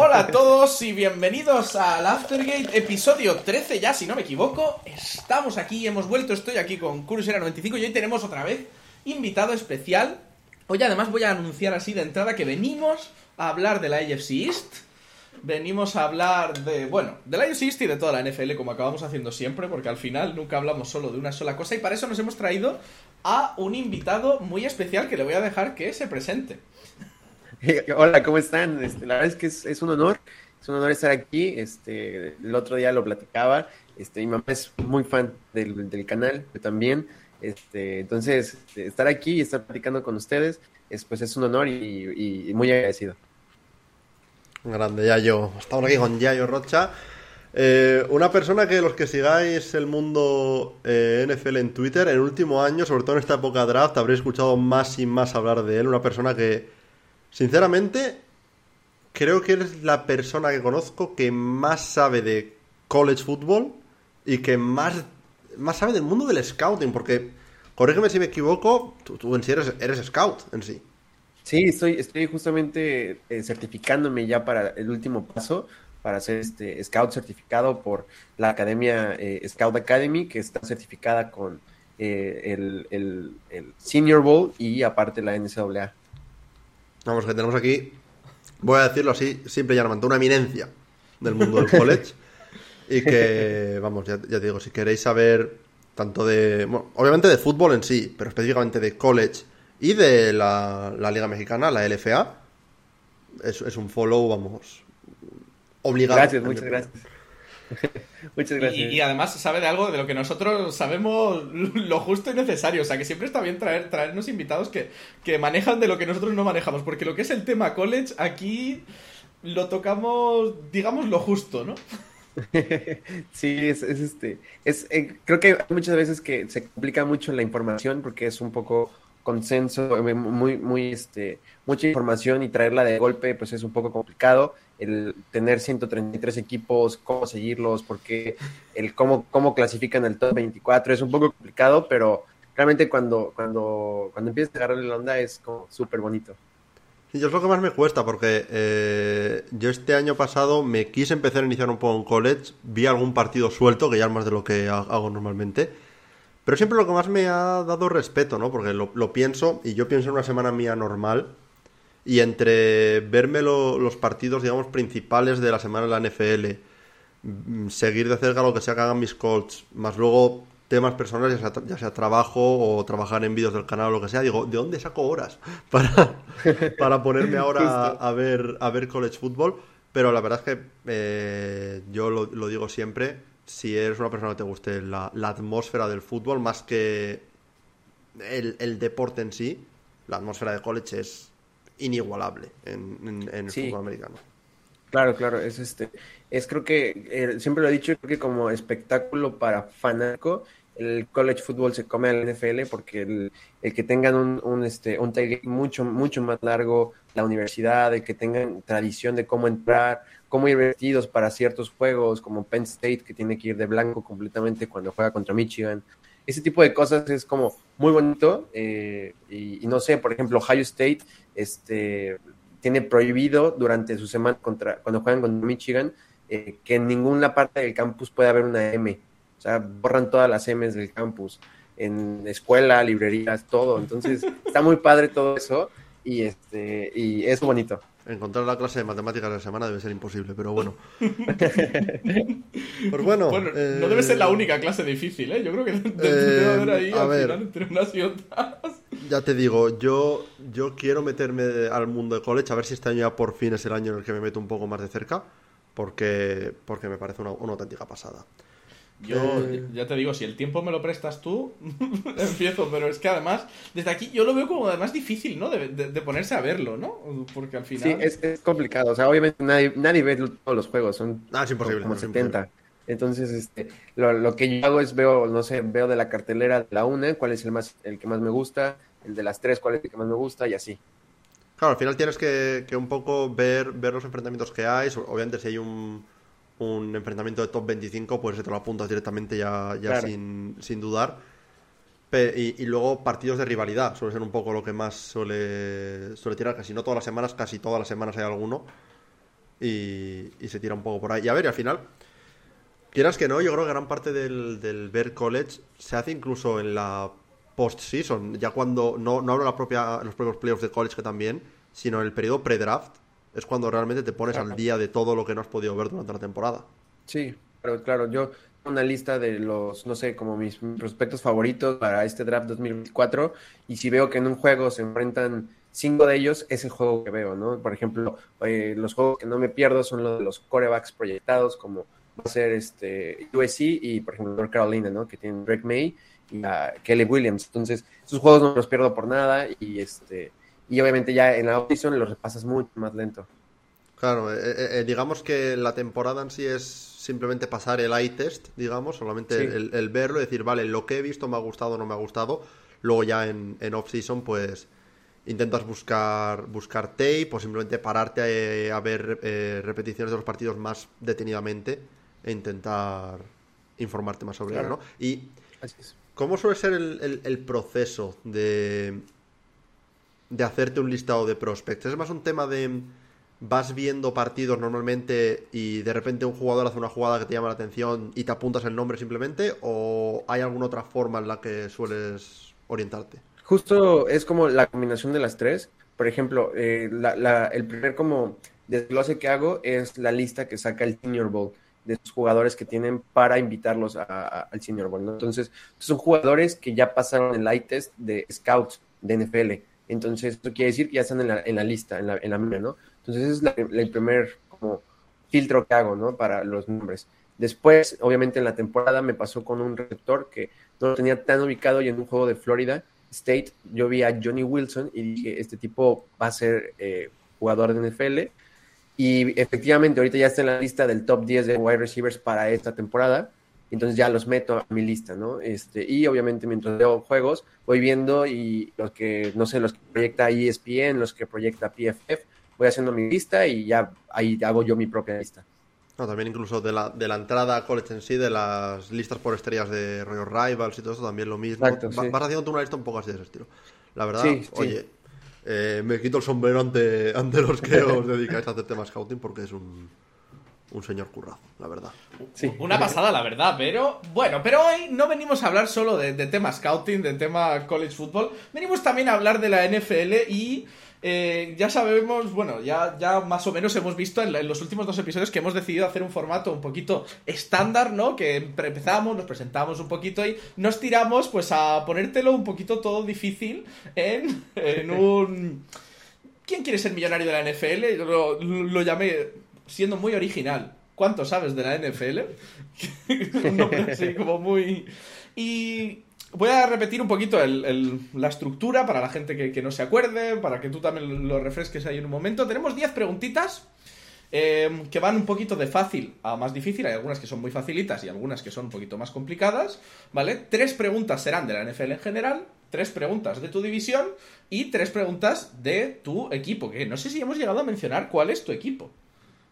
Hola a todos y bienvenidos al Aftergate, episodio 13 ya, si no me equivoco. Estamos aquí, hemos vuelto, estoy aquí con Kurusera95 y hoy tenemos otra vez invitado especial. Hoy además voy a anunciar así de entrada que venimos a hablar de la AFC East. Venimos a hablar de, bueno, de la AFC East y de toda la NFL como acabamos haciendo siempre, porque al final nunca hablamos solo de una sola cosa y para eso nos hemos traído a un invitado muy especial que le voy a dejar que se presente. Hola, ¿cómo están? Este, la verdad es que es, un honor, es un honor estar aquí. Este, el otro día lo platicaba. Este, mi mamá es muy fan del, canal, yo también. Este, entonces, este, estar aquí y estar platicando con ustedes, es, pues es un honor y, muy agradecido. Grande, Yayo. Estamos aquí con Yayo Rocha. Eh, una persona que los que sigáis el mundo eh, NFL en Twitter, en el último año, sobre todo en esta época draft, habréis escuchado más y más hablar de él. Una persona que, sinceramente, creo que eres la persona que conozco que más sabe de college football y que más más sabe del mundo del scouting, porque, corrígeme si me equivoco, tú, en sí eres, eres, scout en sí. Sí, estoy, estoy justamente eh, certificándome ya para el último paso, para ser este scout certificado por la Academia eh, Scout Academy, que está certificada con eh, el, Senior Bowl y aparte la NCAA. Vamos, que tenemos aquí, voy a decirlo así, simple y llanamente, una eminencia del mundo del college. Y que, vamos, ya, te digo, si queréis saber tanto de, obviamente de fútbol en sí, pero específicamente de college y de la, Liga Mexicana, la LFA, es, es un follow, vamos, obligado. Gracias, muchas gracias. Muchas gracias. Y, además sabe de algo de lo que nosotros sabemos lo justo y necesario. O sea, que siempre está bien traer, traernos invitados que, que manejan de lo que nosotros no manejamos. Porque lo que es el tema college, aquí lo tocamos, digamos, lo justo, ¿no? sí, es, este, es, eh, creo que hay muchas veces que se complica mucho la información porque es un poco consenso, eh, muy, muy, este, mucha información y traerla de golpe, pues es un poco complicado. El tener 133 equipos, cómo seguirlos, porque el cómo, cómo clasifican el top 24 es un poco complicado, pero realmente cuando, cuando, cuando empiezas a agarrarle la onda es como súper bonito. Sí, yo es lo que más me cuesta, porque eh, yo este año pasado me quise empezar a iniciar un poco en college, vi algún partido suelto, que ya es más de lo que hago normalmente, pero siempre lo que más me ha dado respeto, ¿no? Porque lo, pienso, y yo pienso en una semana mía normal, y entre verme los partidos, digamos, principales de la semana en la NFL, mm, seguir de cerca lo que sea que hagan mis Colts, más luego temas personales, ya sea, trabajo o trabajar en vídeos del canal o lo que sea, digo, ¿de dónde saco horas para, para ponerme ahora a, ver, a ver college football? Pero la verdad es que eh, yo lo, digo siempre, si eres una persona que te guste la, atmósfera del fútbol, más que el, deporte en sí, la atmósfera de college es inigualable en, el fútbol americano. Claro, claro, es este, es creo que, eh, siempre lo he dicho, creo que como espectáculo para fanático, el college football se come al NFL porque el, que tengan un, un, este, un mucho, mucho más largo, la universidad, el que tengan tradición de cómo entrar, cómo ir vestidos para ciertos juegos, como Penn State, que tiene que ir de blanco completamente cuando juega contra Michigan. Ese tipo de cosas es como muy bonito. Eh, y, no sé, por ejemplo, Ohio State este, tiene prohibido durante su semana contra, cuando juegan contra Michigan eh, que en ninguna parte del campus puede haber una M o sea, borran todas las M's del campus, en escuela, librerías, todo. Entonces, está muy padre todo eso y este y es bonito. Encontrar la clase de matemáticas de la semana debe ser imposible, pero bueno. pues bueno. no debe ser la eh, única clase difícil, ¿eh? Yo creo que debe eh, haber ahí al final entre unas y otras. Ya te digo, yo, yo quiero meterme al mundo de college, a ver si este año ya por fin es el año en el que me meto un poco más de cerca, porque, porque me parece una, una auténtica pasada. Yo eh. ya te digo, si el tiempo me lo prestas tú, empiezo, pero es que además, desde aquí yo lo veo como además difícil, ¿no? De, ponerse a verlo, ¿no? Porque al final... Sí, es, complicado, o sea, obviamente nadie, nadie ve todos los juegos, son ah, es imposible, como 70. Entonces, este, lo, que yo hago es veo, no sé, veo de la cartelera de la una, cuál es el, más, el que más me gusta, el de las tres, cuál es el que más me gusta y así. Claro, al final tienes que, que un poco ver, ver los enfrentamientos que hay, obviamente si hay un un enfrentamiento de top 25, pues se te lo apuntas directamente ya, ya sin, sin, dudar. y, luego partidos de rivalidad, suele ser un poco lo que más suele, suele tirar, casi no todas las semanas, casi todas las semanas hay alguno. y, y se tira un poco por ahí. Y a ver, y al final, quieras que no, yo creo que gran parte del, del ver college se hace incluso en la post-season, ya cuando, no, no hablo la propia, los propios playoffs de college que también, sino en el periodo pre-draft, es cuando realmente te pones al día de todo lo que no has podido ver durante la temporada. Sí, pero claro, yo una lista de los, no sé, como mis prospectos favoritos para este draft 2024 y si veo que en un juego se enfrentan cinco de ellos, es el juego que veo, ¿no? Por ejemplo, eh, los juegos que no me pierdo son los de los corebacks proyectados, como va a ser este USC y, por ejemplo, North Carolina, ¿no? Que tienen Drake May y a Kelly Williams. Entonces, esos juegos no los pierdo por nada y este y obviamente ya en la audición los repasas mucho más lento. Claro, eh, eh, digamos que la temporada en sí es simplemente pasar el eye test, digamos, solamente Sí. el, el verlo y decir, vale, lo que he visto me ha gustado o no me ha gustado. Luego ya en, en off-season, pues intentas buscar, buscar tape o simplemente pararte eh, a, ver eh, repeticiones de los partidos más detenidamente e intentar informarte más sobre Claro. ello, ¿no? Y. ¿Cómo suele ser el, el- el proceso de, de hacerte un listado de prospects? ¿Es más un tema de vas viendo partidos normalmente y de repente un jugador hace una jugada que te llama la atención y te apuntas el nombre simplemente? ¿O hay alguna otra forma en la que sueles orientarte? Justo es como la combinación de las tres. Por ejemplo, eh, el primer como desglose que hago es la lista que saca el Senior Bowl de los jugadores que tienen para invitarlos al Senior Bowl. Entonces, son jugadores que ya pasaron el eye test de scouts de NFL. Entonces, eso quiere decir que ya están en la, en la lista, en la, en la mía, ¿no? Entonces, ese es la- el primer como filtro que hago, ¿no? Para los nombres. Después, obviamente, en la temporada me pasó con un receptor que no lo tenía tan ubicado y en un juego de Florida State yo vi a Johnny Wilson y dije, este tipo va a ser eh, jugador de NFL. Y efectivamente, ahorita ya está en la lista del top 10 de wide receivers para esta temporada. Entonces ya los meto a mi lista, ¿no? Este, y obviamente mientras veo juegos, voy viendo y los que, no sé, los que proyecta ESPN, los que proyecta PFF, voy haciendo mi lista y ya ahí hago yo mi propia lista. No, también incluso de la, de la entrada a college en sí, de las listas por estrellas de Royal Rivals y todo eso, también lo mismo. Exacto, Va- sí. Vas haciendo tú una lista un poco así de ese estilo. La verdad, Sí, sí. oye, eh, me quito el sombrero ante, ante los que os dedicáis a hacer temas scouting porque es un, un señor currazo, la verdad. Sí. Una pasada, la verdad, pero bueno, pero hoy no venimos a hablar solo de, de tema scouting, de tema college football, venimos también a hablar de la NFL y eh, ya sabemos, bueno, ya, ya más o menos hemos visto en, la- en los últimos dos episodios que hemos decidido hacer un formato un poquito estándar, ¿no? Que empe- empezamos, nos presentamos un poquito y nos tiramos pues a ponértelo un poquito todo difícil en, en un... ¿Quién quiere ser millonario de la NFL? Yo lo, lo llamé siendo muy original. ¿Cuánto sabes de la NFL? un nombre así como muy... Y voy a repetir un poquito la estructura para la gente que, que no se acuerde, para que tú también lo refresques ahí en un momento. Tenemos 10 preguntitas eh, que van un poquito de fácil a más difícil. Hay algunas que son muy facilitas y algunas que son un poquito más complicadas, ¿vale? Tres preguntas serán de la NFL en general, tres preguntas de tu división y tres preguntas de tu equipo, que no sé si hemos llegado a mencionar cuál es tu equipo.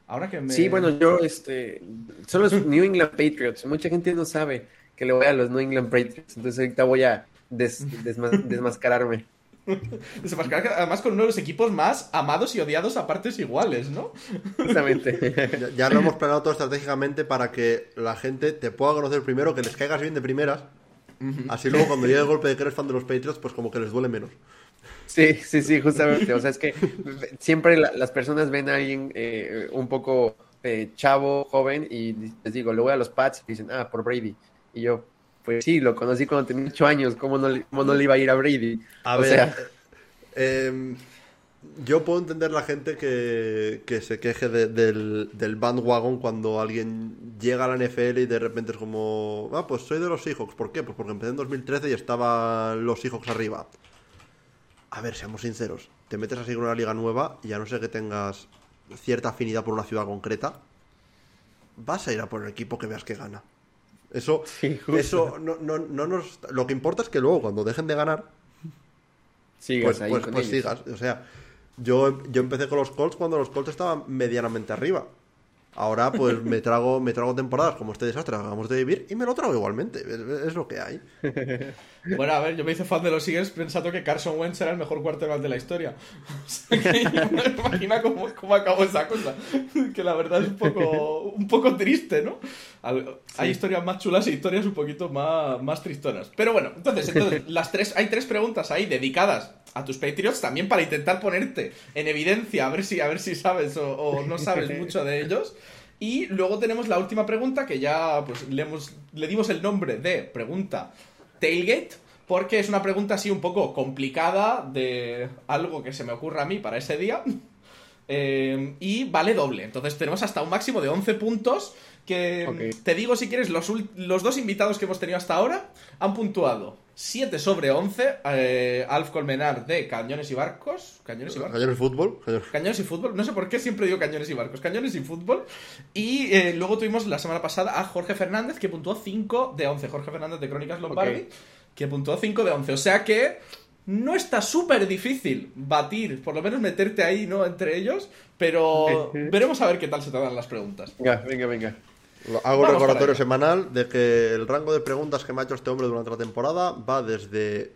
Ahora que me... Sí, bueno, yo, este, son los New England Patriots. Mucha gente no sabe que le voy a los New England Patriots. Entonces ahorita voy a des- desma- desmascararme. Desenmascarar, Además con uno de los equipos más amados y odiados a partes iguales, ¿no? Justamente. Ya, ya lo hemos planeado todo estratégicamente para que la gente te pueda conocer primero, que les caigas bien de primeras. Así luego cuando llegue el golpe de que eres fan de los Patriots, pues como que les duele menos. Sí, sí, sí, justamente. O sea, es que siempre la- las personas ven a alguien eh, un poco eh, chavo, joven, y les digo, le voy a los Pats y dicen, ah, por Brady. Y yo, pues sí, lo conocí cuando tenía ocho años, ¿cómo no, le- cómo no le iba a ir a Brady? A o ver, sea, eh, em, yo puedo entender la gente que, que se queje de- del, del bandwagon cuando alguien llega a la NFL y de repente es como, ah, pues soy de los Seahawks. ¿Por qué? Pues porque empecé en 2013 y estaban los Seahawks arriba. A ver, seamos sinceros. Te metes así en una liga nueva y a no ser que tengas cierta afinidad por una ciudad concreta, vas a ir a por el equipo que veas que gana. Eso, Sí, eso no, no, no nos... Lo que importa es que luego, cuando dejen de ganar, sigas pues, ahí pues, con pues ellos. sigas. O sea, yo, yo empecé con los Colts cuando los Colts estaban medianamente arriba. Ahora, pues me trago, me trago temporadas como este desastre acabamos de vivir y me lo trago igualmente. Es, es lo que hay. Bueno, a ver, yo me hice fan de los Eagles pensando que Carson Wentz era el mejor quarterback de la historia. O sea, que yo me imagino cómo, cómo acabó esa cosa. Que la verdad es un poco, un poco triste, ¿no? Al- Hay historias más chulas e historias un poquito más, más tristonas. Pero bueno, entonces, entonces las tres, hay tres preguntas ahí dedicadas a tus Patriots también para intentar ponerte en evidencia, a ver si, a ver si sabes o, o no sabes mucho de ellos. Y luego tenemos la última pregunta que ya pues, le, dimos el nombre de pregunta Tailgate, porque es una pregunta así un poco complicada de algo que se me ocurra a mí para ese día. Eh, y vale doble. Entonces tenemos hasta un máximo de 11 puntos. Que te digo, si quieres, los, los dos invitados que hemos tenido hasta ahora han puntuado 7 sobre 11. eh, Alf Colmenar de Cañones y Barcos. Cañones y Barcos. Cañones fútbol. cañones- y fútbol, no sé por qué siempre digo cañones y barcos, cañones y fútbol. Y eh, luego tuvimos la semana pasada a Jorge Fernández, que puntuó 5 de 11. Jorge Fernández de Crónicas Lombardi, que puntuó 5 de 11. O sea que no está súper difícil batir, por lo menos meterte ahí, ¿no? Entre ellos, pero veremos a ver qué tal se te dan las preguntas. Venga, venga, venga. Hago un recordatorio semanal de que el rango de preguntas que me ha hecho este hombre durante la temporada va desde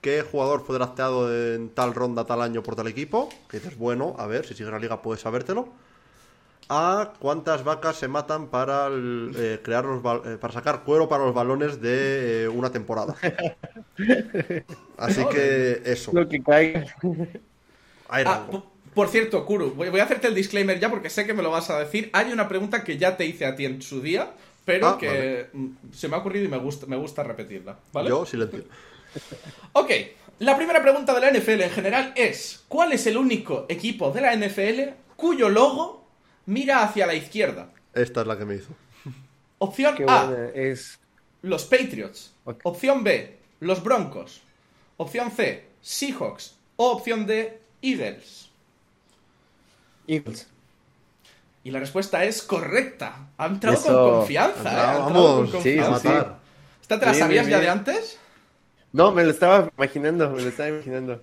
qué jugador fue drafteado en tal ronda, tal año por tal equipo, que dices, bueno, a ver, si sigues la liga puedes sabértelo, a cuántas vacas se matan para el, eh, crear los bal- eh, para sacar cuero para los balones de eh, una temporada. Así que eso, Lo que caiga. hay Ah, rango. Por cierto, Kuru, voy, voy a hacerte el disclaimer ya porque sé que me lo vas a decir. Hay una pregunta que ya te hice a ti en su día, pero Ah, que vale. mm, se me ha ocurrido y me gusta, me gusta repetirla. ¿vale? Yo silencio. Ok, la primera pregunta de la NFL en general es: ¿Cuál es el único equipo de la NFL cuyo logo mira hacia la izquierda? Esta es la que me hizo. Opción Qué A, buena. Es. los Patriots. Opción B, los Broncos. Opción C, Seahawks. O opción D, Eagles. Eagles. Y la respuesta es correcta. Ha entrado Eso. con confianza. ¿eh? Ha entrado con Vamos, sí, a confianza. sí. ¿Esta te la Bien, sabías bien, ya de antes? No, me lo estaba imaginando, me lo estaba imaginando.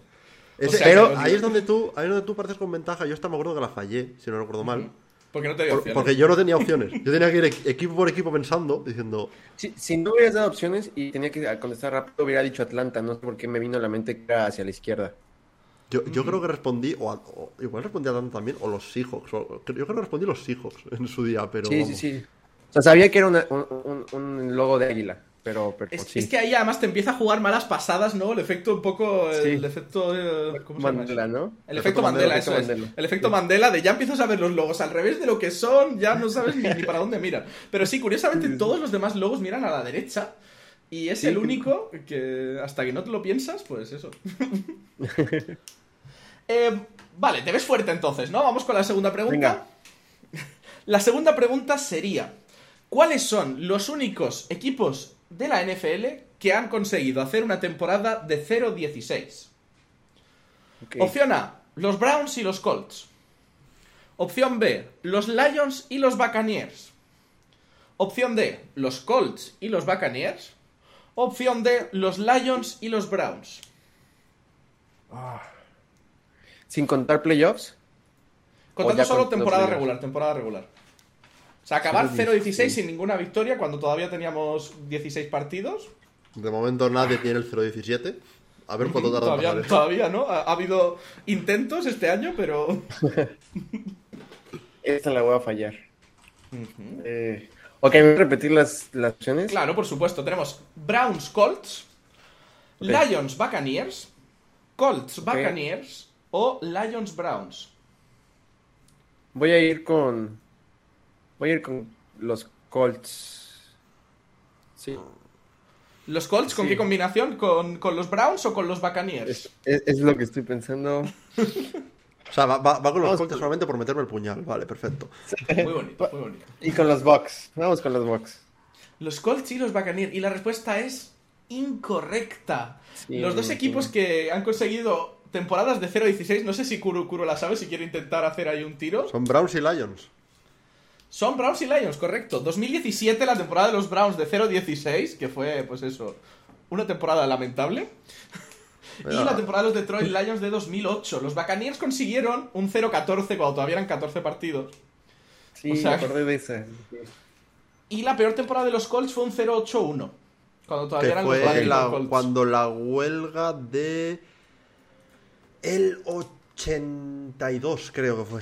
Ese- sea, pero ahí es donde tú, ahí es donde tú partes con ventaja. Yo hasta me acuerdo que la fallé, si no recuerdo mal. Porque no te dio Por- opciones. porque yo no tenía opciones. Yo tenía que ir equ- equipo por equipo pensando, diciendo, Si, si no hubieras dado opciones y tenía que contestar rápido, hubiera dicho Atlanta. No sé por qué me vino a la mente que era hacia la izquierda. Yo, yo creo que respondí, o, a- o igual respondí a Atlanta también, o los Seahawks. o- yo creo que respondí los Seahawks en su día, pero. sí, sí, vamos. sí. O sea, sabía que era una- un, un- un logo de águila, pero, pero Es, sí. es que ahí además te empieza a jugar malas pasadas, ¿no? El efecto un poco. El, Sí. efecto. eh, ¿Cómo se llama Mandela? ¿no? El efecto Mandela, efecto eso es. Mandela. El efecto Mandela de ya empiezas a ver los logos al revés de lo que son, ya no sabes ni, ni para dónde miran. Pero sí, curiosamente todos los demás logos miran a la derecha y es Sí. el único que hasta que no te lo piensas, pues eso. Eh, vale, te ves fuerte entonces, ¿no? Vamos con la segunda pregunta. La segunda pregunta sería, ¿cuáles son los únicos equipos de la NFL que han conseguido hacer una temporada de 0-16? Ok. Opción A, los Browns y los Colts. Opción B, los Lions y los Buccaneers. Opción D, los Colts y los Buccaneers. Opción D, los Lions y los Browns. Sin contar playoffs. Contando solo con temporada playoffs. regular, temporada regular. O sea, acabar 0-16 0-16 sin ninguna victoria cuando todavía teníamos 16 partidos. De momento nadie tiene el 0-17. A ver cuánto tarda Todavía, eso. todavía, ¿no? Ha, ha habido intentos este año, pero... Esta la voy a fallar. Eh, ok, ¿me voy a repetir las, las opciones? Claro, por supuesto. Tenemos Browns Colts. Lions Buccaneers, Colts Buccaneers o Lions Browns. Voy a ir con. Voy a ir con los Colts. Sí. ¿Los Colts con Sí. qué combinación? ¿Con, con los Browns o con los Buccaneers? Es, es- es lo que estoy pensando. O sea, va, va- va con los Vamos Colts con- solamente por meterme el puñal. Vale, perfecto. Muy bonito, muy bonito. Y con los Bucks. Vamos con los Bucks. Los Colts y los Buccaneers. Y la respuesta es incorrecta. Sí, los dos sí. equipos que han conseguido temporadas de 0-16, no sé si Kuro Kuro la sabe, si quiere intentar hacer ahí un tiro. Son Browns y Lions. Son Browns y Lions, correcto. 2017, la temporada de los Browns de 0-16, que fue, pues eso, una temporada lamentable. Y la temporada de los Detroit Lions de 2008. Los Buccaneers consiguieron un 0-14 cuando todavía eran 14 partidos. Sí, O sea- me acordé de esa. Y la peor temporada de los Colts fue un 0-8-1. Cuando todavía Que eran los fue Baltimore la- Colts. cuando la huelga de. El 82, creo que fue.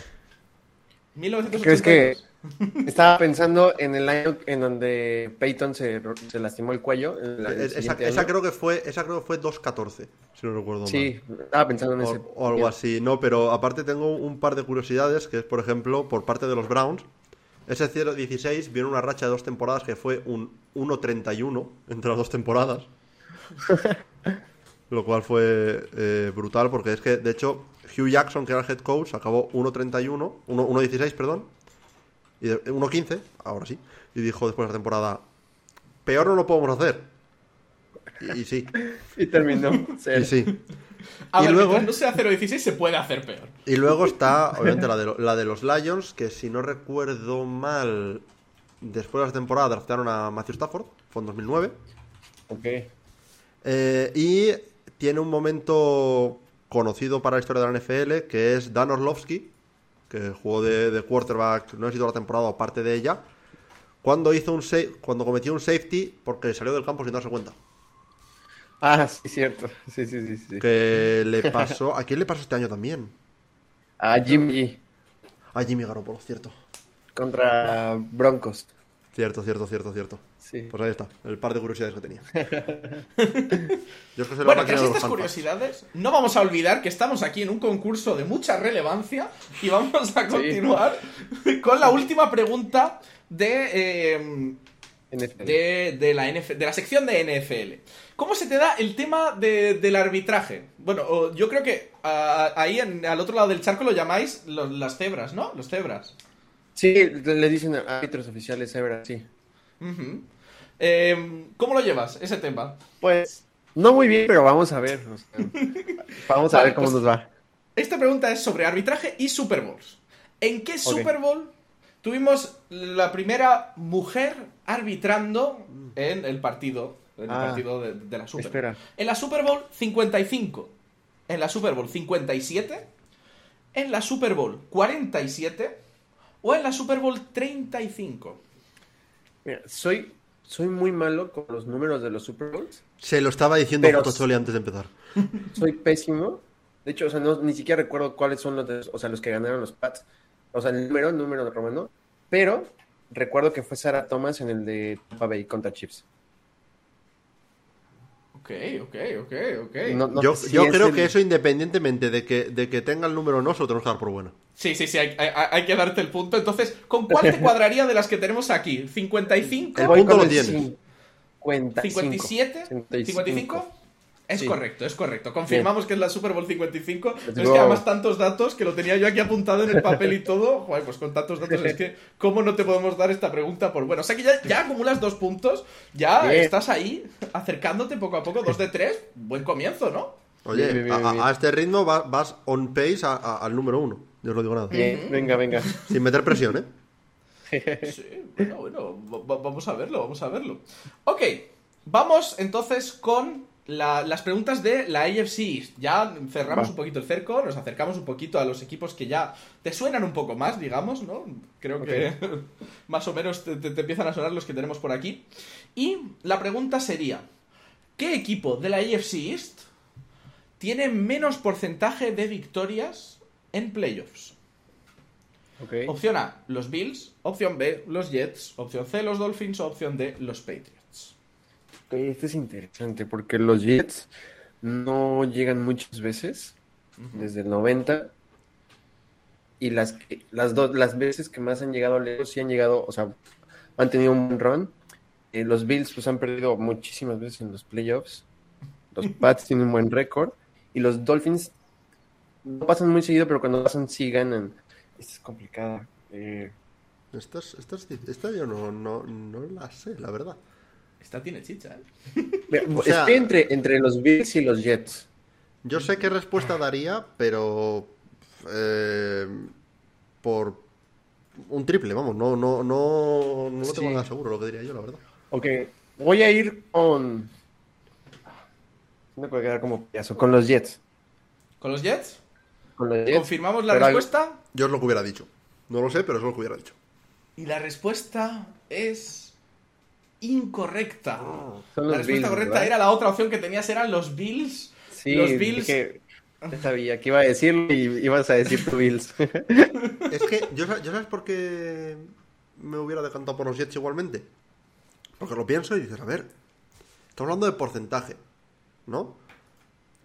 1982. ¿Crees que estaba pensando en el año en donde Peyton se, se lastimó el cuello? el- el Es- esa, creo que fue, esa creo que fue 2-14, si no recuerdo mal. Sí, estaba pensando en ese. O, o algo así, no, pero aparte tengo un par de curiosidades, que es, por ejemplo, por parte de los Browns, ese 0-16 viene una racha de dos temporadas que fue un 1-31 entre las dos temporadas. Lo cual fue eh, brutal, porque es que, de hecho, Hugh Jackson, que era el head coach, acabó 1-31, 1 1-16, perdón, y de- 1-15, ahora sí, y dijo después de la temporada, peor no lo podemos hacer. Y, y sí, Y terminó. y sí. A y ver, luego- no sea 0-16 se puede hacer peor. Y luego está, obviamente, la de, la de los Lions, que si no recuerdo mal, después de la temporada draftearon a Matthew Stafford, fue en 2009. Ok. Eh, y tiene un momento conocido para la historia de la NFL, que es Dan Orlovsky, que jugó de, de quarterback, no sé si toda la temporada o parte de ella, cuando, hizo un cuando cometió un safety porque salió del campo sin darse cuenta. Ah, sí, cierto. Sí, sí, sí. sí. Que le pasó... ¿A quién le pasó este año también? A Jimmy A Jimmy Garoppolo, cierto. contra Broncos. Cierto, cierto, cierto, cierto. Sí. Pues ahí está, el par de curiosidades que tenía. Yo es que soy la Bueno, tras estas curiosidades, no vamos a olvidar que estamos aquí en un concurso de mucha relevancia y vamos a continuar con la última pregunta de, eh, NFL. de, de la NF de la sección de NFL. ¿Cómo se te da el tema de- del arbitraje? Bueno, yo creo que ah, ahí en- al otro lado del charco lo llamáis los- las cebras, ¿no? Los cebras. Sí, le dicen árbitros oficiales, Ebra, sí. Eh, ¿Cómo lo llevas, ese tema? Pues, no muy bien, pero vamos a ver. o sea, vamos a Vale, ver cómo pues- nos va. Esta pregunta es sobre arbitraje y Super Bowls. ¿En qué Super Bowl tuvimos la primera mujer arbitrando en el partido, en el Ah, partido de, de la Super Bowl? espera. En la Super Bowl 55, en la Super Bowl 57, en la Super Bowl 47 o en la Super Bowl 35. Mira, soy, soy muy malo con los números de los Super Bowls. Se lo estaba diciendo Choli antes de empezar. Soy pésimo. De hecho, o sea, no, ni siquiera recuerdo cuáles son los, de- o sea, los que ganaron los Pats. O sea, el número, el número de romano. Pero recuerdo que fue Sarah Thomas en el de Tampa Bay contra Chiefs. Ok, ok, ok, ok. No- no yo si creo el- que eso, independientemente de que, de que tenga el número o no, se lo tenemos que dar por buena. Sí, sí, sí, hay, hay- hay que darte el punto. Entonces, ¿con cuál te cuadraría de las que tenemos aquí? ¿55? El punto lo tienes. 55. ¿57? 55. ¿55? Es Sí. correcto, es correcto. Confirmamos que es la Super Bowl 55. Let's Pero es que además tantos datos que lo tenía yo aquí apuntado en el papel y todo. Joder, pues con tantos datos es que, ¿cómo no te podemos dar esta pregunta por bueno? O sea que ya, ya acumulas dos puntos, ya Bien. estás ahí acercándote poco a poco, dos de tres. Buen comienzo, ¿no? Oye, Bien, bien, a, bien, a- bien. a este ritmo va- vas on pace a- a- al número uno. Yo os lo digo nada. Bien, venga, venga. Sin meter presión, ¿eh? Sí, bueno, bueno, va- va- vamos a verlo, vamos a verlo. Ok, vamos entonces con la- las preguntas de la AFC East. Ya cerramos Va. un poquito el cerco, nos acercamos un poquito a los equipos que ya te suenan un poco más, digamos, ¿no? Creo que más o menos te, te- te empiezan a sonar los que tenemos por aquí. Y la pregunta sería, ¿qué equipo de la AFC East tiene menos porcentaje de victorias en playoffs? Ok. Opción A, los Bills. Opción B, los Jets. Opción C, los Dolphins. Opción D, los Patriots. Ok, esto es interesante porque los Jets no llegan muchas veces desde el 90 y las que- las dos las veces que más han llegado lejos sí han llegado, o sea, han tenido un buen run. Eh, los Bills pues han perdido muchísimas veces en los playoffs. Los Pats tienen un buen récord y los Dolphins no pasan muy seguido, pero cuando pasan sí ganan. Esta es complicada. Eh, Esta, es- esta, es- esta yo no, no, no la sé, la verdad. Esta tiene chicha, ¿eh? O sea- estoy entre, entre los Bills y los Jets. Yo sé qué respuesta daría, pero eh, por un triple, vamos, no, no, no, no lo tengo Sí. nada seguro lo que diría yo, la verdad. Ok, voy a ir con. No puedo quedar como payaso. Con los Jets. ¿Con los Jets? Con los Jets. ¿Confirmamos la Pero respuesta? Yo es lo que hubiera dicho. No lo sé, pero es lo que hubiera dicho. Y la respuesta es incorrecta. Son la respuesta Bills, correcta ¿verdad? era la otra opción que tenías, eran los Bills. Sí, los Bills. dije, sabía que iba a decirlo y ibas a decir tu Bills. Es que, ¿yo, sa- yo sabes por qué me hubiera decantado por los Jets igualmente? Porque lo pienso y dices, a ver, estamos hablando de porcentaje, ¿no?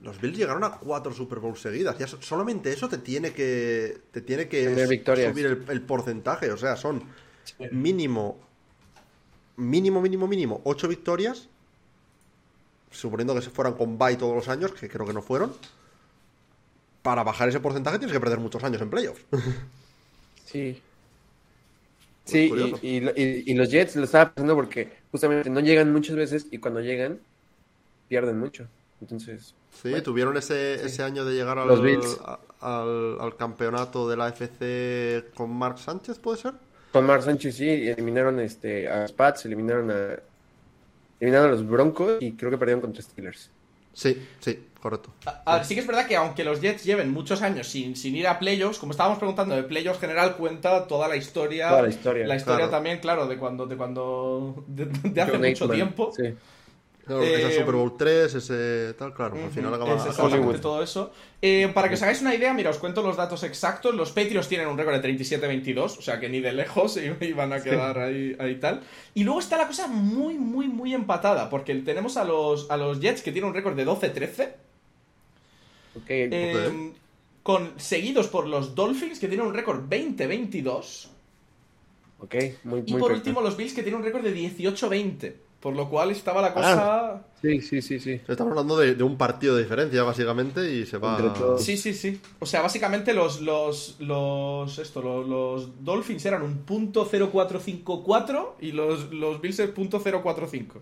Los Bills llegaron a cuatro Super Bowls seguidas. Ya so- solamente eso te tiene que, te tiene que Tener s- victorias. subir el, el porcentaje. O sea, son mínimo, mínimo, mínimo, mínimo, ocho victorias. Suponiendo que se fueran con bye todos los años, que creo que no fueron. Para bajar ese porcentaje tienes que perder muchos años en playoffs. Sí. Sí, y, y- y- y los Jets lo estaba pensando porque justamente no llegan muchas veces y cuando llegan pierden mucho. Entonces, Sí, Bueno, tuvieron ese, ese año de llegar al, Los al, al campeonato de la FC con Mark Sánchez, ¿puede ser? Con Mark Sánchez sí, eliminaron este, a los Pats, eliminaron a, eliminaron a los Broncos y creo que perdieron contra Steelers. Sí, sí, correcto. A- a ver, sí que es verdad que aunque los Jets lleven muchos años sin, sin ir a playoffs, como estábamos preguntando, de playoffs general cuenta toda la historia. Toda la historia. La historia Claro. también, claro, de cuando, de cuando, de, de hace John mucho Aikman, tiempo. Sí. Claro, Eh, ese Super Bowl 3, ese tal, claro, al final acaba, es acaba todo eso. Eh, para que os hagáis una idea, mira, os cuento los datos exactos. Los Patriots tienen un récord de 37-22, o sea que ni de lejos iban a quedar ahí, ahí tal. Y luego está la cosa muy, muy, muy empatada, porque tenemos a los, a los Jets que tienen un récord de 12-13, Ok, eh, con, seguidos por los Dolphins que tienen un récord 20-22, ok, muy, y muy por correcto. último los Bills que tienen un récord de 18-20. Por lo cual estaba la cosa... Sí, sí, sí, sí. Estamos hablando de, de un partido de diferencia, básicamente, y se va... Sí, sí, sí. O sea, básicamente los los los esto, los, los Dolphins eran un punto 0454 y los los Bills el punto 045.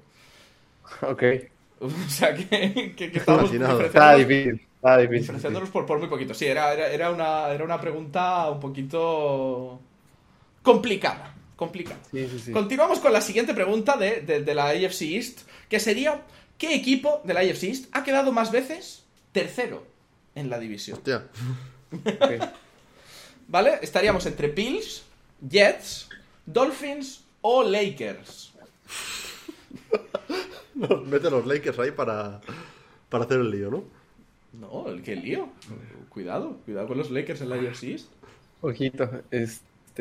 Ok. O sea, que, que, que. Está difícil, está difícil. sí. diferenciándonos por, por muy poquito. Sí, era, era, era una, era una pregunta un poquito complicada. Complicada. Sí, sí, sí. Continuamos con la siguiente pregunta de, de- de la AFC East, que sería, ¿qué equipo de la AFC East ha quedado más veces tercero en la división? Hostia. ¿Vale? Estaríamos entre Bills, Jets, Dolphins o Lakers. Mete a los Lakers ahí para, para hacer el lío, ¿no? No, el que lío. Cuidado, cuidado con los Lakers en la AFC East. Ojito,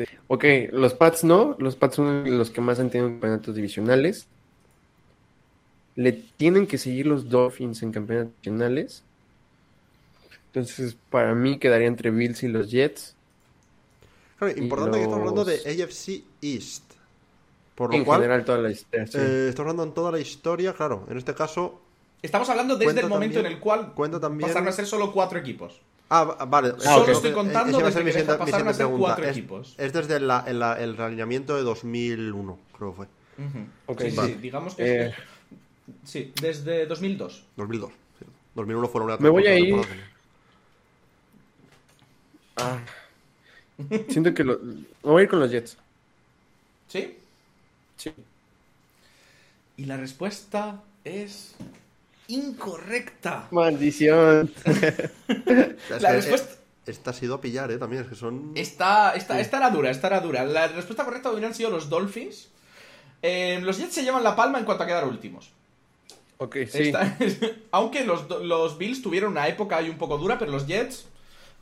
este, ok, los Pats no, los Pats son los que más han tenido campeonatos divisionales. Le tienen que seguir los Dolphins en campeonatos divisionales. Entonces, para mí quedaría entre Bills y los Jets. Claro, importante que estamos hablando de AFC East. Por lo En cual, general, toda la historia. sí. eh, estamos hablando en toda la historia, claro. En este caso, Estamos hablando desde el momento también- en el cual cuenta también- pasaron a ser solo cuatro equipos. Ah, va- vale. Ah, Solo ok. estoy contando Esa iba a desde ser mi siguiente- pregunta. cuatro Es- equipos. Es desde la- el, el realineamiento de 2001, creo que fue. Ujú. Ok, sí, sí, vale. sí, digamos que Eh. sí, desde 2002. 2002. sí. 2001 fueron una Me voy a ir- temporada. Ah. Siento que lo... me voy a ir con los Jets. ¿Sí? Sí. Y la respuesta es incorrecta. Maldición. La respuesta- eh, Esta ha sido a pillar, ¿eh? También, es que son... Esta, esta, esta era dura, esta era dura. La respuesta correcta hubieran sido los Dolphins. Eh, los Jets se llevan la palma en cuanto a quedar últimos. Ok, sí. Esta- aunque los, los Bills tuvieron una época ahí un poco dura, pero los Jets,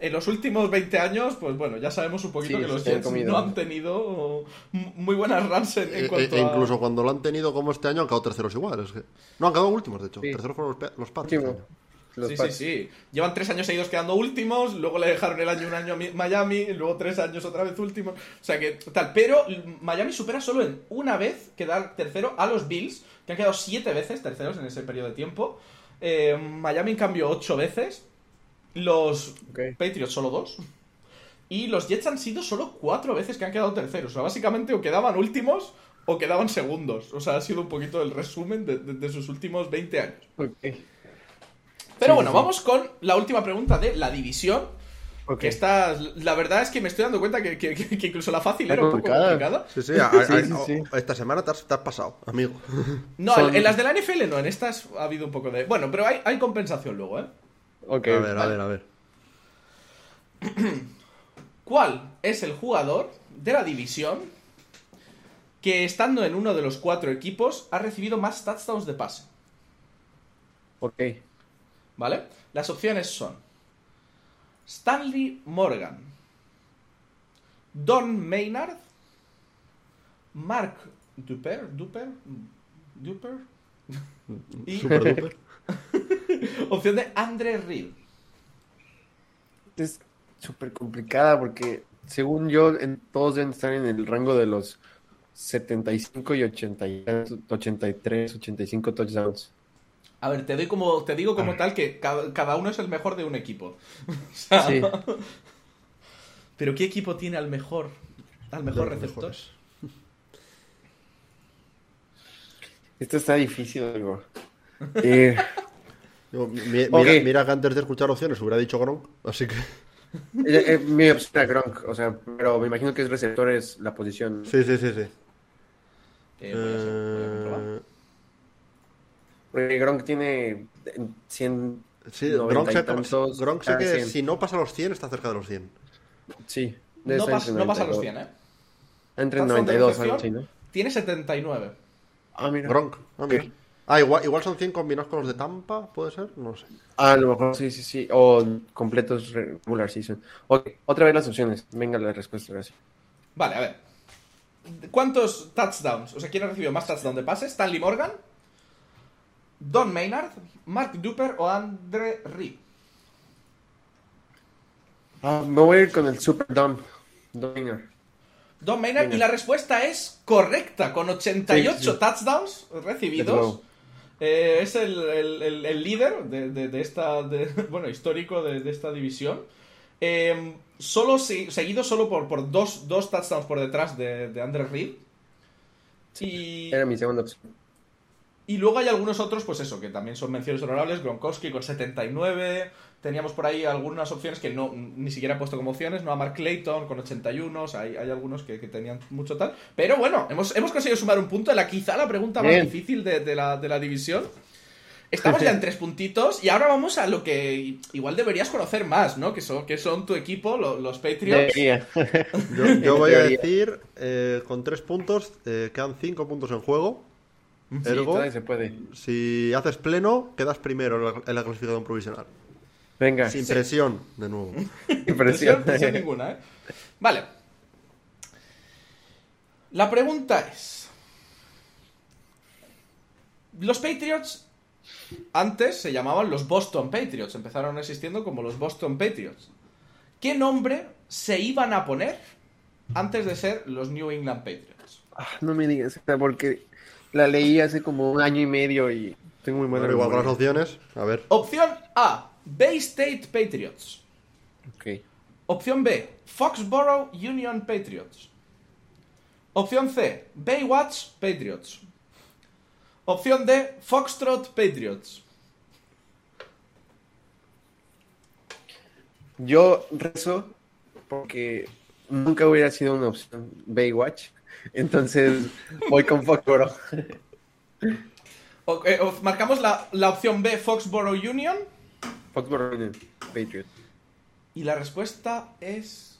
en los últimos 20 años, pues bueno, ya sabemos un poquito Sí, que los Jets comido. no han tenido muy buenas runs en, en E- cuanto e- e a... incluso cuando lo han tenido como este año han quedado terceros igual. es que- No, han quedado últimos, de hecho. Sí. Terceros fueron los, Pats. Este año. Los sí, Pats. sí, sí. Llevan tres años seguidos quedando últimos, luego le dejaron el año un año a Mi- Miami, luego tres años otra vez últimos. O sea que, tal. Pero Miami supera solo en una vez quedar tercero a los Bills, que han quedado siete veces terceros en ese periodo de tiempo. Eh, Miami, en cambio, ocho veces. Los. Patriots solo dos. Y los Jets han sido solo cuatro veces que han quedado terceros. O sea, básicamente o quedaban últimos o quedaban segundos. O sea, ha sido un poquito el resumen de, de- de sus últimos 20 años. Pero Sí, bueno, sí, vamos con la última pregunta de la división. Que está, la verdad es que me estoy dando cuenta que, que- incluso la fácil era un poco complicada. Sí, sí, a- a- Sí, a- esta semana te has, te has pasado, amigo. No, Son- en las de la NFL no, en estas ha habido un poco de... Bueno, pero hay, hay compensación luego, ¿eh? A ver, a ver, a ver. ¿Cuál es el jugador de la división que estando en uno de los cuatro equipos ha recibido más touchdowns de pase. Ok. ¿Vale? Las opciones son Stanley Morgan, Don Maynard, Mark Duper, Duper, Duper, y Super duper. opción de Andre Reed. Es súper complicada porque, según yo, en, todos deben estar en el rango de los 75 y 80, y- 83, 85 touchdowns. A ver, te doy como, te digo como tal que cada, cada uno es el mejor de un equipo. O sea, Sí. Pero ¿qué equipo tiene al mejor, al mejor receptor? mejores. Esto está difícil, algo. Eh, Yo, mi- mi- Ok. mira, mira que antes de escuchar opciones hubiera dicho Gronk, así que. eh, eh, mi opción era Gronk, o sea, pero me imagino que es receptor es la posición. Sí, sí, sí, sí. Eh. Eh, Porque Gronk tiene 100. sí, 90 Gronk sé, tantos, Gronk sé que 100. si no pasa los 100 está cerca de los 100. Sí. No, pas- entre no pasa los 92. 100, ¿eh? Entre Touchdown de 92, algo así, recepción, ¿no? Tiene 79. Ah, mira. Gronk. Ah, mira. Ok. Ah, igual, igual son 100 combinados con los de Tampa, ¿puede ser? No sé. Ah, a lo mejor sí, sí, sí. O completos regular season. Ok, otra vez las opciones. Venga la respuesta, gracias. Vale, a ver. ¿Cuántos touchdowns? O sea, ¿quién ha recibido más touchdowns de pase? ¿Stanley Morgan? ¿Don Maynard? ¿Mark Duper o Andre Reed? Ah, me voy a ir con el Super Dumb. Dominger. Don Maynard, Venga. y la respuesta es correcta, con 88 Sí, sí. touchdowns recibidos. Eh, es el, el- el- el líder de, de- de esta, de- bueno, histórico de, de esta división. Eh, solo se- seguido solo por, por dos, dos touchdowns por detrás de, de Andre Reed. Y, Era mi segunda opción. y luego hay algunos otros, pues eso, que también son menciones honorables. Gronkowski con 79. Teníamos por ahí algunas opciones que no ni siquiera he puesto como opciones. No a Mark Clayton con 81. O sea, hay, hay algunos que, que tenían mucho tal. Pero bueno, hemos, hemos conseguido sumar un punto. La, quizá la pregunta más difícil de, de la, de la división. Estamos ya en tres puntitos. Y ahora vamos a lo que igual deberías conocer más, ¿no? Que son, que son tu equipo, lo- los Patriots. Yo, yo voy a decir, eh, con 3 puntos, eh, quedan 5 puntos en juego. Sí, Ergo, todavía se puede. si haces pleno, quedas primero en la, en la clasificación provisional. Venga. Sin presión, de nuevo. Presión, Impresión. presión ninguna, ¿eh? Vale. La pregunta es: Los Patriots antes se llamaban los Boston Patriots, empezaron existiendo como los Boston Patriots. ¿Qué nombre se iban a poner antes de ser los New England Patriots? Ah, no me digas porque la leí hace como un año y medio y tengo muy buena Bueno, igual con las memoria. opciones, a ver. Opción A: Bay State Patriots. Ok. Opción B, Foxborough Union Patriots. Opción C, Baywatch Patriots. Opción D, Foxtrot Patriots. Yo rezo porque nunca hubiera sido una opción Baywatch. Entonces voy con Foxborough. O- eh, marcamos la, la opción B, Foxborough Union. Foxborough Union, Patriot. Y la respuesta es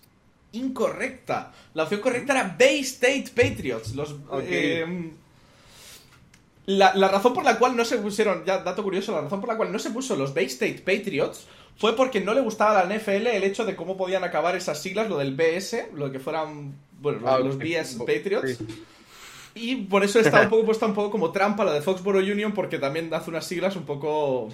incorrecta. La opción correcta era Bay State Patriots. Los, eh, la, la razón por la cual no se pusieron, ya dato curioso, la razón por la cual no se puso los Bay State Patriots fue porque no le gustaba a la NFL el hecho de cómo podían acabar esas siglas, lo del BS, lo que fueran, bueno, Ah, los. BS Patriots. Sí. Y por eso está un poco puesta un poco como trampa la de Foxborough Union porque también hace unas siglas un poco...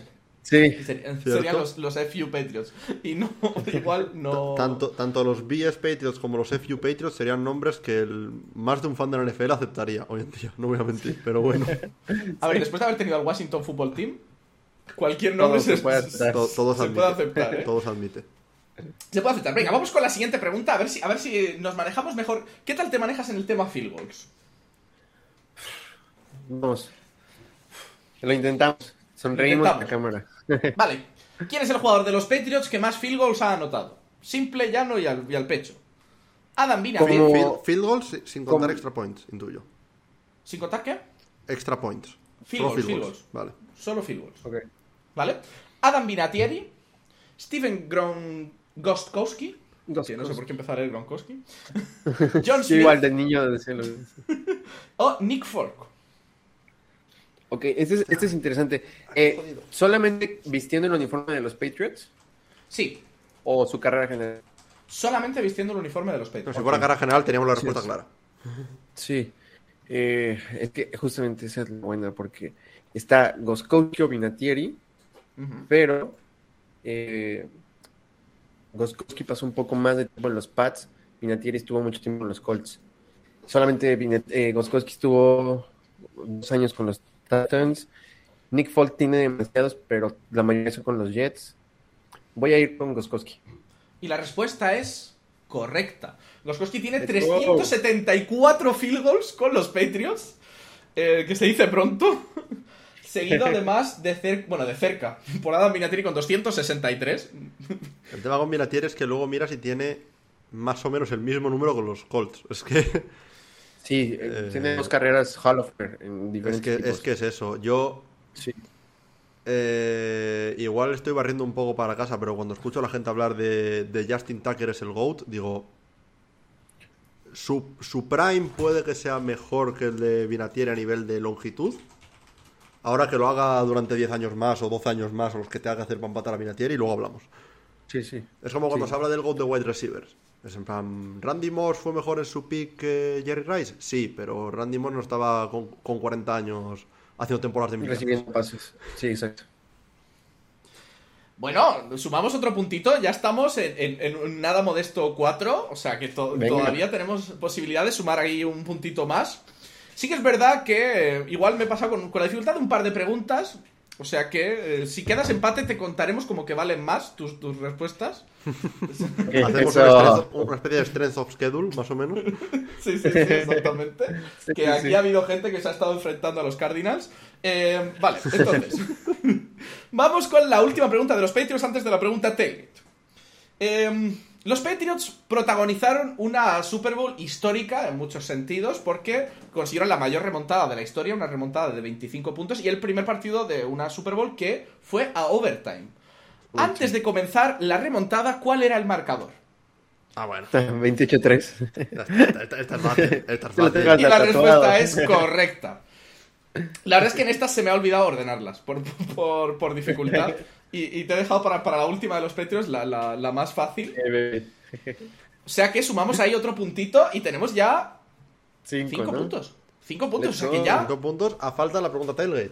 Sí. Serían, Cierto. serían los, los FU Patriots. Y no, igual no... Tanto, tanto los BS Patriots como los FU Patriots serían nombres que el, más de un fan de la NFL aceptaría hoy en día, no voy a mentir, pero bueno, A ver, después de haber tenido al Washington Football Team, cualquier nombre se, se puede aceptar. todo se admite. puede aceptar, ¿eh? Todo se admite. Se puede aceptar. Venga, vamos con la siguiente pregunta, a ver si, a ver si nos manejamos mejor. ¿Qué tal te manejas en el tema field goals? Vamos. Lo intentamos. Sonreímos a la cámara. Vale, ¿quién es el jugador de los Patriots que más field goals ha anotado? Simple, llano y al, y al pecho. Adam Vinatieri. Como- Field, field goals si- sin contar extra points, intuyo. ¿Sin contar qué? Extra points. Field Solo goals, field goals. Vale. Solo field goals. Ok. ¿Vale? Adam Vinatieri, Steven Gronkowski Que no sé por qué empezar el Gronkowski. John Smith igual de niño de celo. o Nick Folk. Ok, este es, este es interesante. Eh, ¿Solamente vistiendo el uniforme de los Patriots Sí, o su carrera general? solamente vistiendo el uniforme de los Patriots. si fuera cara general teníamos la respuesta Sí, clara. Sí. Eh, es que justamente esa es la buena porque está Goskowski o Vinatieri, Ujú. pero eh, Goskowski pasó un poco más de tiempo en los Pats, Vinatieri estuvo mucho tiempo en los Colts. Solamente eh, Goskowski estuvo dos años con los Titans. Nick Folk tiene demasiados, pero la mayoría son con los Jets. Voy a ir con Goskowski. Y la respuesta es correcta. Goskowski tiene Let's go. 374 field goals con los Patriots, eh, que se dice pronto. Seguido además de cerca, bueno, de cerca, por Adam Vinatieri con 263. El tema con Vinatieri es que luego miras y tiene más o menos el mismo número con los Colts. Es que Sí, eh, tiene dos carreras Hall of Fame en es diferentes que, equipos. es que es eso. Yo Sí. eh, igual estoy barriendo un poco para casa, pero cuando escucho a la gente hablar de, de Justin Tucker es el GOAT, digo... Su, su prime puede que sea mejor que el de Vinatieri a nivel de longitud. Ahora que lo haga durante 10 años más o 12 años más o los que te haga hacer para empatar a Vinatieri y luego hablamos. Sí, sí. Es como cuando Sí. se habla del GOAT de wide receivers. Es en plan, ¿Randy Moss fue mejor en su pick que Jerry Rice? Sí, pero Randy Moss no estaba con, con 40 años haciendo temporadas de mil Recibiendo pases. Sí, exacto. Bueno, sumamos otro puntito, ya estamos en, en- nada modesto 4, o sea que to- Venga. todavía tenemos posibilidad de sumar ahí un puntito más. Sí que es verdad que eh, igual me he pasado con, con la dificultad de un par de preguntas, o sea que eh, si quedas empate te contaremos como que valen más tus, tus respuestas. Hacemos Eso- una especie de strength of schedule, más o menos. Sí, sí, sí, exactamente. Sí, que sí, aquí sí. ha habido gente que se ha estado enfrentando a los Cardinals. Eh, vale, entonces. vamos con la última pregunta de los Patriots antes de la pregunta Tailgate. Eh, los Patriots protagonizaron una Super Bowl histórica en muchos sentidos porque consiguieron la mayor remontada de la historia, una remontada de 25 puntos y el primer partido de una Super Bowl que fue a overtime. Antes de comenzar la remontada, ¿cuál era el marcador? Ah, bueno. 28-3. Esta, esta- esta es fácil. Esta es fácil. Y la respuesta es correcta. La verdad es que en estas se me ha olvidado ordenarlas por, por, por dificultad. Y, y te he dejado para, para la última de los Patriots, la, la- la más fácil. Eh, O sea que sumamos ahí otro puntito y tenemos ya Cinco, cinco ¿no? puntos. Cinco puntos, o sea que ya. Cinco puntos a falta de la pregunta Tailgate.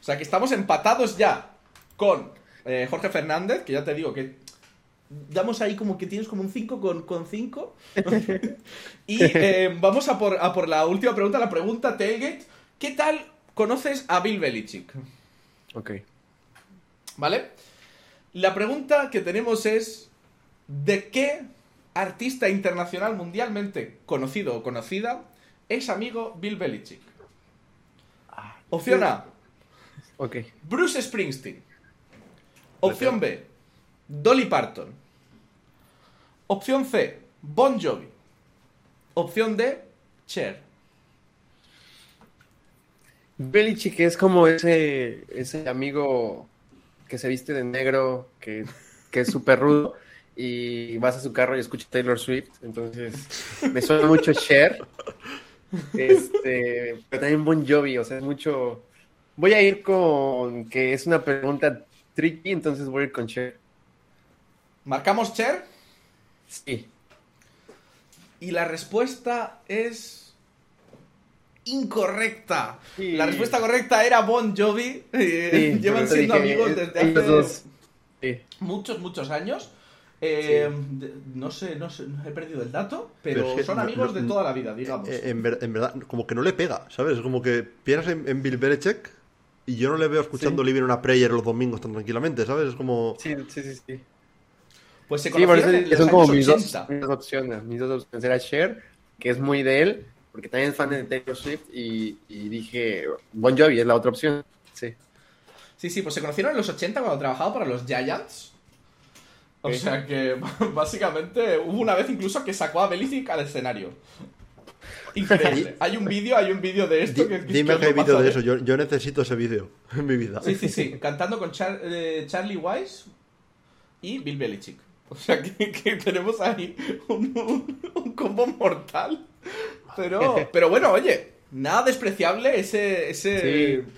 O sea que estamos empatados ya con eh, Jorge Fernández, que ya te digo que damos ahí como que tienes como un 5 con 5. y eh, vamos a por, a por la última pregunta, la pregunta Tailgate. ¿Qué tal conoces a Bill Belichick? Ok. ¿Vale? La pregunta que tenemos es, ¿de qué artista internacional mundialmente conocido o conocida es amigo Bill Belichick? Opción A, Ok. Bruce Springsteen. Opción B, Dolly Parton. Opción C, Bon Jovi. Opción D, Cher. Belichick es como ese, ese amigo que se viste de negro, que, que es súper rudo, y vas a su carro y escuchas Taylor Swift. Entonces, me suena mucho Cher. Este, pero también Bon Jovi, o sea, es mucho. Voy a ir con que es una pregunta tricky, entonces voy a ir con Cher. ¿Marcamos Cher? Sí. Y la respuesta es incorrecta. Sí. La respuesta correcta era Bon Jovi. Eh, Sí, llevan siendo dije, amigos eh, desde hace dos. Sí. muchos, muchos años. Eh, no sé, no sé, he perdido el dato, pero, Pero es que son amigos no- de toda la vida, digamos. Eh, En, ver- en verdad, como que no le pega, ¿sabes? Como que piensas en, en Bill Belichick y yo no le veo escuchando Sí. Living on a Prayer los domingos tan tranquilamente, ¿sabes? Es como... Sí, sí, sí, sí. pues se Sí, por eso son como años mis dos, 80. mis dos opciones. Mis dos opciones era Cher, que es muy de él, porque también es fan de Taylor Swift, y, y dije, Bon Jovi es la otra opción. Sí. Sí, sí, pues se conocieron en los 80 cuando trabajaba para los Giants. O sea que básicamente hubo una vez incluso que sacó a Belichick al escenario. Increíble. hay un vídeo, hay un vídeo de esto que, dime que hay vídeo de eso, yo, yo necesito ese vídeo en mi vida. Sí, sí, sí. Cantando con Char- eh, Charlie Weiss y Bill Belichick. O sea que, que tenemos ahí un, un- un combo mortal. Pero, pero bueno, oye, nada despreciable ese, ese, Sí.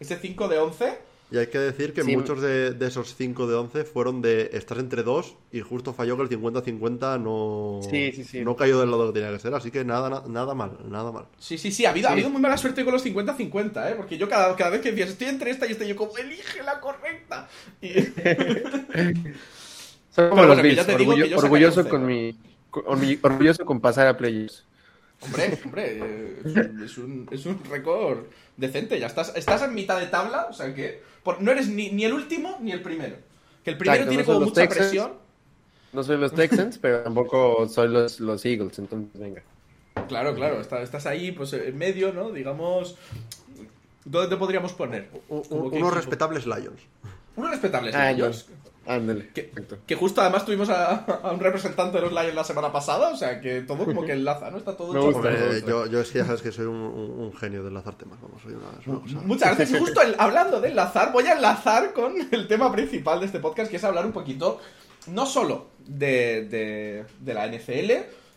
ese 5 de 11. Y hay que decir que Sí. muchos de, de esos 5 de 11 fueron de estás entre dos y justo falló que el 50-50 no, Sí, sí, sí. no cayó del lado que tenía que ser. Así que nada, na- nada mal, nada mal. Sí, sí, sí, ha habido, ha habido muy mala suerte con los 50-50, ¿eh? Porque yo cada, cada vez que decías, estoy entre esta y esta, yo como, elige la correcta. Y... Son como Pero los bueno, Bills, orgullo- orgulloso con mi con- orgulloso con pasar a playoffs. Hombre, hombre, eh, es un, es un, récord decente. Ya estás, estás en mitad de tabla, o sea que por- no eres ni, ni el último ni el primero. Que el primero Exacto, tiene no como mucha Texans. presión. No soy los Texans, pero tampoco soy los, los Eagles, entonces venga. Claro, claro, está- estás ahí, pues en medio, ¿no? Digamos. ¿Dónde te podríamos poner? Unos equipo. respetables Lions. Unos respetables Ah, Lions. Ándale. Que, justo además tuvimos a, a un representante de los Lions la semana pasada, o sea que todo como que enlaza, ¿no? Está todo hecho me Hombre, yo, yo es que ya sabes que soy un, un- un genio de enlazar temas. Vamos, soy una, una cosa- Muchas gracias. Y justo el- hablando de enlazar, voy a enlazar con el tema principal de este podcast, que es hablar un poquito, no solo de, de, de la NFL,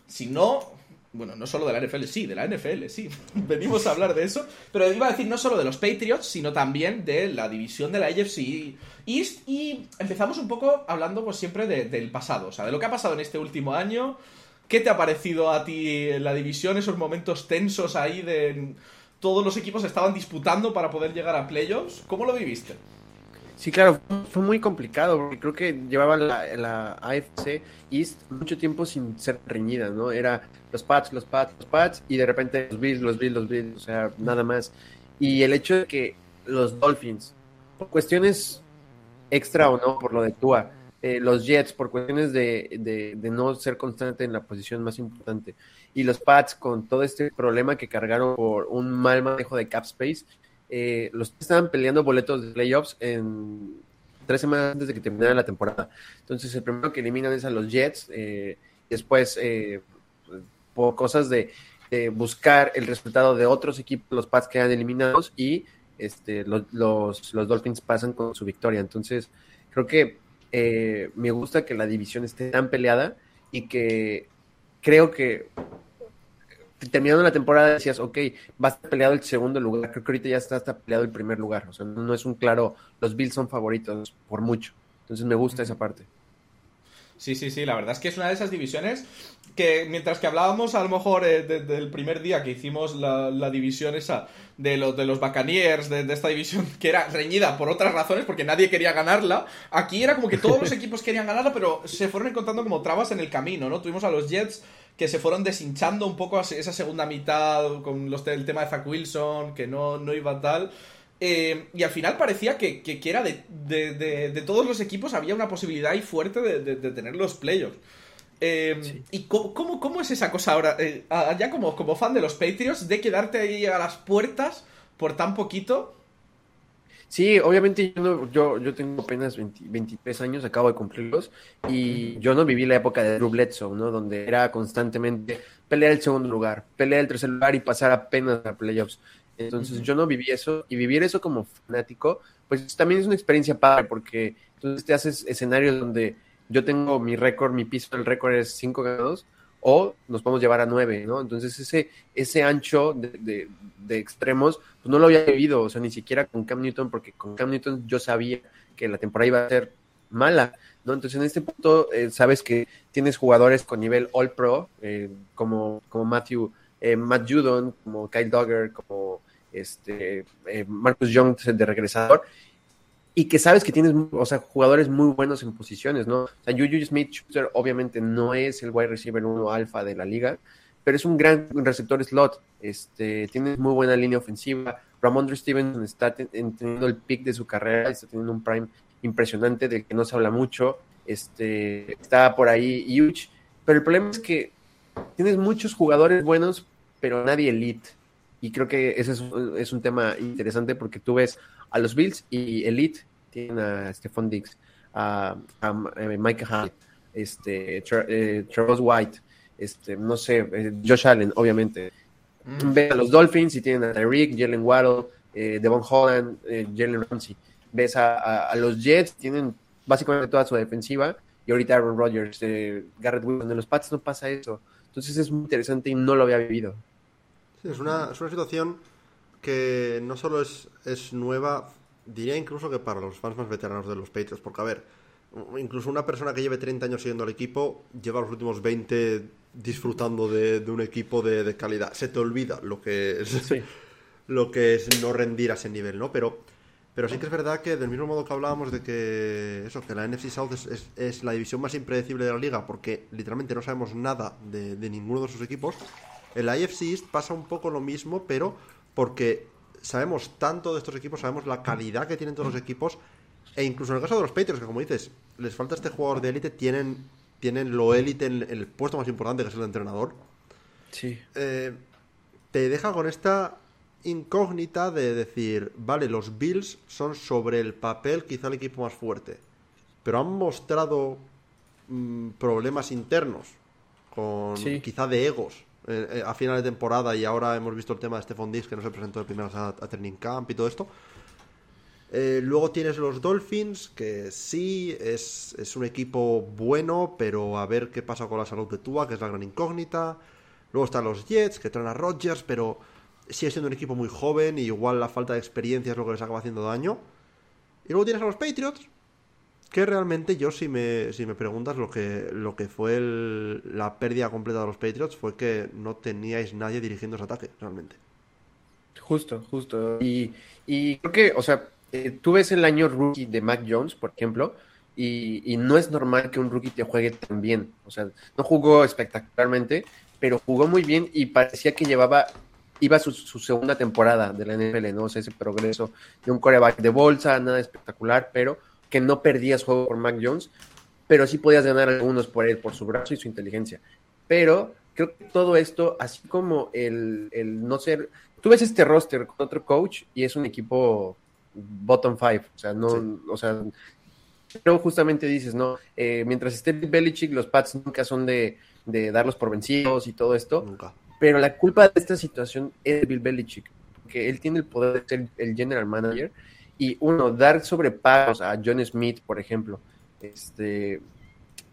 sino. Bueno, no solo de la NFL, sí, de la NFL, sí. Venimos a hablar de eso. Pero iba a decir no solo de los Patriots, sino también de la división de la AFC East. Y empezamos un poco hablando, pues siempre de- del pasado, o sea, de lo que ha pasado en este último año. ¿Qué te ha parecido a ti la división, esos momentos tensos ahí de todos los equipos estaban disputando para poder llegar a playoffs? ¿Cómo lo viviste? Sí, claro, fue- fue muy complicado porque creo que llevaba la, la AFC East mucho tiempo sin ser reñida, ¿no? Era los Pats, los Pats, los Pats y de repente los Bills, los Bills, los Bills, o sea, nada más. Y el hecho de que los Dolphins, por cuestiones extra o no, por lo de Tua, eh, los Jets, por cuestiones de, de, de no ser constante en la posición más importante, y los Pats con todo este problema que cargaron por un mal manejo de cap space, eh, los estaban peleando boletos de playoffs en tres semanas antes de que terminara la temporada. Entonces, el primero que eliminan es a los Jets. eh, después, eh, por cosas de, buscar el resultado de otros equipos, los Pats quedan eliminados y este, los, los, los Dolphins pasan con su victoria. Entonces, creo que eh, me gusta que la división esté tan peleada y que creo que terminando la temporada decías, ok, va a estar peleado el segundo lugar, creo que ahorita ya está hasta peleado el primer lugar, o sea, no es un claro, los Bills son favoritos por mucho, entonces me gusta esa parte. Sí, sí, sí, la verdad es que es una de esas divisiones que mientras que hablábamos a lo mejor eh, de- del primer día que hicimos la, la división esa de, los de los Buccaneers, de, de esta división que era reñida por otras razones porque nadie quería ganarla, aquí era como que todos los equipos querían ganarla pero se fueron encontrando como trabas en el camino, ¿no? Tuvimos a los Jets que se fueron deshinchando un poco esa segunda mitad con los, el tema de Zach Wilson, que no, no iba tal. Eh, y al final parecía que, que, que era de, de, de, de todos los equipos había una posibilidad ahí fuerte de, tener los playoffs. Eh, Sí. ¿Y cómo, cómo, cómo es esa cosa ahora, eh, ya como, como fan de los Patriots, de quedarte ahí a las puertas por tan poquito? Sí, obviamente yo, no- yo, yo tengo apenas 20 23 años, acabo de cumplirlos, y yo no viví la época de Drew Bledsoe, ¿no? Donde era constantemente pelear el segundo lugar, pelear el tercer lugar y pasar apenas a playoffs. Entonces yo no viví eso, y vivir eso como fanático, pues también es una experiencia padre, porque entonces te haces escenarios donde yo tengo mi récord, mi piso del récord es 5 ganados, o nos podemos llevar a 9, ¿no? Entonces ese, ese ancho de, de- de extremos, pues no lo había vivido, o sea, ni siquiera con Cam Newton, porque con Cam Newton yo sabía que la temporada iba a ser mala, ¿no? Entonces en este punto eh, sabes que tienes jugadores con nivel All Pro, eh, como, como Matthew, eh, Matt Judon, como Kyle Duggar, como este eh, Marcus Young de regresador, y que sabes que tienes, o sea, jugadores muy buenos en posiciones, ¿no? O sea, Juju Smith-Schuster obviamente no es el wide receiver 1 alfa de la liga, pero es un gran receptor slot. Este, tiene muy buena línea ofensiva. Ramondre Stevenson está ten- teniendo el pick de su carrera, está teniendo un prime impresionante del que no se habla mucho. Este, está por ahí huge, pero el problema es que tienes muchos jugadores buenos, pero nadie elite. Y creo que ese es, un- es un tema interesante porque tú ves a los Bills y Elite tienen a Stephon Diggs, a, a, eh, Micah Hyde, este, Tra- eh, Travis White, este, no sé, eh, Josh Allen, obviamente. Ves a los Dolphins y tienen a Tyreek, Jalen Waddle, eh, Devon Holland, eh, Jalen Ramsey. Ves a, a- a los Jets, tienen básicamente toda su defensiva y ahorita Aaron Rodgers, eh, Garrett Wilson. En los Pats no pasa eso. Entonces es muy interesante y no lo había vivido. Sí, es una, es una situación que no solo es, es nueva, diría incluso que para los fans más veteranos de los Patriots, porque a ver, incluso una persona que lleve 30 años siguiendo al equipo lleva los últimos 20 disfrutando de, un equipo de, calidad. Se te olvida lo que es lo que es no rendir a ese nivel, ¿no? Pero, pero sí que es verdad que del mismo modo que hablábamos de que eso, que la NFC South es, la división más impredecible de la liga, porque literalmente no sabemos nada de, de ninguno de sus equipos. En la AFC East pasa un poco lo mismo, pero porque sabemos tanto de estos equipos, sabemos la calidad que tienen todos los equipos, e incluso en el caso de los Patriots, que como dices, les falta este jugador de élite, tienen, tienen lo élite en el puesto más importante, que es el entrenador. Sí. Eh, te deja con esta incógnita de decir, vale, los Bills son sobre el papel quizá el equipo más fuerte, pero han mostrado mm, problemas internos, con quizá de egos. Eh, eh, a final de temporada y ahora hemos visto el tema de Stephon Diggs que no se presentó de primeras a, Training Camp y todo esto. Eh, luego tienes los Dolphins, que sí, es, es, un equipo bueno, pero a ver qué pasa con la salud de Tua, que es la gran incógnita. Luego están los Jets, que traen a Rodgers, pero sigue siendo un equipo muy joven y igual la falta de experiencia es lo que les acaba haciendo daño. Y luego tienes a los Patriots, que realmente yo si me, si me preguntas lo que, lo que fue la pérdida completa de los Patriots fue que no teníais nadie dirigiendo ese ataque, realmente. Justo, justo. Y, y creo que, o sea, eh, tú ves el año rookie de Mac Jones, por ejemplo, y, no es normal que un rookie te juegue tan bien. O sea, no jugó espectacularmente, pero jugó muy bien y parecía que llevaba, iba su, su segunda temporada de la NFL, ¿no? O sea, ese progreso de un coreback de bolsa, nada espectacular, pero que no perdías juego por Mac Jones, pero sí podías ganar algunos por él, por su brazo y su inteligencia. Pero creo que todo esto, así como el, no ser. Tú ves este roster con otro coach y es un equipo bottom five, o sea, no, o sea, pero justamente dices, no, eh, mientras esté Bill Belichick, los Pats nunca son de, darlos por vencidos y todo esto. Nunca. Pero la culpa de esta situación es Bill Belichick, porque él tiene el poder de ser el general manager y uno, dar sobrepagos a John Smith, por ejemplo, este,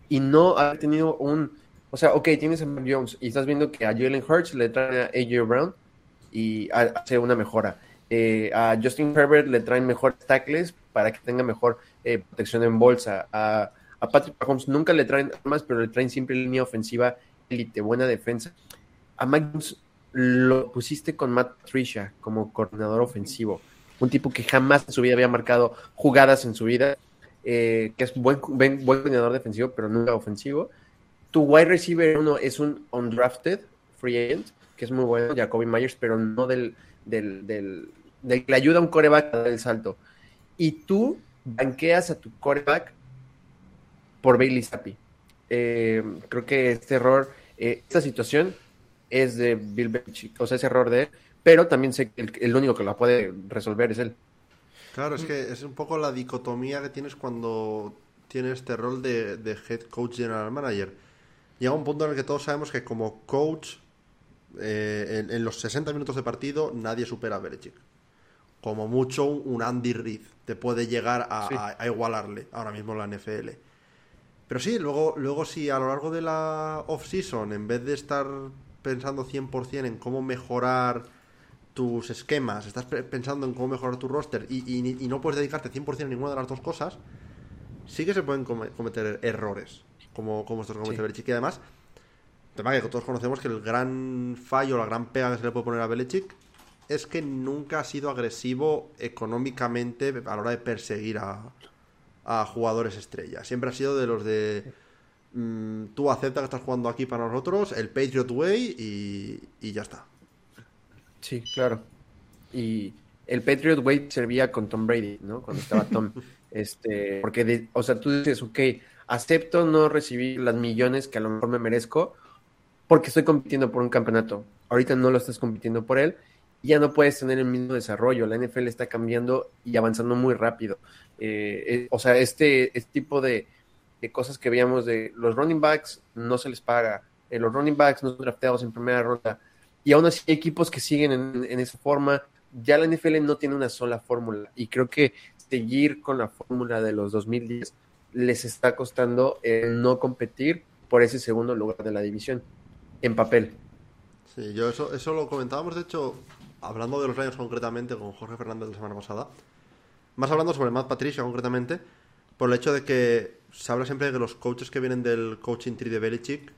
y no ha tenido un, o sea, ok, tienes a Mac Jones y estás viendo que a Jalen Hurts le traen a AJ Brown y hace una mejora. Eh, a Justin Herbert le traen mejores tackles para que tenga mejor eh, protección en bolsa. A, a, Patrick Mahomes nunca le traen más, pero le traen siempre línea ofensiva élite, buena defensa. A Mac Jones lo pusiste con Matt Patricia como coordinador ofensivo un tipo que jamás en su vida había marcado jugadas en su vida, eh, que es buen, buen, buen defensivo, pero nunca ofensivo. Tu wide receiver uno es un undrafted free agent, que es muy bueno, Jacoby Myers, pero no del, del, del, que le ayuda a un coreback a dar el salto. Y tú banqueas a tu coreback por Bailey Zappi. Eh, creo que este error, eh, esta situación es de Bill Belichick, o sea, ese error de pero también sé que el, único que la puede resolver es él. Claro, es que es un poco la dicotomía que tienes cuando tienes este rol de, head coach general manager. Llega un punto en el que todos sabemos que como coach, eh, en, los 60 minutos de partido, nadie supera a Belichick. Como mucho, un Andy Reid te puede llegar a, igualarle ahora mismo en la NFL. Pero sí, luego, luego sí, a lo largo de la off-season, en vez de estar pensando 100% en cómo mejorar tus esquemas, estás pensando en cómo mejorar tu roster y, no puedes dedicarte 100% a ninguna de las dos cosas, sí que se pueden cometer errores, como, como estos que comete Belichick. Y además, tema que todos conocemos que el gran fallo, la gran pega que se le puede poner a Belichick es que nunca ha sido agresivo económicamente a la hora de perseguir a, a jugadores estrellas. Siempre ha sido de los de mm, tú aceptas que estás jugando aquí para nosotros, el Patriot Way y ya está. Sí, claro. Y el Patriot Way servía con Tom Brady, ¿no? Cuando estaba Tom. este, porque, o sea, tú dices, ok, acepto no recibir las millones que a lo mejor me merezco porque estoy compitiendo por un campeonato. Ahorita no lo estás compitiendo por él ya no puedes tener el mismo desarrollo. La NFL está cambiando y avanzando muy rápido. Eh, eh, o sea, este, este tipo de, cosas que veíamos de los running backs no se les paga, eh, los running backs no son drafteados en primera ronda y aún así hay equipos que siguen en, esa forma. Ya la NFL no tiene una sola fórmula y creo que seguir con la fórmula de los 2010 les está costando el no competir por ese segundo lugar de la división en papel. Sí, yo eso, eso lo comentábamos, de hecho, hablando de los Lions concretamente con Jorge Fernández la semana pasada, más hablando sobre Matt Patricia concretamente, por el hecho de que se habla siempre de que los coaches que vienen del coaching tree de Belichick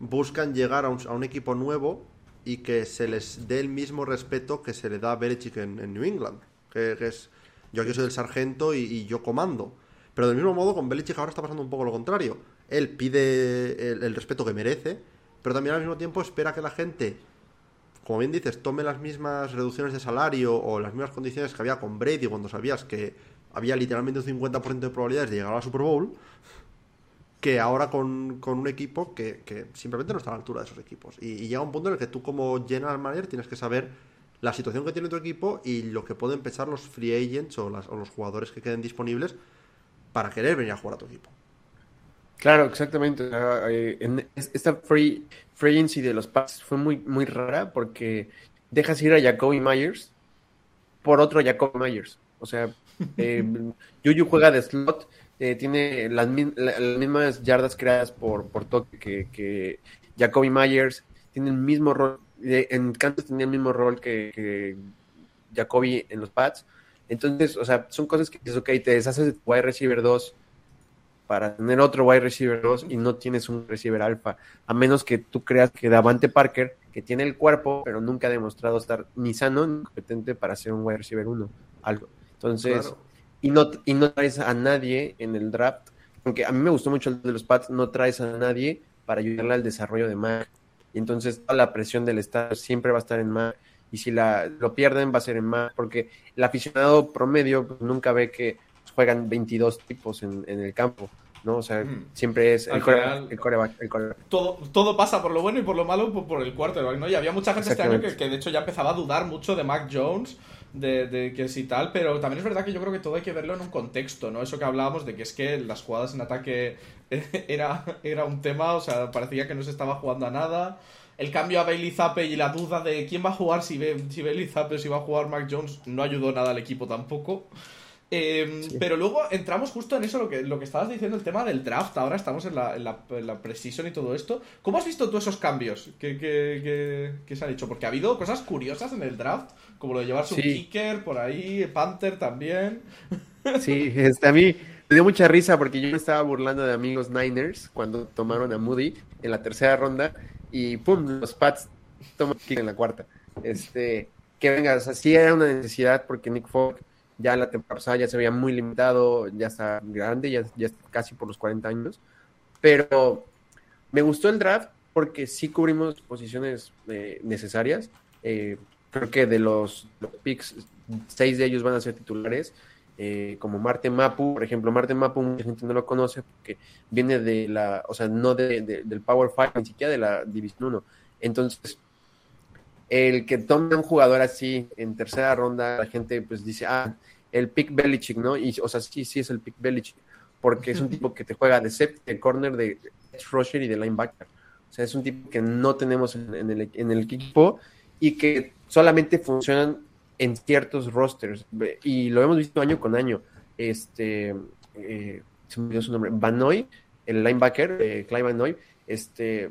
buscan llegar a un, a un equipo nuevo y que se les dé el mismo respeto que se le da a Belichick en, en New England, que, es yo aquí soy el sargento y, y, yo comando. Pero del mismo modo con Belichick ahora está pasando un poco lo contrario. Él pide el, el respeto que merece, pero también al mismo tiempo espera que la gente como bien dices, tome las mismas reducciones de salario o las mismas condiciones que había con Brady cuando sabías que había literalmente un 50% de probabilidades de llegar a la Super Bowl, que ahora con, con un equipo que, que, simplemente no está a la altura de esos equipos. Y, y, llega un punto en el que tú como general manager tienes que saber la situación que tiene tu equipo y lo que pueden pensar los free agents o, las, o los jugadores que queden disponibles para querer venir a jugar a tu equipo. Claro, exactamente. Esta free, free agency de los Pats fue muy, muy rara porque dejas ir a Jacoby Myers por otro Jacoby Myers. O sea, eh, Yuyu juega de slot, eh, tiene las, mismas yardas creadas por, por toque que, que, Jacoby Myers, tiene el mismo rol, en Kansas tenía el mismo rol que, que Jacoby en los Pats. Entonces, o sea, son cosas que dices, ok, te deshaces de tu wide receiver 2 para tener otro wide receiver 2 y no tienes un receiver alfa, a menos que tú creas que Davante Parker, que tiene el cuerpo, pero nunca ha demostrado estar ni sano ni competente para ser un wide receiver 1, algo. Entonces. Y, no, y no traes a nadie en el draft, aunque a mí me gustó mucho el de los Pats, no traes a nadie para ayudarle al desarrollo de Mac. Y entonces toda la presión del estado siempre va a estar en Mac. Y si la, lo pierden, va a ser en Mac, porque el aficionado promedio pues, nunca ve que juegan 22 tipos en, en el campo. ¿no? O sea, mm. siempre es el, coreback, el, coreback, el coreback. Todo, todo pasa por lo bueno y por lo malo por, por el quarterback, ¿no? Y había mucha gente este año que, que, de hecho ya empezaba a dudar mucho de Mac Jones, de, que sí tal, pero también es verdad que yo creo que todo hay que verlo en un contexto, ¿no? Eso que hablábamos de que es que las jugadas en ataque era, era un tema, o sea, parecía que no se estaba jugando a nada. El cambio a Bailey Zappe y la duda de quién va a jugar, si, si Bailey Zappe o si va a jugar Mac Jones, no ayudó nada al equipo tampoco. Eh, sí. Pero luego entramos justo en eso, lo que, lo que estabas diciendo, el tema del draft. Ahora estamos en la, en la, en la precision y todo esto. ¿Cómo has visto tú esos cambios que, que, que, que, se han hecho? Porque ha habido cosas curiosas en el draft, como lo de llevarse sí. un kicker por ahí, Panther también. Sí, este, a mí me dio mucha risa porque yo me estaba burlando de amigos Niners cuando tomaron a Moody en la tercera ronda y ¡pum! Los Pats toman kicker en la cuarta. Este, que venga, o sea, sí era una necesidad porque Nick Fogg ya la temporada pasada ya se veía muy limitado, ya está grande, ya, ya está casi por los 40 años, pero me gustó el draft porque sí cubrimos posiciones eh, necesarias. Eh, creo que de los, los, picks, seis de ellos van a ser titulares, eh, como Marte Mapu, por ejemplo, Marte Mapu mucha gente no lo conoce porque viene de la, o sea, no de, de, del Power 5, ni siquiera de la División 1. Entonces, el que tome un jugador así en tercera ronda, la gente pues dice, ah, el pick Belichick, ¿no? Y, o sea, sí, sí es el pick Belichick, porque es un tipo que te juega de safety, de corner, de rusher y de linebacker. O sea, es un tipo que no tenemos en, en, el, en el equipo y que solamente funcionan en ciertos rosters. Y lo hemos visto año con año. Este, eh, se me olvidó su nombre, Banoy, el linebacker, eh, Clyde Banoy, este,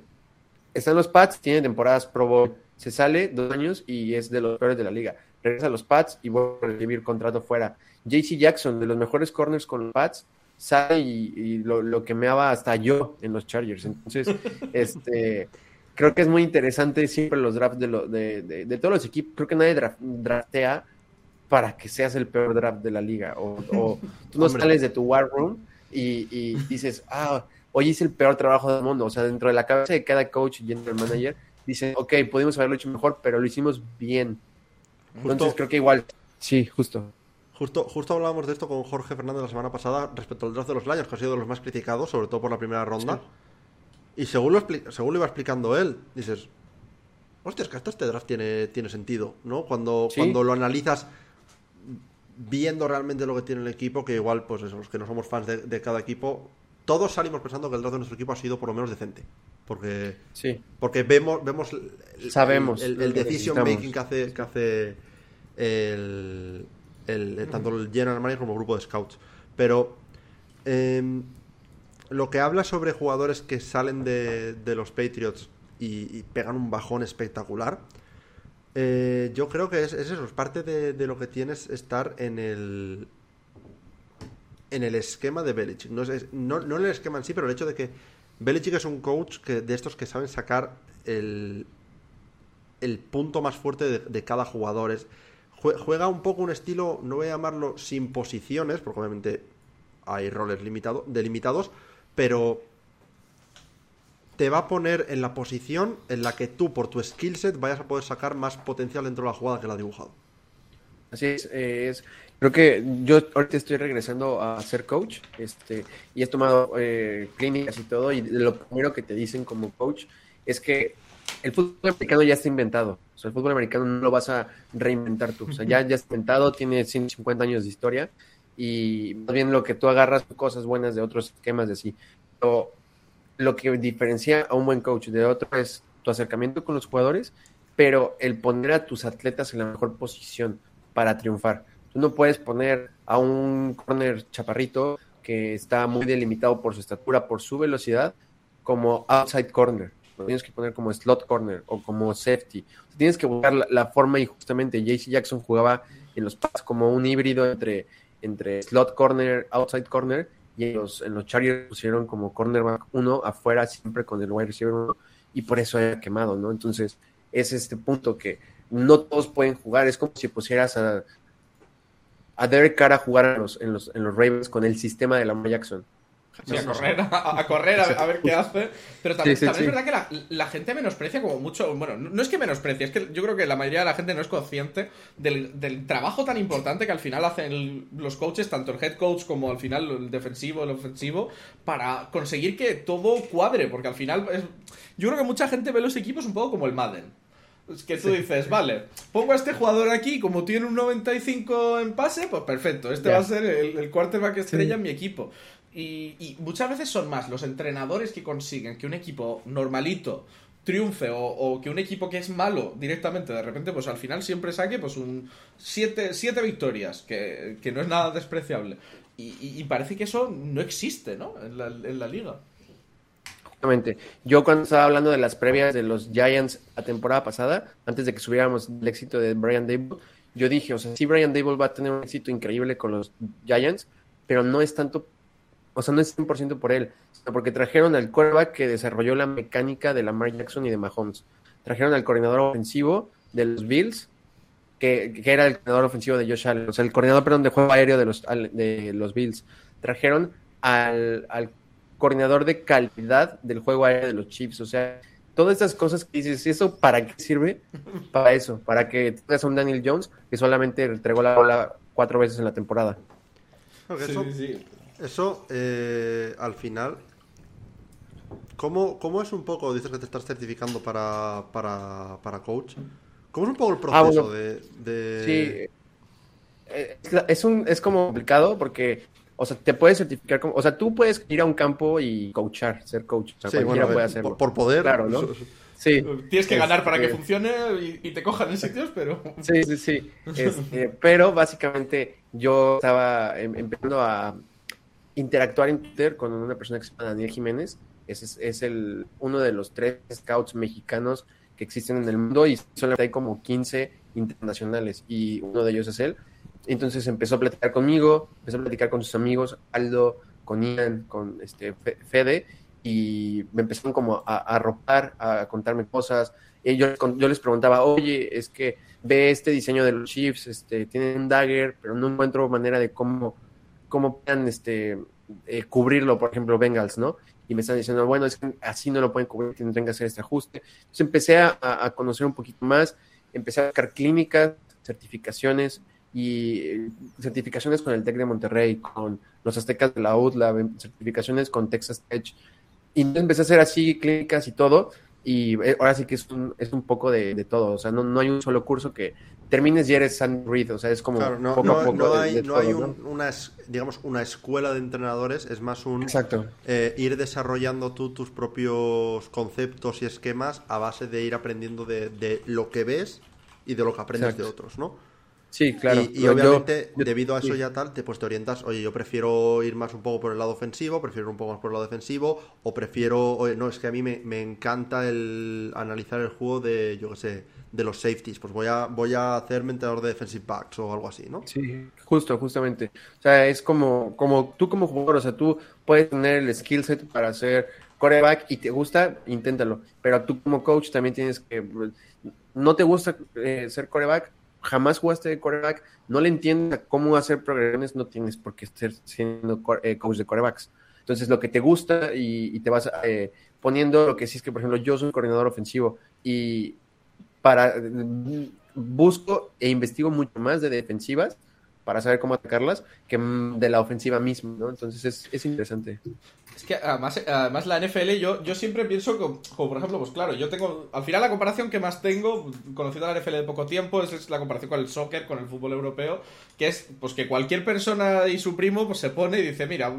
están los Pats, tiene temporadas Pro Bowl se sale dos años y es de los peores de la liga. Regresa a los Pats y vuelve a recibir contrato fuera. JC Jackson, de los mejores corners con los Pats, sale y, y lo, lo, quemeaba hasta yo en los Chargers. Entonces, este creo que es muy interesante siempre los drafts de, lo, de, de, de todos los equipos. Creo que nadie draft, draftea para que seas el peor draft de la liga. O, o tú no sales de tu war room y, y dices, ah, hoy hice el peor trabajo del mundo. O sea, dentro de la cabeza de cada coach y general manager dicen, ok, pudimos haberlo hecho mejor, pero lo hicimos bien. Justo, Entonces creo que igual, sí, justo. Justo, justo hablábamos de esto con Jorge Fernández la semana pasada respecto al draft de los Lions, que ha sido de los más criticados, sobre todo por la primera ronda. Sí. Y según lo, según lo iba explicando él, dices, hostias, que hasta este draft tiene, tiene sentido, ¿no? Cuando, sí. cuando lo analizas viendo realmente lo que tiene el equipo, que igual, pues eso, los que no somos fans de, de cada equipo, todos salimos pensando que el draft de nuestro equipo ha sido por lo menos decente. Porque, sí. porque vemos, vemos el, Sabemos el, el, el decision making que hace, que hace el, el, tanto el general manager como el grupo de scouts. Pero eh, lo que habla sobre jugadores que salen de, de los Patriots y, y pegan un bajón espectacular, eh, yo creo que es, es eso, es parte de, de lo que tienes estar en el en el esquema de Belichick. No, es, no, no en el esquema en sí, pero el hecho de que Belichick es un coach que, de estos que saben sacar el, el punto más fuerte de, cada jugador. Es, jue- juega un poco un estilo, no voy a llamarlo sin posiciones, porque obviamente hay roles limitado, delimitados, pero te va a poner en la posición en la que tú, por tu skill set, vayas a poder sacar más potencial dentro de la jugada que la ha dibujado. Así es, eh, es- creo que yo ahorita estoy regresando a ser coach, este, y he tomado eh, clínicas y todo, y lo primero que te dicen como coach es que el fútbol americano ya está inventado, o sea, el fútbol americano no lo vas a reinventar tú, o sea, ya, ya está inventado, tiene 150 años de historia, y más bien lo que tú agarras cosas buenas de otros esquemas de así, pero lo que diferencia a un buen coach de otro es tu acercamiento con los jugadores, pero el poner a tus atletas en la mejor posición para triunfar. Tú no puedes poner a un corner chaparrito que está muy delimitado por su estatura, por su velocidad, como outside corner. Lo tienes que poner como slot corner o como safety. Tienes que buscar la, forma y justamente JC Jackson jugaba en los pads como un híbrido entre, entre slot corner, outside corner y en los, en los Chargers pusieron como cornerback uno afuera siempre con el wide receiver uno y por eso era quemado, ¿no? Entonces es este punto que no todos pueden jugar, es como si pusieras a, a Derek Carr a jugar en los, en los, en los Ravens con el sistema de Lamar Jackson. Sí, a correr, a, a correr, a, a ver qué hace. Pero también, Sí, sí, también es verdad que la, la gente menosprecia como mucho. Bueno, no no es que menosprecie, es que yo creo que la mayoría de la gente no es consciente del, del trabajo tan importante que al final hacen el- los coaches, tanto el head coach como al final el defensivo, el ofensivo, para conseguir que todo cuadre. Porque al final, es- yo creo que mucha gente ve los equipos un poco como el Madden. Es que tú dices, vale, pongo a este jugador aquí, como tiene un 95 en pase, pues perfecto, este va a ser el, el quarterback estrella en mi equipo. Y, y muchas veces son más los entrenadores que consiguen que un equipo normalito triunfe o, o que un equipo que es malo directamente de repente pues al final siempre saque pues un siete, siete victorias que, que no es nada despreciable. Y, y- y parece que eso no existe ¿no? en, la, en la liga Justamente, yo cuando estaba hablando de las previas de los Giants la temporada pasada, antes de que subiéramos el éxito de Brian Dable, yo dije, o sea, sí Brian Dable va a tener un éxito increíble con los Giants, pero no es tanto, o sea, no es 100% por él, sino porque trajeron al quarterback que desarrolló la mecánica de Lamar Jackson y de Mahomes. Trajeron al coordinador ofensivo de los Bills, que, que era el coordinador ofensivo de Josh Allen, o sea, el coordinador, perdón, de juego aéreo de los, de los Bills. Trajeron al coordinador de calidad del juego aéreo de los Chiefs. O sea, todas estas cosas que dices, ¿y ¿eso para qué sirve? Para eso, para que tengas a un Daniel Jones que solamente entregó la bola cuatro veces en la temporada. Eso, sí, sí. eso, eh, al final, ¿cómo, ¿cómo es un poco, dices que te estás certificando para, para, para coach? ¿Cómo es un poco el proceso Ah, bueno. de, de- Sí. Eh, Es, un, es como complicado porque, o sea, te puedes certificar como, o sea, tú puedes ir a un campo y coachar, ser coach. O sea, Sí, cualquiera bueno, puede eh, hacerlo. por, por poder. Claro, ¿no? Sí. tienes que ganar para que Este, funcione y, y te cojan en sitios pero Sí, sí, sí. Este, pero básicamente yo estaba em- empezando a interactuar en Twitter con una persona que se llama Daniel Jiménez. Ese es, es el, uno de los tres scouts mexicanos que existen en el mundo y solamente hay como 15 internacionales y uno de ellos es él. Entonces empezó a platicar conmigo, empezó a platicar con sus amigos, Aldo, con Ian, con este Fe- Fede, y me empezaron como a, arropar, a contarme cosas. Y yo, con- yo les preguntaba, oye, es que ve este diseño de los Chiefs, este, tienen un dagger, pero no encuentro manera de cómo, cómo puedan este, eh, cubrirlo, por ejemplo, Bengals, ¿no? Y me están diciendo, bueno, es que así no lo pueden cubrir, tendrán que hacer este ajuste. Entonces empecé a conocer un poquito más, empecé a buscar clínicas, certificaciones y eh, certificaciones con el TEC de Monterrey, con los aztecas de la UTLA, certificaciones con Texas Tech. Y empecé a hacer así clínicas y todo. Y eh, ahora sí que es un, es un poco de, de todo. O sea, no, no hay un solo curso que termines y eres Sam Reed. O sea, es como Claro, no, poco no- a poco. no hay, de todo, hay un- una, digamos, una escuela de entrenadores, es más un Exacto. eh, ir desarrollando tú tus propios conceptos y esquemas a base de ir aprendiendo de, de lo que ves y de lo que aprendes Exacto. de otros, ¿no? Sí, claro. Y, obviamente, yo- debido a eso ya tal, te, pues te orientas, oye, yo prefiero ir más un poco por el lado ofensivo, prefiero ir un poco más por el lado defensivo, o prefiero, oye, no, es que a mí me, me encanta el analizar el juego de, yo qué sé, de los safeties, pues voy a, voy a hacerme entrenador de defensive backs o algo así, ¿no? Sí, justo, justamente. O sea, es como, como tú como jugador, o sea, tú puedes tener el skill set para hacer coreback y te gusta, inténtalo. Pero tú como coach también tienes que, no te gusta eh, ser coreback, jamás jugaste de coreback, no le entiendes cómo hacer progresiones, no tienes por qué estar siendo eh, coach de corebacks. Entonces, lo que te gusta y, te vas eh, poniendo lo que sí es que, por ejemplo, yo soy coordinador ofensivo y para busco e investigo mucho más de defensivas para saber cómo atacarlas que de la ofensiva misma, ¿no? Entonces es, es interesante. Es que además, además la NFL, yo, yo siempre pienso como, como, por ejemplo, pues claro, yo tengo, al final la comparación que más tengo, conociendo la NFL de poco tiempo, es, es la comparación con el soccer, con el fútbol europeo, que es pues que cualquier persona y su primo pues se pone y dice, mira,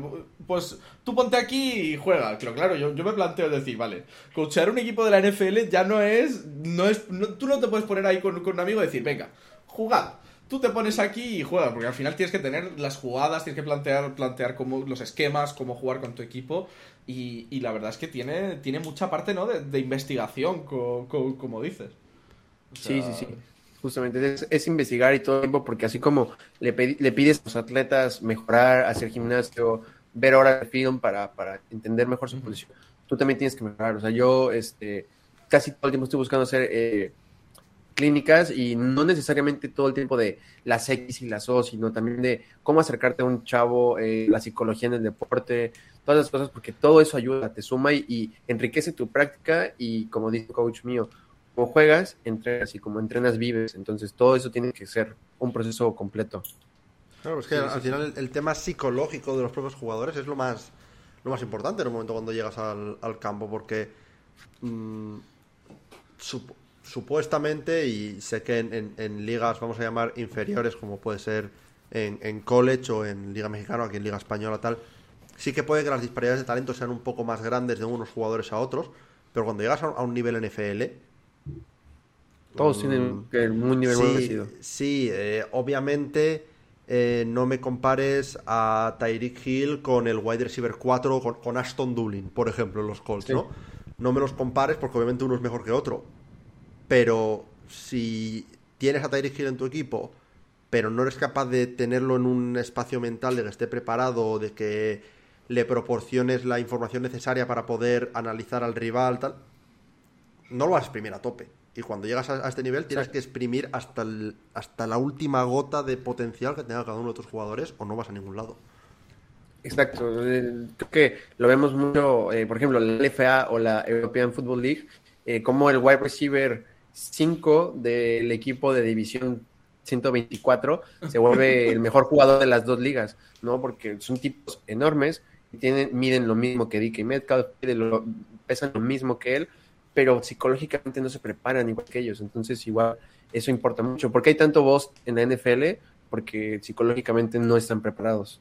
pues tú ponte aquí y juega. Pero claro, yo, yo me planteo decir, vale, coachar un equipo de la NFL ya no es, no es, no- tú no te puedes poner ahí con, con un amigo y decir, venga, jugad. Tú te pones aquí y juegas, porque al final tienes que tener las jugadas, tienes que plantear, plantear cómo, los esquemas, cómo jugar con tu equipo. Y, y la verdad es que tiene, tiene mucha parte ¿no? de, de investigación, co- co- como dices. O Sí, sea, sí, sí. Justamente es, es investigar y todo el tiempo, porque así como le, le pides a los atletas mejorar, hacer gimnasio, ver horas de film para, para entender mejor su posición, tú también tienes que mejorar. O sea, yo este, casi todo el tiempo estoy buscando hacer eh, clínicas y no necesariamente todo el tiempo de las X y las O, sino también de cómo acercarte a un chavo, eh, la psicología en el deporte, todas las cosas, porque todo eso ayuda, te suma y, y enriquece tu práctica y como dice el coach mío, como juegas, entrenas y como entrenas vives, entonces todo eso tiene que ser un proceso completo. Claro, es que al final el, el tema psicológico de los propios jugadores es lo más lo más importante en un momento cuando llegas al, al campo, porque mm, sup- supuestamente, y sé que en, en- en ligas, vamos a llamar inferiores, como puede ser en, en college o en Liga Mexicana o aquí en Liga Española, tal, sí que puede que las disparidades de talento sean un poco más grandes de unos jugadores a otros, pero cuando llegas a, un nivel NFL, Todos Mm. tienen que un nivel muy Sí, parecido. sí eh, obviamente eh, no me compares a Tyreek Hill con el wide receiver 4 con, con Aston Doolin, por ejemplo, en los Colts, Sí. ¿no? No me los compares porque obviamente uno es mejor que otro. Pero si tienes a Tyreek Hill en tu equipo, pero no eres capaz de tenerlo en un espacio mental de que esté preparado, de que le proporciones la información necesaria para poder analizar al rival, tal, no lo vas a exprimir a tope. Y cuando llegas a, a este nivel tienes que exprimir hasta, el- hasta la última gota de potencial que tenga cada uno de tus jugadores o no vas a ningún lado. Exacto, creo que lo vemos mucho, eh, por ejemplo, la LFA o la European Football League, eh, como el wide receiver 5 del equipo de división 124 se vuelve el mejor jugador de las dos ligas, ¿no? Porque son tipos enormes, y tienen, miden lo mismo que DK Metcalf, miden lo- pesan lo mismo que él, pero psicológicamente no se preparan igual que ellos, entonces igual eso importa mucho. porque hay tanto voz en la NFL? Porque psicológicamente no están preparados.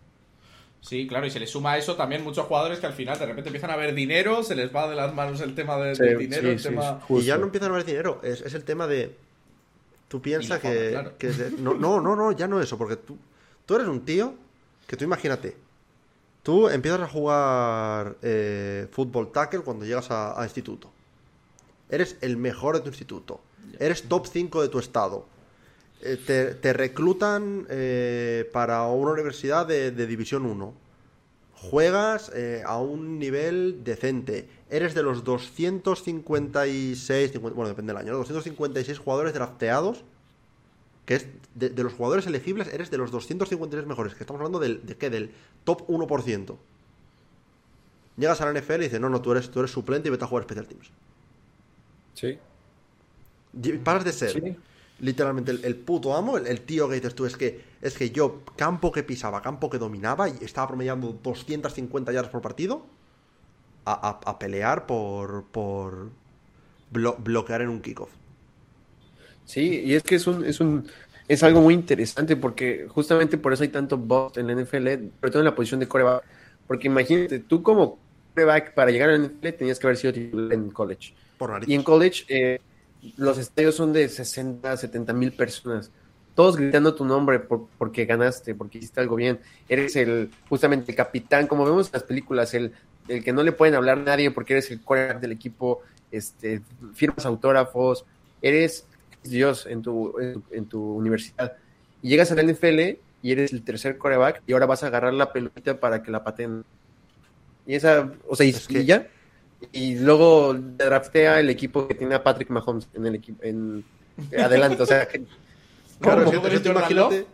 Sí, claro, y se le suma a eso también muchos jugadores que al final de repente empiezan a ver dinero, se les va de las manos el tema de- Sí, del dinero, sí, el sí, tema... Y ya no empiezan a ver dinero, es, es el tema de... Tú piensas que... claro. que de- no, no, no, no, ya no eso, porque tú, tú eres un tío que tú imagínate, tú empiezas a jugar eh, fútbol tackle cuando llegas a, a instituto. Eres el mejor de tu instituto. Eres top 5 de tu estado. Eh, te, te reclutan eh, para una universidad de, de División 1. Juegas eh, a un nivel decente. Eres de los 256, 50 bueno, depende del año, ¿no? 256 jugadores drafteados. Que es de, de los jugadores elegibles, eres de los 253 mejores. Que estamos hablando del, de qué? Del top 1%. Llegas a la NFL y dices, no, no, tú eres, tú eres suplente y vete a jugar Special Teams. Sí. Y Pasas de ser Sí. Literalmente el, el puto amo, el, el tío que dices tú, es que, es que yo, campo que pisaba, campo que dominaba y estaba promediando 250 yardas por partido, a, a- a pelear por, por blo- bloquear en un kickoff. Sí, y es que es un, es un, es algo muy interesante porque justamente por eso hay tanto bot en la NFL, sobre todo en la posición de coreback. Porque imagínate, tú como coreback para llegar a la NFL tenías que haber sido titular en college. Por. Y en college eh, los estadios son de 60, 70 mil personas. todos gritando tu nombre por, porque ganaste, porque hiciste algo bien. Eres el, justamente el capitán, como vemos en las películas, el, el que no le pueden hablar a nadie porque eres el quarterback del equipo, este, firmas autógrafos, eres Dios en tu, en tu, en tu universidad. Y llegas a la NFL y eres el tercer coreback y ahora vas a agarrar la pelotita para que la pateen. Y esa, o sea, y, Es que- y ya. Y luego draftea el equipo que tiene a Patrick Mahomes en el equipo, en adelante, o sea, que- Claro, ¿Cómo? es que- ¿Eres es que tú imagínate,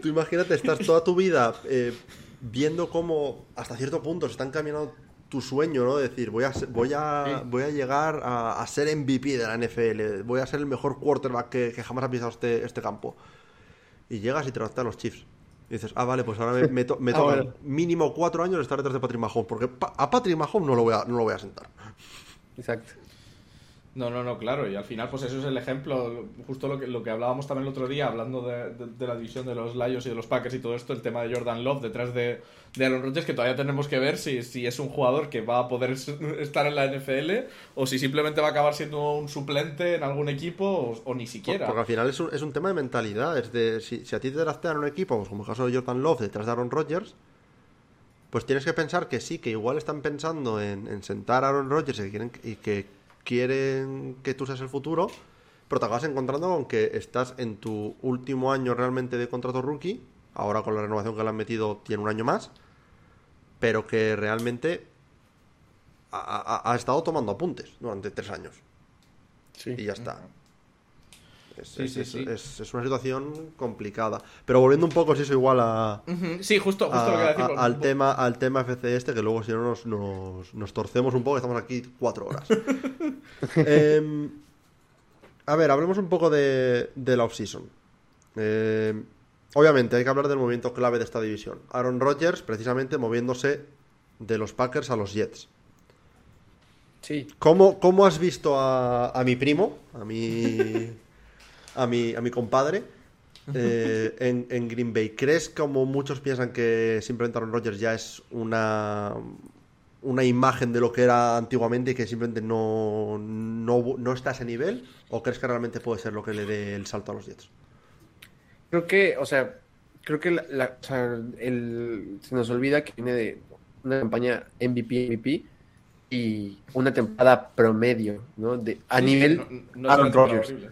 tú imagínate, estás toda tu vida eh, viendo cómo hasta cierto punto se están caminando tu sueño, ¿no? De decir, voy a, ser- voy a, voy a llegar a, a ser MVP de la NFL, voy a ser el mejor quarterback que, que jamás ha pisado este, este campo. Y llegas y te a los Chiefs. Y dices, ah, vale, pues ahora me, me to- me Ah, toca bueno. mínimo cuatro años estar detrás de Patrick Mahomes, porque pa- a Patrick Mahomes no lo voy a, no lo voy a sentar. exacto. No, no, no, claro, y al final pues eso es el ejemplo, justo lo que, lo que hablábamos también el otro día, hablando de, de- la división de los Lions y de los Packers y todo esto, el tema de Jordan Love detrás de, Aaron Rodgers, que todavía tenemos que ver si, si es un jugador que va a poder estar en la NFL o si simplemente va a acabar siendo un suplente en algún equipo o, ni siquiera. Porque al final es un, es un tema de mentalidad. Es de, si, a ti te draftean un equipo, pues como el caso de Jordan Love detrás de Aaron Rodgers, pues tienes que pensar que sí, que igual están pensando en, en sentar a Aaron Rodgers y quieren, y que quieren que tú seas el futuro, pero te acabas encontrando con que estás en tu último año realmente de contrato rookie, ahora con la renovación que le han metido tiene un año más, pero que realmente ha, ha- ha estado tomando apuntes durante tres años. Sí. Y ya está. Es, Sí, es- sí, es- sí. es- es una situación complicada. Pero volviendo un poco, si eso igual a, Sí, justo, justo a- lo que a decir. a- al, tema, al tema FC este, que luego si no nos, nos, nos torcemos un poco, estamos aquí cuatro horas. Em, a ver, hablemos un poco de, de la offseason. Em, obviamente hay que hablar del movimiento clave de esta división. Aaron Rodgers, precisamente, moviéndose de los Packers a los Jets. Sí. ¿Cómo, cómo has visto a, a mi primo, a mi, a mi, a mi compadre, eh, en, en Green Bay? ¿Crees, como muchos piensan, que simplemente Aaron Rodgers ya es una, una imagen de lo que era antiguamente y que simplemente no, no, no está a ese nivel? ¿O crees que realmente puede ser lo que le dé el salto a los Jets? Creo que, o sea, creo que la, la- o sea, el, se nos olvida que viene de una campaña MVP, MVP y una temporada promedio, ¿no? De, a Sí, nivel no- no Aaron Rodgers. horrible.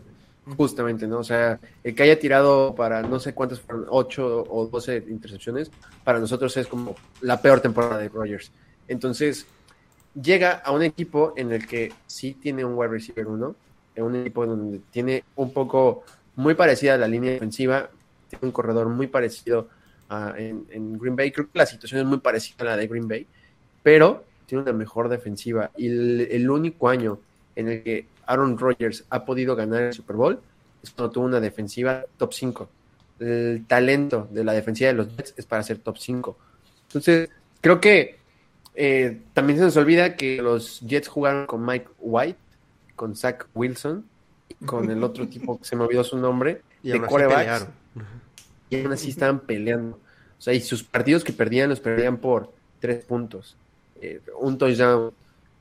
Justamente, ¿no? O sea, el que haya tirado para no sé cuántas fueron, 8 o 12 intercepciones, para nosotros es como la peor temporada de Rodgers. Entonces, llega a un equipo en el que sí tiene un wide receiver 1, en un equipo donde tiene un poco muy parecida a la línea defensiva, tiene un corredor muy parecido a, en, en Green Bay. Creo que la situación es muy parecida a la de Green Bay, pero tiene una mejor defensiva. Y el único año en el que Aaron Rodgers ha podido ganar el Super Bowl es cuando tuvo una defensiva top 5. El talento de la defensiva de los Jets es para ser top 5. Entonces, creo que eh, también se nos olvida que los Jets jugaron con Mike White, con Zach Wilson, con el otro tipo que se me olvidó su nombre, Y de pelearon. y aún así estaban peleando. O sea, y sus partidos que perdían los perdían por tres puntos. Eh, un touchdown.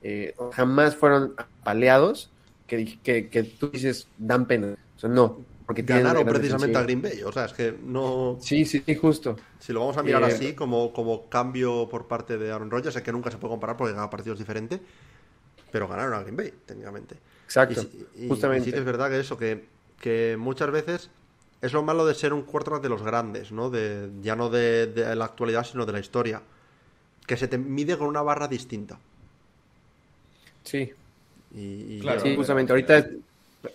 Eh, jamás fueron apaleados que, que, que tú dices dan pena. O sea, no. Porque Ganaron precisamente a. Green Bay. O sea, es que no. Sí, sí, sí, justo. Si lo vamos a mirar Eh, así, como, como cambio por parte de Aaron Rodgers, es que nunca se puede comparar porque cada partido es diferente, pero ganaron a Green Bay, técnicamente. Exacto. Y, sí- y- justamente. y sí que es verdad que eso, que, que muchas veces es lo malo de ser un quarterback de los grandes, ¿no? De, ya no de, de la actualidad, sino de la historia. Que se te mide con una barra distinta. Sí, Y, y- Claro. sí, justamente. Ahorita,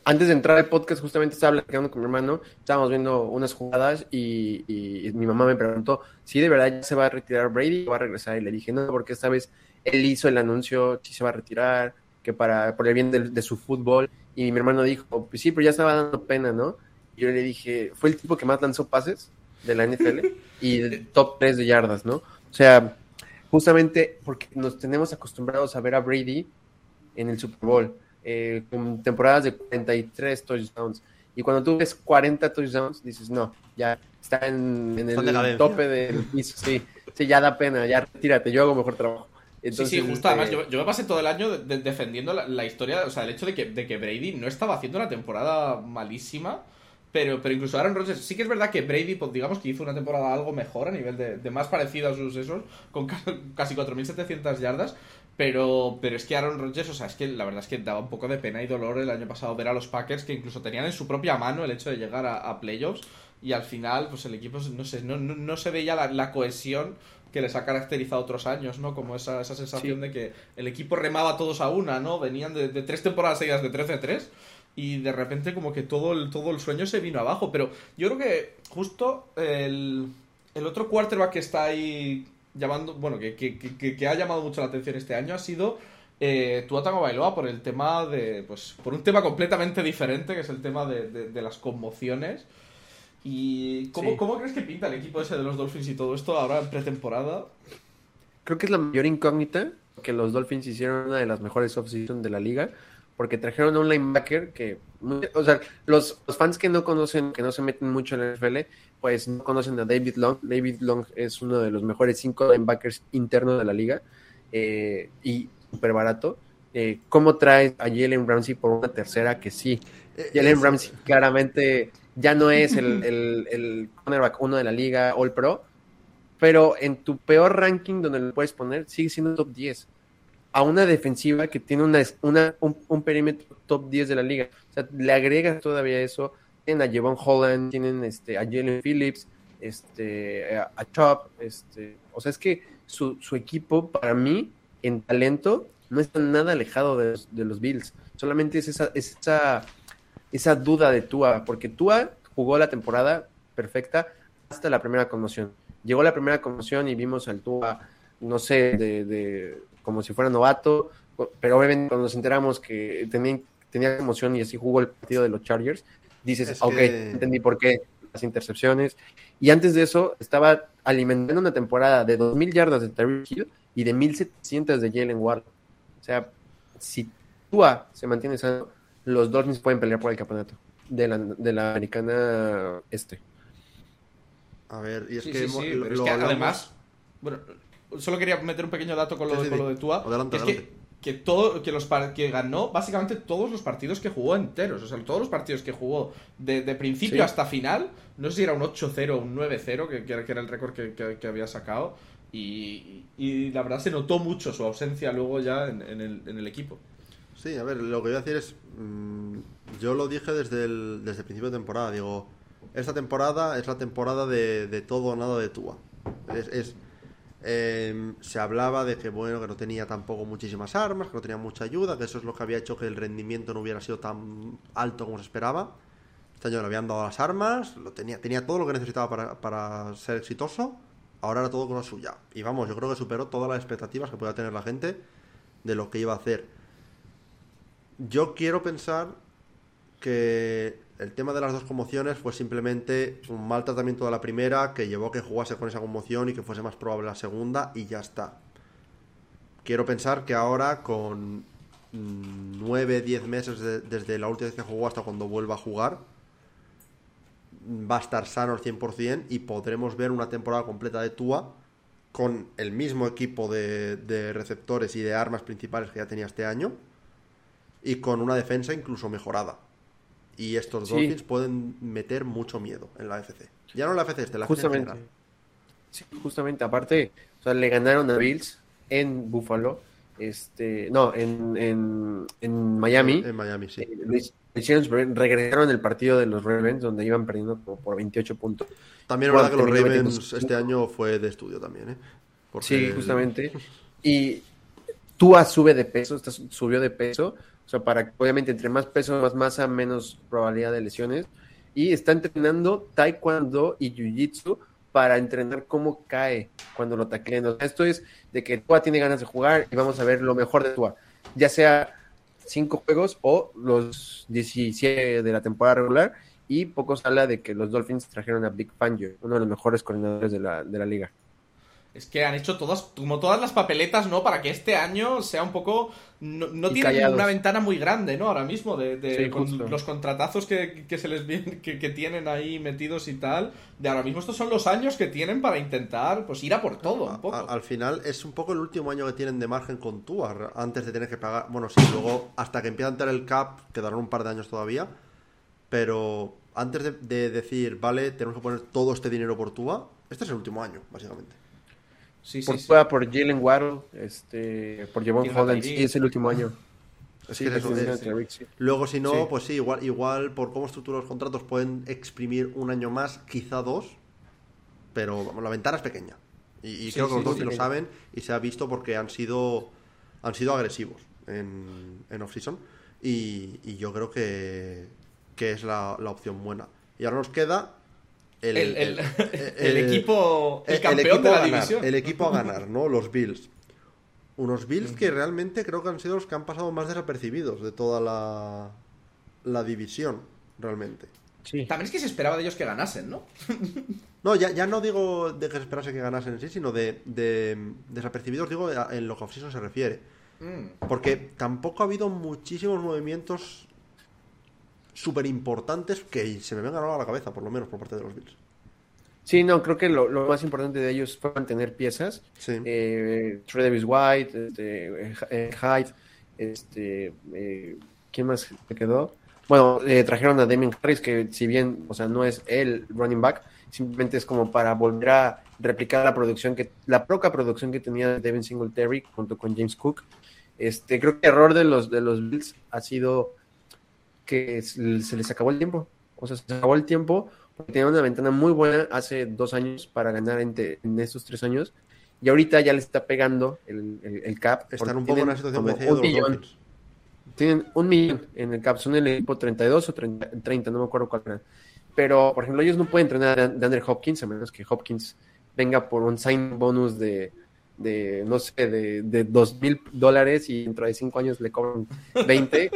antes de entrar al podcast, justamente estaba platicando con mi hermano, estábamos viendo unas jugadas y, y mi mamá me preguntó si de verdad ya se va a retirar Brady o va a regresar. Y le dije, no, porque esta vez él hizo el anuncio, si se va a retirar, que para por el bien de, de su fútbol. Y mi hermano dijo, pues sí, pero ya estaba dando pena, ¿no? Y yo le dije, fue el tipo que más lanzó pases de la NFL y el top 3 de yardas, ¿no? O sea, justamente porque nos tenemos acostumbrados a ver a Brady en el Super Bowl, eh, con temporadas de 43 touchdowns. Y cuando tú ves 40 touchdowns, dices, no, ya está en, el tope del piso, sí, sí, ya da pena, ya retírate, yo hago mejor trabajo. Entonces, sí, sí, justo. Además, yo, yo me pasé todo el año de- de- defendiendo la, la historia, o sea, el hecho de que, de que Brady no estaba haciendo una temporada malísima Pero, pero incluso Aaron Rodgers, sí que es verdad que Brady, pues digamos que hizo una temporada algo mejor a nivel de, de más parecido a sus esos, con ca- casi 4.700 yardas. Pero, pero es que Aaron Rodgers, o sea, es que la verdad es que daba un poco de pena y dolor el año pasado ver a los Packers que incluso tenían en su propia mano el hecho de llegar a, a playoffs y al final, pues el equipo, no sé, no, no, no se veía la, la cohesión que les ha caracterizado otros años, ¿no? Como esa, esa sensación Sí. de que el equipo remaba todos a una, ¿no? Venían de, de tres temporadas seguidas de 13-3 y de repente como que todo el, todo el sueño se vino abajo. Pero yo creo que justo el, el otro quarterback que está ahí llamando, bueno, que, que, que, que ha llamado mucho la atención este año ha sido eh, Tua Tagovailoa por el tema de, pues, por un tema completamente diferente, que es el tema de, de- de las conmociones. ¿Y cómo, Sí. cómo crees que pinta el equipo ese de los Dolphins y todo esto ahora en pretemporada? Creo que es la mayor incógnita que los Dolphins hicieron una de las mejores offseason de la liga, porque trajeron a un linebacker que, o sea, los, los fans que no conocen, que no se meten mucho en la NFL, pues no conocen a David Long. David Long es uno de los mejores cinco linebackers internos de la liga eh, y súper barato. Eh, ¿Cómo traes a Jalen Ramsey por una tercera que sí? Eh, Jalen es- Ramsey claramente ya no es el, el, el cornerback uno de la liga All Pro, pero en tu peor ranking donde lo puedes poner, sigue siendo top 10. A una defensiva que tiene una, una, un, un perímetro top 10 de la liga. O sea, le agregas todavía eso. Tienen a Javon Holland, tienen este, a Jalen Phillips, este, a, Chop. Este, o sea, es que su, su equipo, para mí, en talento, no está nada alejado de los, de los Bills. Solamente es esa, es esa, esa duda de Tua, porque Tua jugó la temporada perfecta hasta la primera conmoción. Llegó la primera conmoción y vimos al Tua, no sé, de, de como si fuera novato, pero obviamente cuando nos enteramos que tenía, tenía conmoción y así jugó el partido de los Chargers, dices, Es ok, que- entendí por qué las intercepciones. Y antes de eso, estaba alimentando una temporada de 2.000 yardas de Tyreek Hill y de 1.700 de Jalen Ward. O sea, si Tua se mantiene sano, los Dolphins pueden pelear por el campeonato de la, de la americana este. A ver, y es Sí, que, sí, lo- pero es lo que hablamos- además, bueno, solo quería meter un pequeño dato con lo, Sí, sí, con lo de Tua. Adelante, que es adelante. que, que todo, que los que ganó básicamente todos los partidos que jugó enteros. O sea, todos los partidos que jugó de, de principio Sí. hasta final. No sé si era un 8-0 o un 9-0, que, que era- el récord que, había sacado. Y, y la verdad se notó mucho su ausencia luego ya en, en el, en el equipo. Sí, a ver, lo que voy a decir es. mm, yo lo dije desde el, desde el principio de temporada. Digo, esta temporada es la temporada de, de todo o nada de Tua. Es. es, eh, se hablaba de que, bueno, que no tenía tampoco muchísimas armas, que no tenía mucha ayuda, que eso es lo que había hecho que el rendimiento no hubiera sido tan alto como se esperaba. Este año le habían dado las armas, lo tenía, tenía todo lo que necesitaba para, para ser exitoso. Ahora era todo cosa suya. Y vamos, yo creo que superó todas las expectativas que podía tener la gente de lo que iba a hacer. Yo quiero pensar que el tema de las dos conmociones fue simplemente un mal tratamiento de la primera que llevó a que jugase con esa conmoción y que fuese más probable la segunda y ya está. Quiero pensar que ahora con 9, 10 meses de- desde la última vez que jugó hasta cuando vuelva a jugar, va a estar sano al 100% y podremos ver una temporada completa de Tua con el mismo equipo de receptores y de armas principales que ya tenía este año y con una defensa incluso mejorada. Y estos Sí. Dolphins pueden meter mucho miedo en la FC. Ya no en la FC, este, la en Justamente. general. Sí, justamente, aparte, o sea, le ganaron a Bills en Buffalo, este, no, en, en, en Miami. En Miami, sí. Eh, regresaron el partido de los Ravens, donde iban perdiendo como por 28 puntos. También es verdad que los Ravens este año fue de estudio también, ¿eh? Porque Sí, justamente. Y Tua sube de peso, subió de peso. O sea, para obviamente entre más peso, más masa, menos probabilidad de lesiones. Y está entrenando taekwondo y jiu-jitsu para entrenar cómo cae cuando lo tacleen. O sea, esto es de que Tua tiene ganas de jugar y vamos a ver lo mejor de Tua. Ya sea cinco juegos o los 17 de la temporada regular. Y poco se habla de que los Dolphins trajeron a Big Fangio, uno de los mejores coordinadores de la, de la liga. Es que han hecho todas, como todas las papeletas, ¿no? Para que este año sea un poco. No, tienen callados. una ventana muy grande, ¿no? Ahora mismo, de, de- Sí, con justo. los contratazos que, que se les que, que tienen ahí metidos y tal. De ahora mismo, estos son los años que tienen para intentar, pues, ir a por todo, un poco. A- al final es un poco el último año que tienen de margen con Tua re- antes de tener que pagar. Bueno, sí, luego hasta que empieza a entrar el cap quedarán un par de años todavía. Pero antes de, de decir, vale, tenemos que poner todo este dinero por Tua, este es el último año, básicamente. Sí, por sí. Por Jalen Waddle, este, por Javon Holland, sí, es el último año. Es que es sí. Luego, si no, Sí. pues sí, igual, igual por cómo estructuran los contratos pueden exprimir un año más, quizá dos, pero vamos, la ventana es pequeña. Y, y Sí, creo que sí, los dos sí. lo saben y se ha visto porque han sido han sido agresivos en, en off-season y, y yo creo que, que es la, la opción buena. Y ahora nos queda el, El, el- el- el equipo, el campeón equipo de a la ganar, división. El equipo a ganar, ¿no? Los Bills. Unos Bills que realmente creo que han sido los que han pasado más desapercibidos de toda la, la división, realmente. Sí. También es que se esperaba de ellos que ganasen, ¿no? No, ya, ya no digo de que se esperase que ganasen en sí, sino de, de desapercibidos, digo, en lo que off-season se refiere. Mm. Porque tampoco ha habido muchísimos movimientos súper importantes que se me vengan ahora a la cabeza, por lo menos por parte de los Bills. Sí, no, creo que lo, lo más importante de ellos fue mantener piezas. Sí. Eh, Trey Davis White, este, eh, eh, Hyde, este, eh, ¿quién más se quedó? Bueno, trajeron a Damien Harris, que si bien, o sea, no es el running back, simplemente es como para volver a replicar la producción que, la poca producción que tenía Devin Singletary junto con James Cook. Este, creo que el error de los de los Bills ha sido que se les acabó el tiempo. O sea, se acabó el tiempo porque tenían una ventana muy buena hace dos años para ganar en, en estos tres años. Y ahorita ya le está pegando el, el- el cap. Están un poco en una situación parecida los millón. Tienen un millón en el cap. Son el equipo 32 o 30, 30, no me acuerdo cuál era. Pero, por ejemplo, ellos no pueden entrenar a Andrew Hopkins a menos que Hopkins venga por un sign bonus de, de no sé, de, de 2 mil dólares y dentro de cinco años le cobran 20.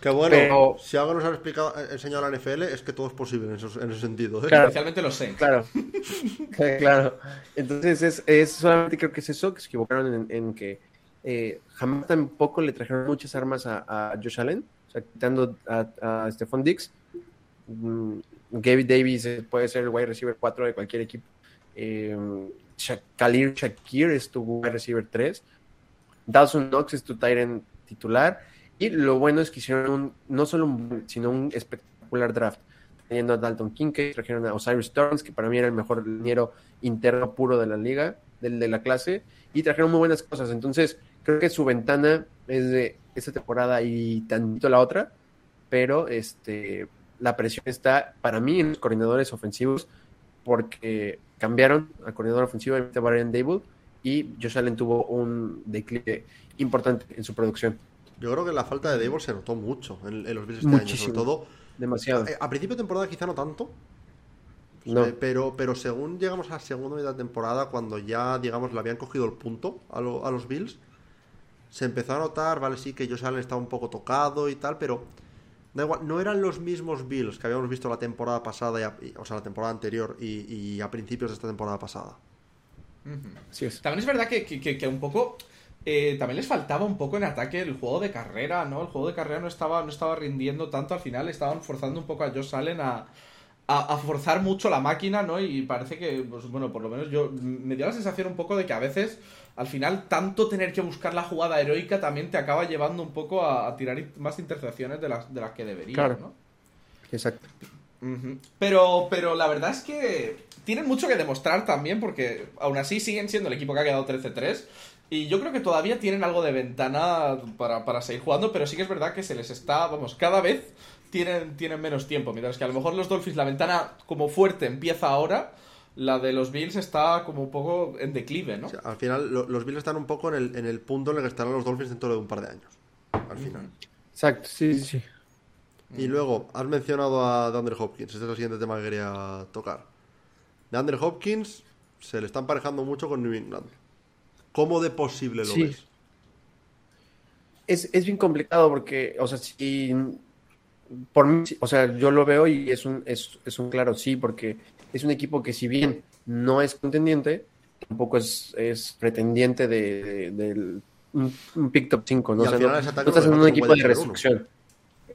Que bueno, Pero- si algo nos ha explicado, eh, enseñado la NFL es que todo es posible en, esos- en ese sentido. ¿eh? Claro. Especialmente los Saints. Claro, claro. Entonces es, es solamente creo que es eso, que se equivocaron en, en que eh, jamás tampoco le trajeron muchas armas a, a Josh Allen, o sea, quitando a, a Stephon Dix. Mm, Gaby Davis eh, puede ser el wide receiver 4 de cualquier equipo. Eh, Sha- Khalil Shakir es tu wide receiver 3. Dawson Knox es tu Tyrant titular. Y lo bueno es que hicieron un, no solo un, sino un espectacular draft trayendo a Dalton Kincaid, trajeron a Osiris Turns, que para mí era el mejor liniero interno puro de la liga, del de la clase, y trajeron muy buenas cosas. Entonces, creo que su ventana es de esta temporada y tantito la otra, pero este la presión está para mí en los coordinadores ofensivos, porque cambiaron al coordinador ofensivo de Brian Dable y Josh Allen tuvo un declive importante en su producción. Yo creo que la falta de Dable se notó mucho en, en los Bills este año, sobre todo. Demasiado. eh, A principio de temporada quizá no tanto, No. Eh, pero, pero según llegamos a la segunda mitad de temporada, cuando ya, digamos, le habían cogido el punto a, lo- a los Bills, se empezó a notar, vale, sí que Josh Allen estaba un poco tocado y tal, pero da igual, no eran los mismos Bills que habíamos visto la temporada pasada, y a- y- o sea, la temporada anterior y, y a principios de esta temporada pasada. Así es. También es verdad que, que- que- que un poco. Eh, también les faltaba un poco en ataque el juego de carrera, ¿no? El juego de carrera no estaba, no estaba rindiendo tanto al final, estaban forzando un poco a Josh Allen a, a, a forzar mucho la máquina, ¿no? Y parece que, pues bueno, por lo menos yo me dio la sensación un poco de que a veces, al final, tanto tener que buscar la jugada heroica también te acaba llevando un poco a, a tirar más intercepciones de las, de las que deberías, Claro. ¿no? Exacto. Pero, pero la verdad es que tienen mucho que demostrar también, porque aún así siguen siendo el equipo que ha quedado 13-3. Y yo creo que todavía tienen algo de ventana para, para seguir jugando, pero sí que es verdad que se les está, vamos, cada vez tienen, tienen menos tiempo. Mientras que a lo mejor los Dolphins, la ventana como fuerte empieza ahora, la de los Bills está como un poco en declive, ¿no? O sea, al final, lo- los Bills están un poco en el, en el punto en el que estarán los Dolphins dentro de un par de años. Al final. Exacto, sí, sí, sí. Y luego, has mencionado a DeAndre Hopkins. Este es el siguiente tema que quería tocar. DeAndre Hopkins se le está emparejando mucho con New England. ¿Cómo de posible lo Sí. ves? Es, es bien complicado porque, o sea, si por mí, o sea, yo lo veo y es un, es, es un claro sí, porque es un equipo que si bien no es contendiente, tampoco es, es pretendiente de, un, un pick top 5, ¿no? Y O al sea, final no- ese ataque no estás en un equipo de restricción.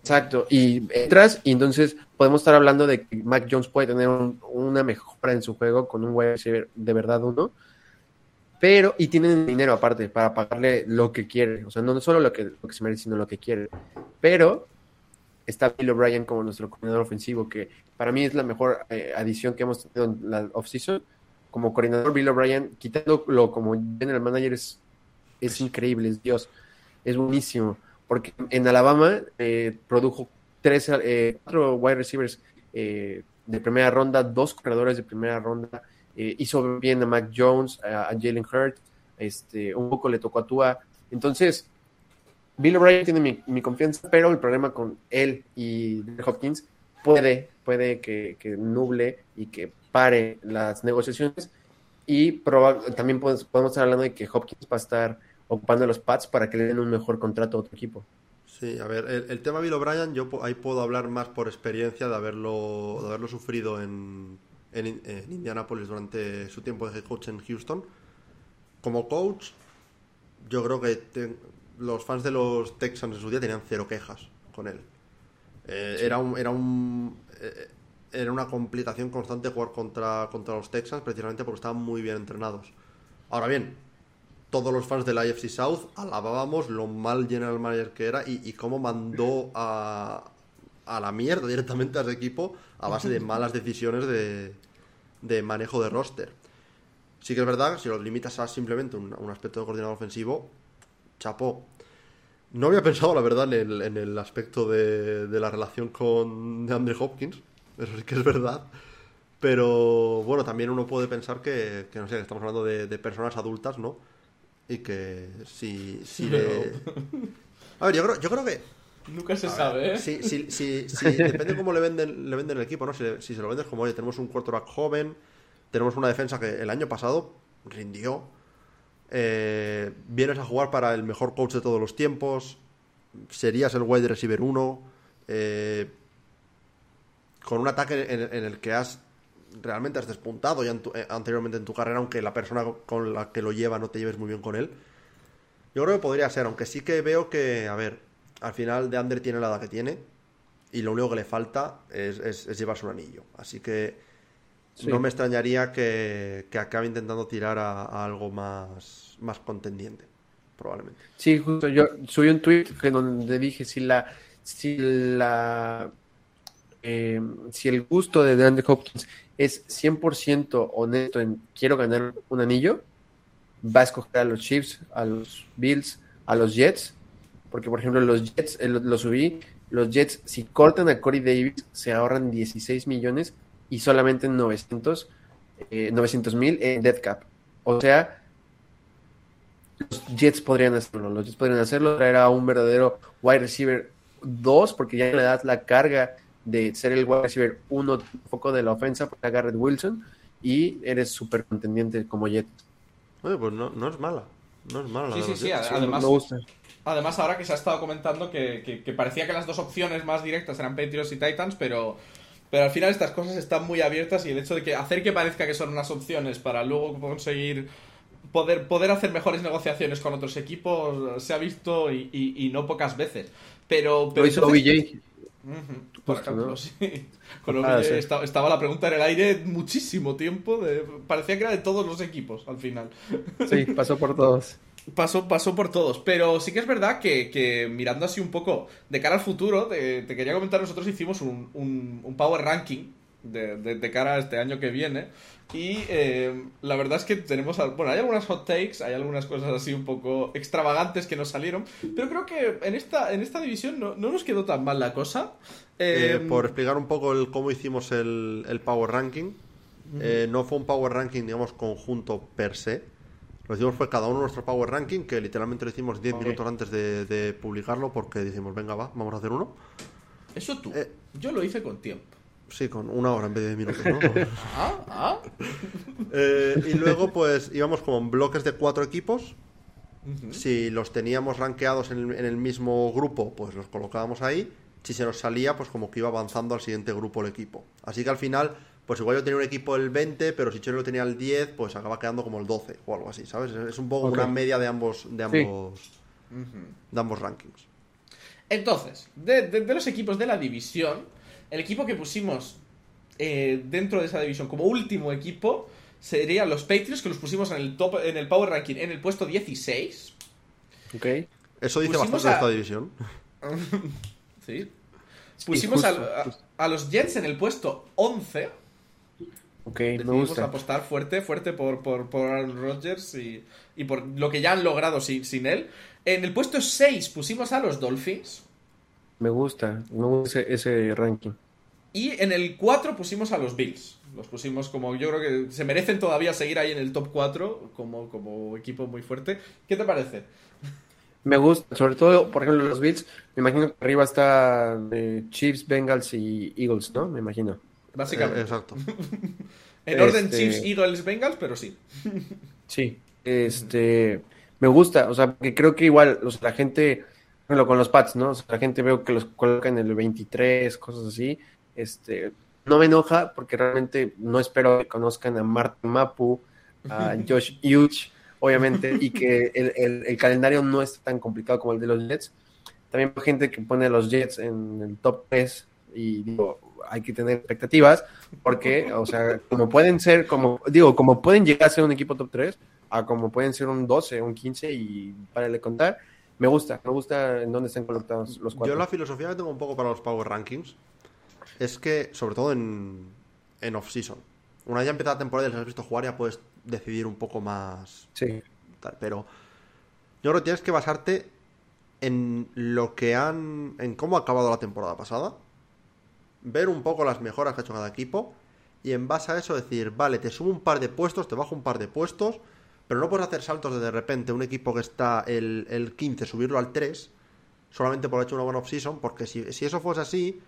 Exacto, y entras y entonces podemos estar hablando de que Mac Jones puede tener un- una mejora en su juego con un wide receiver de verdad uno, pero, y tienen dinero aparte para pagarle lo que quiere, o sea, no solo lo que, lo que se merece, sino lo que quiere. Pero está Bill O'Brien como nuestro coordinador ofensivo, que para mí es la mejor eh, adición que hemos tenido en la offseason. Como coordinador, Bill O'Brien, quitándolo como general manager, es, es increíble, es Dios, es buenísimo. Porque en Alabama eh, produjo tres, eh, cuatro wide receivers eh, de primera ronda, dos corredores de primera ronda. eh, hizo bien a Mac Jones, a, a Jalen Hurt, este, un poco le tocó a Tua. Entonces, Bill O'Brien tiene mi, mi confianza, pero el problema con él y Hopkins puede, puede que, que nuble y que pare las negociaciones. Y también podemos estar hablando de que Hopkins va a estar ocupando los pads para que le den un mejor contrato a otro equipo. Sí, a ver, el, el tema Bill O'Brien, yo ahí puedo hablar más por experiencia de haberlo, de haberlo sufrido en, en, en Indianapolis durante su tiempo de head coach en Houston. Como coach, yo creo que te- los fans de los Texans en su día tenían cero quejas con él. Eh, Era un, era un eh, era una complicación constante jugar contra, contra los Texans precisamente porque estaban muy bien entrenados. Ahora bien, todos los fans de la AFC South alabábamos lo mal general manager que era y, y cómo mandó a, a la mierda directamente a ese equipo a base de malas decisiones de, de manejo de roster. Sí que es verdad, si lo limitas a simplemente un, un aspecto de coordinador ofensivo, chapó. No había pensado, la verdad, en el, en el aspecto de, de la relación con Andre Hopkins. Eso sí que es verdad. Pero bueno, también uno puede pensar que, que no sé, que estamos hablando de, de personas adultas, ¿no? Y que si, si le... A ver, yo creo, yo creo que Nunca se sabe, ¿eh? Sí, sí, sí, depende cómo le venden, le venden el equipo, ¿no? Si, le- si se lo vendes como, oye, tenemos un quarterback joven, tenemos una defensa que el año pasado rindió, eh, vienes a jugar para el mejor coach de todos los tiempos, serías el wide receiver 1, eh, con un ataque en, en el que has realmente has despuntado ya en tu- eh, anteriormente en tu carrera, aunque la persona con la que lo lleva no te lleves muy bien con él. Yo creo que podría ser, aunque sí que veo que, a ver, al final de Ander tiene la edad que tiene y lo único que le falta es, es- es llevarse un anillo. Así que Sí. no me extrañaría que, que acabe intentando tirar a, a algo más, más contendiente, probablemente. Sí, justo yo subí un tweet que donde dije si la si la eh, si el gusto de DeAndre Hopkins es 100% honesto en quiero ganar un anillo, va a escoger a los Chiefs, a los Bills, a los Jets, porque por ejemplo los Jets, eh, lo, subí, los Jets si cortan a Corey Davis se ahorran 16 millones y solamente 900 eh, 900 mil en dead cap. O sea, los Jets podrían hacerlo, los Jets podrían hacerlo, traer a un verdadero wide receiver 2, porque ya le das la carga de ser el wide receiver 1 foco de la ofensa para Garrett Wilson y eres súper contendiente como. Oye, pues no, no es mala. No es mala la Sí, sí, sí. Además-. Además, ahora que se ha estado comentando que, que- que parecía que las dos opciones más directas eran Patriots y Titans, pero, pero al final estas cosas están muy abiertas y el hecho de que hacer que parezca que son unas opciones para luego conseguir poder, poder hacer mejores negociaciones con otros equipos se ha visto y, y- y no pocas veces. Pero, pero Lo hizo entonces- Por ejemplo, ¿no? sí. Con Ah, sí. esta- estaba la pregunta en el aire muchísimo tiempo. de- parecía que era de todos los equipos al final. Sí, pasó por todos. Pasó, pasó por todos, pero sí que es verdad que, que mirando así un poco de cara al futuro, te, te quería comentar, nosotros hicimos un, un- un Power Ranking de, de- de cara a este año que viene y eh, la verdad es que tenemos, bueno, hay algunas hot takes, hay algunas cosas así un poco extravagantes que nos salieron, pero creo que en esta, en esta división no, no nos quedó tan mal la cosa. Eh, Eh, por explicar un poco el, cómo hicimos el, el Power Ranking, eh, no fue un Power Ranking, digamos, conjunto per se. Lo hicimos fue cada uno nuestro Power Ranking, que literalmente lo hicimos 10 Ok. minutos antes de, de publicarlo, porque dijimos, venga, va, vamos a hacer uno. Eso tú, eh, yo lo hice con tiempo. Sí, con una hora en vez de 10 minutos, ¿no? Ah, ah. Eh, y luego, pues, íbamos como en bloques de cuatro equipos. Si los teníamos rankeados en el, en el mismo grupo, pues los colocábamos ahí. Si se nos salía, pues como que iba avanzando al siguiente grupo el equipo. Así que al final, pues igual yo tenía un equipo el 20, pero si Chelo lo tenía el 10, pues acaba quedando como el 12 o algo así, ¿sabes? Es un poco una media de ambos, de Sí. ambos, de ambos rankings. Entonces, de, de- de los equipos de la división, el equipo que pusimos eh, dentro de esa división como último equipo serían los Patriots, que los pusimos en el top, en el Power Ranking en el puesto 16. Ok. Eso dice Pusimos bastante de a- esta división. Sí. pusimos justo, a, a- justo. a los Jets en el puesto 11. Ok, me gusta. apostar fuerte, fuerte por, por, por Aaron Rodgers y, y por lo que ya han logrado sin, sin él. En el puesto 6 pusimos a los Dolphins. Me gusta, me gusta ese, ese ranking. Y en el 4 pusimos a los Bills. Los pusimos como, yo creo que se merecen todavía seguir ahí en el top 4 como, como equipo muy fuerte. ¿Qué te parece? Me gusta, sobre todo, por ejemplo, los Bills. Me imagino que arriba está eh, Chiefs, Bengals y Eagles, ¿no? Me imagino. Básicamente. Eh, exacto. en orden este- Chiefs, Eagles, Bengals, pero sí. Sí, este, me gusta, o sea, porque creo que igual, o sea, la gente, por ejemplo, con los Pats, ¿no? O sea, la gente veo que los colocan en el 23, cosas así, este, no me enoja porque realmente no espero que conozcan a Martin Mapu, a Josh Hughes, obviamente, y que el, el- el calendario no es tan complicado como el de los Jets. También hay gente que pone a los Jets en el top 3 y digo, hay que tener expectativas porque, o sea, como pueden ser, como digo, como pueden llegar a ser un equipo top 3, a como pueden ser un 12, un 15 y para le contar, me gusta, me gusta en dónde están colocados los cuatro. Yo la filosofía que tengo un poco para los Power Rankings es que, sobre todo en, en off-season, una vez ya empezada la temporada y les has visto jugar, ya puedes decidir un poco más. Sí, tal, Pero yo creo que tienes que basarte en lo que han. en cómo ha acabado la temporada pasada, ver un poco las mejoras que ha hecho cada equipo y en base a eso decir, vale, te subo un par de puestos, te bajo un par de puestos, pero no puedes hacer saltos de de repente un equipo que está el, el 15, subirlo al 3, solamente por haber hecho una buena off-season, porque si, si eso fuese así,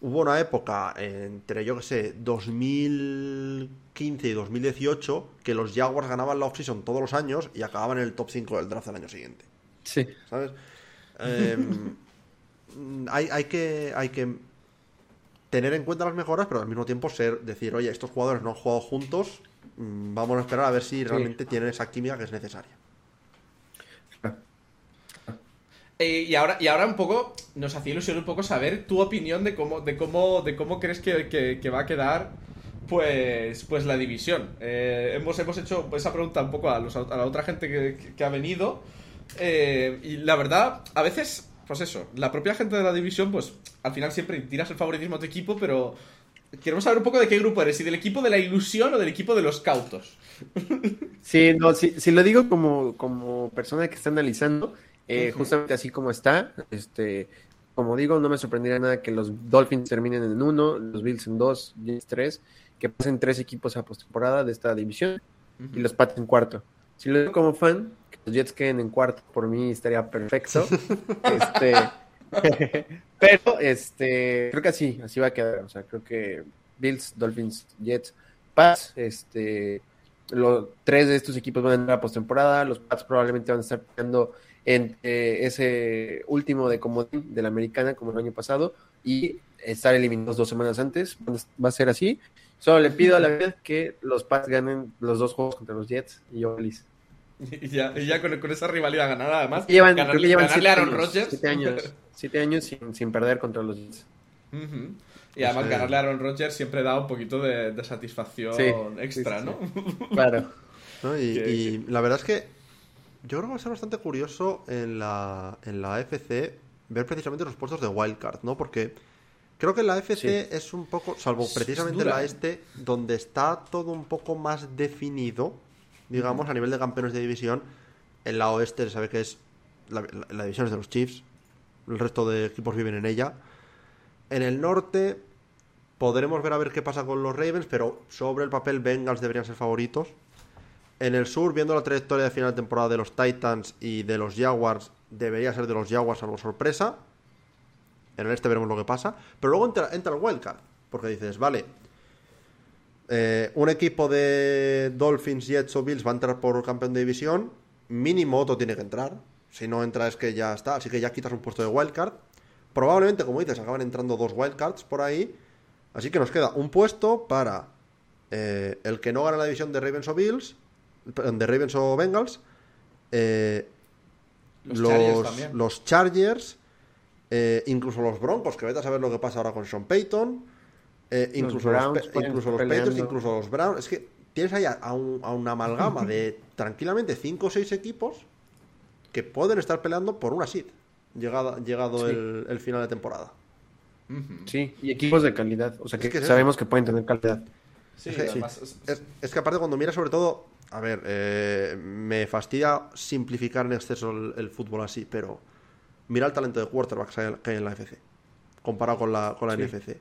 hubo una época entre, yo que sé, 2015 y 2018 que los Jaguars ganaban la off-season todos los años y acababan en el top 5 del draft del año siguiente. sí, ¿Sabes? Em, hay, hay, que, hay que tener en cuenta las mejoras, pero al mismo tiempo ser decir, oye, estos jugadores no han jugado juntos, mm, vamos a esperar a ver si realmente tienen esa química que es necesaria. Eh, y, ahora, y ahora un poco, nos hacía ilusión un poco saber tu opinión de cómo, de cómo, de cómo crees que, que- que va a quedar pues, pues la división. Eh, hemos, hemos hecho esa pregunta un poco a, los- a la otra gente que, que- ha venido. eh, y la verdad, a veces, pues eso, la propia gente de la división, pues al final siempre tiras el favoritismo a tu equipo, pero queremos saber un poco de qué grupo eres, si del equipo de la ilusión o del equipo de los cautos. Sí, no, si, si lo digo como, como persona que está analizando, eh, justamente así como está, este, como digo, no me sorprendería nada que los Dolphins terminen en uno, los Bills en dos, Jets tres, que pasen tres equipos a postemporada de esta división y los Pats en cuarto. Si lo digo como fan, que los Jets queden en cuarto, por mí estaría perfecto. este, pero, este, creo que así, así va a quedar. O sea, creo que Bills, Dolphins, Jets, Pats, este, los tres de estos equipos van a entrar a postemporada. Los Pats probablemente van a estar peleando en eh, ese último de comodín de la americana, como el año pasado, y estar eliminados dos semanas antes. Va a ser así. Solo le pido a la vez que los Pats ganen los dos juegos contra los Jets y yo feliz. Y ya, y ya con, con esa rivalidad ganada, además, Llevan, ganarle, creo que llevan ganarle siete a Aaron años, Rodgers. Siete años, siete años sin, sin perder contra los Jets. Ujú. Y además Sí. ganarle a Aaron Rodgers siempre da un poquito de, de satisfacción Sí, extra, sí, ¿no? Claro. ¿no? Y, y la verdad es que yo creo que va a ser bastante curioso en la, en la AFC ver precisamente los puestos de wildcard, ¿no? Porque creo que la AFC Sí. es un poco, salvo precisamente dura, la ¿eh? este, donde está todo un poco más definido, digamos, a nivel de campeones de división. En la oeste se sabe que es la, la- la división es de los Chiefs, el resto de equipos viven en ella. En el norte podremos ver a ver qué pasa con los Ravens, pero sobre el papel Bengals deberían ser favoritos. En el sur, viendo la trayectoria de final de temporada de los Titans y de los Jaguars, debería ser de los Jaguars salvo sorpresa. En el este veremos lo que pasa. Pero luego entra, entra el wildcard. Porque dices, vale, eh, un equipo de Dolphins, Jets o Bills va a entrar por campeón de división. Mínimo otro tiene que entrar. Si no entra es que ya está. Así que ya quitas un puesto de wildcard. Probablemente, como dices, acaban entrando dos wildcards por ahí. Así que nos queda un puesto para eh, el que no gana la división de Ravens o Bills, perdón, de Ravens o Bengals, eh, Los los, Chargers los eh, incluso los Broncos, que vete a saber lo que pasa ahora con Sean Payton, eh, incluso los, Browns Pe- pueden incluso los Patriots, peleando. incluso los Browns. Es que tienes ahí a, un- a una amalgama de tranquilamente 5 o 6 equipos que pueden estar peleando por una seed llegado, llegado Sí. el, el final de temporada. Sí, y equipos de calidad. O sea, que, Es que es sabemos que pueden tener calidad. Sí, Sí. además, es- Es, es que aparte cuando miras sobre todo, a ver, eh, me fastidia simplificar en exceso el, el fútbol así, pero mira el talento de quarterbacks que hay, en la FC, comparado con la, con la Sí. NFC.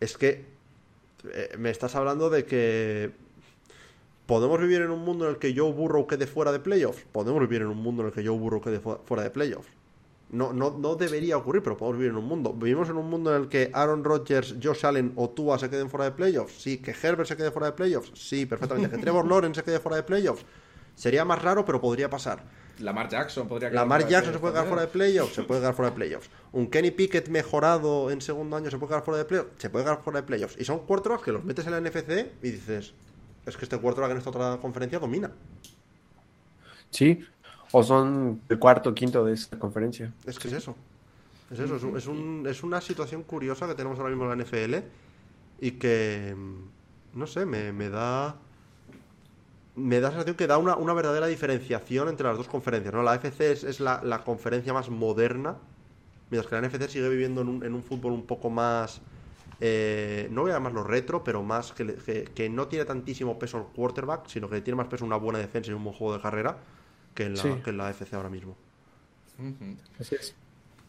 Es que eh, me estás hablando de que podemos vivir en un mundo en el que Joe Burrow quede fuera de playoffs. Podemos vivir en un mundo en el que Joe Burrow quede fu- fuera de playoffs. No, no, no debería ocurrir, pero podemos vivir en un mundo. Vivimos en un mundo en el que Aaron Rodgers, Josh Allen o Tua se queden fuera de playoffs. Sí, que Herbert se quede fuera de playoffs. Sí, perfectamente. Que Trevor Lawrence se quede fuera de playoffs. Sería más raro, pero podría pasar. Lamar Jackson podría quedar Lamar fuera de Jackson se puede quedar playoffs fuera de playoffs, se puede quedar fuera de playoffs. Un Kenny Pickett mejorado en segundo año se puede quedar fuera de playoffs, se puede quedar fuera de playoffs. Y son quarterbacks que los metes en la NFC y dices, es que este quarterback en esta otra conferencia domina. Sí, o son el cuarto o quinto de esta conferencia. Es que es eso. Es eso, es, un- es, un- es una situación curiosa que tenemos ahora mismo en la NFL y que, mm, no sé, me, me da... Me da la sensación que da una, una verdadera diferenciación entre las dos conferencias, ¿no? La AFC es, es la, la conferencia más moderna, mientras que la NFC sigue viviendo en un, en un fútbol un poco más... eh, no voy a llamarlo retro, pero más que, le- que, que no tiene tantísimo peso el quarterback, sino que tiene más peso una buena defensa y un buen juego de carrera que en la, Sí. que en la AFC ahora mismo. Así es.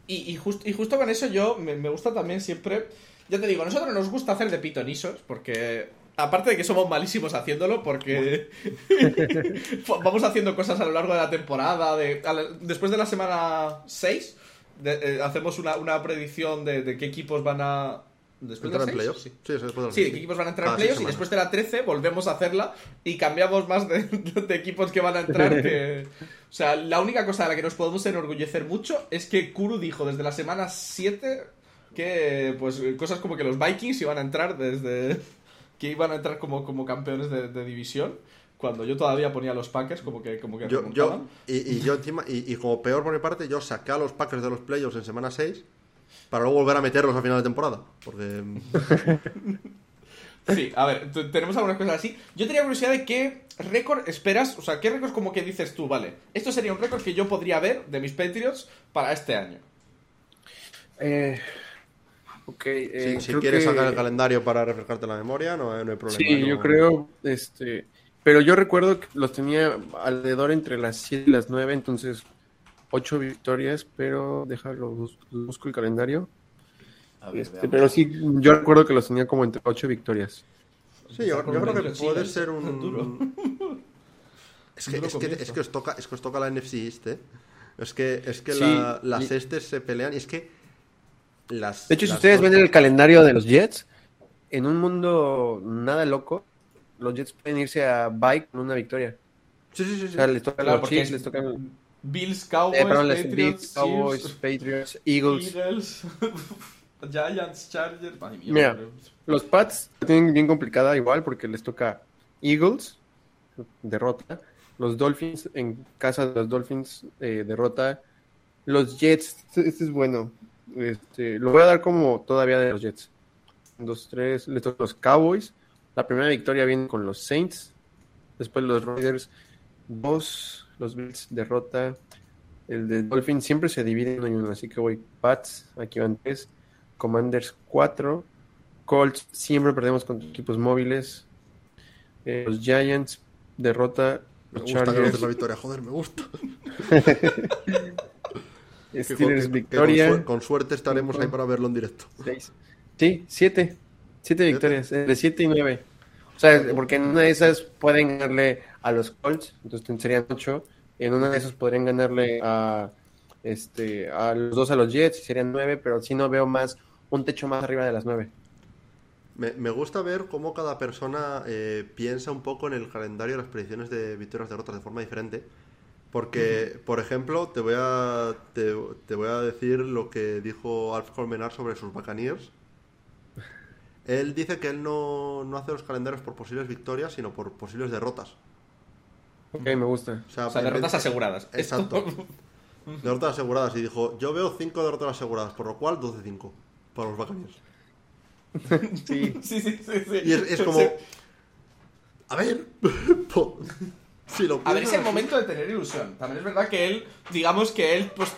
Y, y, just- y justo con eso yo me, me gusta también siempre. Ya te digo, a nosotros nos gusta hacer de pitonisos porque. Aparte de que somos malísimos haciéndolo, porque vamos haciendo cosas a lo largo de la temporada. De, la- después de la semana 6, de- eh, hacemos una, una predicción de, de qué equipos van a. ¿Después de ¿Entrar la en 6? playoffs? Sí. Sí, después Sí, de equipos van a entrar en Cada seis playoffs y después de la 13 volvemos a hacerla y cambiamos más de, de equipos que van a entrar que... O sea, la única cosa de la que nos podemos enorgullecer mucho es que Kuru dijo desde la semana 7 que pues cosas como que los Vikings iban a entrar desde... que iban a entrar como, como campeones de, de división cuando yo todavía ponía a los Packers como que, como que Yo, yo, y, y yo encima, y, y como peor por mi parte, yo saqué a los Packers de los playoffs en semana 6 para luego volver a meterlos a final de temporada. Porque Sí, a ver, tenemos algunas cosas así. Yo tenía curiosidad de qué récord esperas, o sea, qué récord como que dices tú, vale, esto sería un récord que yo podría ver de mis Patriots para este año. Eh, ok, si, eh, si quieres que- sacar el calendario para refrescarte la memoria, no, no hay problema. Sí, no- yo creo, este, pero yo recuerdo que los tenía alrededor entre las 7 y las 9, entonces 8 victorias, pero déjalo, bus- busco el calendario. Este, pero sí, yo recuerdo que los tenía como entre 8 victorias. Sí, yo, yo creo que puede es ser un. duro. Es que, Duro es, que, es que os toca, es que os toca la NFC East, ¿eh? Es que, es que Sí, la- las y- estes se pelean y es que. Las, De hecho, si las ustedes dos- ven el calendario de los Jets, en un mundo nada loco, los Jets pueden irse a bye con una victoria. Sí, sí, sí. O sí. sea, les toca Claro, los porque Chiefs, es les tocan Bills, eh, Cowboys, perdón, Patriots, Bills, Cowboys, Chiefs, Patriots, Eagles. Eagles, Giants, Chargers. Mía, Mira. pero- Los Pats tienen bien complicada igual porque les toca Eagles, derrota. Los Dolphins en casa de los Dolphins, eh, derrota. Los Jets, este, este es bueno. Este, lo voy a dar como todavía de los Jets. Dos, tres, les toca los Cowboys. La primera victoria viene con los Saints. Después los Raiders, dos. Los Bills, derrota. El de Dolphins siempre se divide en uno y uno, así que voy Pats, aquí van tres. Commanders 4. Colts siempre perdemos contra equipos móviles. Eh, los Giants derrota. Me Los gusta Chargers. la victoria, joder, me gusta. Steelers que- que victoria. con, suer- con suerte estaremos ahí para verlo en directo. seis. Sí, siete. Siete victorias. De siete y nueve. O sea, porque en una de esas pueden ganarle a los Colts, entonces serían ocho. En una de esas podrían ganarle a este a los dos a los Jets y serían nueve, pero sí no veo más un techo más arriba de las nueve. Me, me gusta ver cómo cada persona eh, piensa un poco en el calendario de las predicciones de victorias derrotas de forma diferente. Porque, por ejemplo, te voy a te, te voy a decir lo que dijo Alf Colmenar sobre sus Buccaneers. Él dice que él no, no hace los calendarios por posibles victorias, sino por posibles derrotas. Ok, me gusta. O sea, O sea, derrotas vez- aseguradas. Exacto. Derrotas aseguradas. Y dijo, yo veo 5 derrotas aseguradas, por lo cual 12-5 para los Buccaneers. Sí. Sí, sí, sí, sí. Y es, es como... Sí. A ver... si lo A ver, es el momento de tener ilusión. También es verdad que él, digamos que él, pues,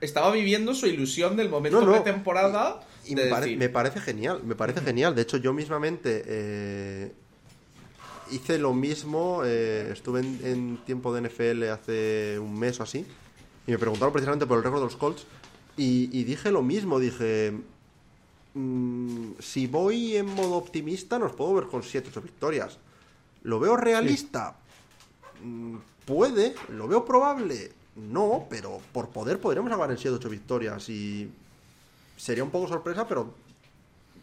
estaba viviendo su ilusión del momento No, no. de temporada. Y de me, pare- decir, me parece genial, me parece genial. De hecho, yo mismamente eh, hice lo mismo. eh, estuve en, en tiempo de NFL hace un mes o así. Y me preguntaron precisamente por el récord de los Colts. Y, y dije lo mismo. Dije: mm, Si voy en modo optimista, nos puedo ver con 7-8 victorias. ¿Lo veo realista? Mm, Puede, lo veo probable. No, pero por poder podremos acabar en 7-8 victorias. Y sería un poco sorpresa, pero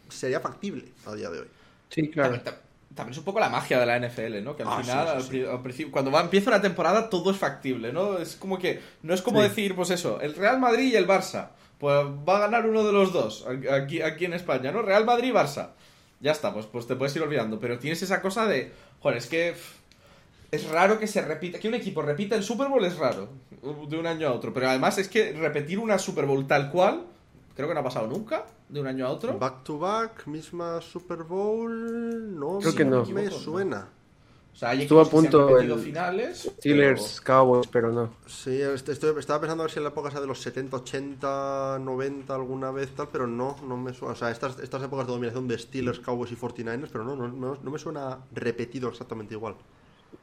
sería factible a día de hoy. Sí, claro. También, también es un poco la magia de la NFL, ¿no? Que al Ah, final, sí, sí, al sí. pri- al principio, cuando va, empieza una temporada, todo es factible, ¿no? Es como que, no es como decir, pues eso, el Real Madrid y el Barça. Pues va a ganar uno de los dos, aquí, aquí en España, ¿no? Real Madrid y Barça. Ya está, pues, pues te puedes ir olvidando. Pero tienes esa cosa de, joder, es que es raro que se repita, que un equipo repita el Super Bowl es raro, de un año a otro. Pero además es que repetir una Super Bowl tal cual, creo que no ha pasado nunca, de un año a otro. Back to back, misma Super Bowl. No, Creo que no. me suena. O sea, hay Estuvo a equipos que se han punto repetido el finales. Steelers, Cowboys, pero no. Sí, est- estoy- estaba pensando a ver si en la época esa de los 70, 80, 90 alguna vez tal, pero no, no me suena. O sea, estas, estas épocas de dominación de Steelers, Cowboys y 49ers, pero no, no, no, no me suena repetido exactamente igual.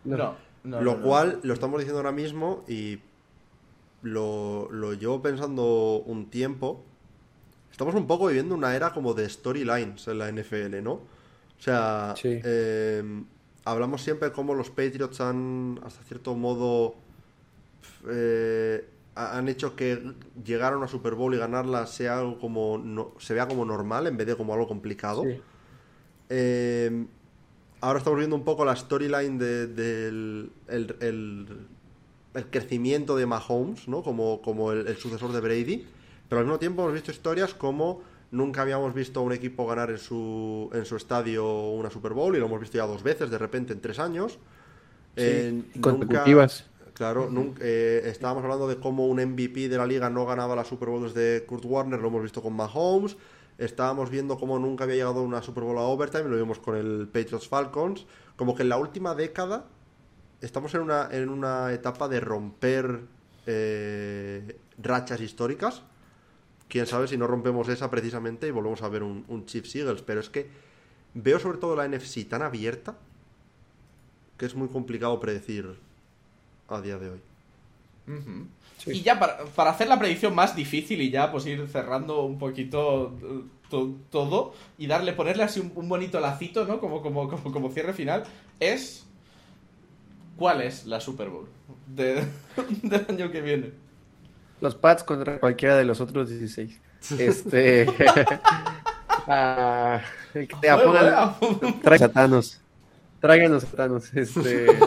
No, no, no, lo no. cual lo estamos diciendo ahora mismo y lo, lo llevo pensando un tiempo. Estamos un poco viviendo una era como de storylines en la NFL, ¿no? O sea, Sí. eh, hablamos siempre cómo los Patriots han, hasta cierto modo, eh, ha- han hecho que llegar a una Super Bowl y ganarla sea algo como no- se vea como normal en vez de como algo complicado. Sí. Eh, ahora estamos viendo un poco la storyline de- del el, el- el crecimiento de Mahomes, ¿no? Como, como el, el sucesor de Brady. Pero al mismo tiempo hemos visto historias como nunca habíamos visto a un equipo ganar en su, en su estadio una Super Bowl y lo hemos visto ya dos veces de repente en tres años. Eh, y consecutivas. Claro, nunca- eh, estábamos hablando de cómo un MVP de la liga no ganaba la Super Bowl desde Kurt Warner, lo hemos visto con Mahomes. Estábamos viendo cómo nunca había llegado una Super Bowl a overtime, lo vimos con el Patriots Falcons. Como que en la última década estamos en una, en una etapa de romper eh, rachas históricas. Quién sabe si no rompemos esa precisamente y volvemos a ver un, un Chiefs Eagles. Pero es que veo sobre todo la NFC tan abierta que es muy complicado predecir a día de hoy. Sí. Y ya para, para hacer la predicción más difícil y ya pues ir cerrando un poquito eh, to- todo y darle, ponerle así un, un bonito lacito, ¿no? Como, como, como, como cierre final, es ¿cuál es la Super Bowl de- del año que viene? Los Pats contra cualquiera de los otros 16. Este. ah, el que te bueno. Traigan satanos. Tráiganos satanos. Este.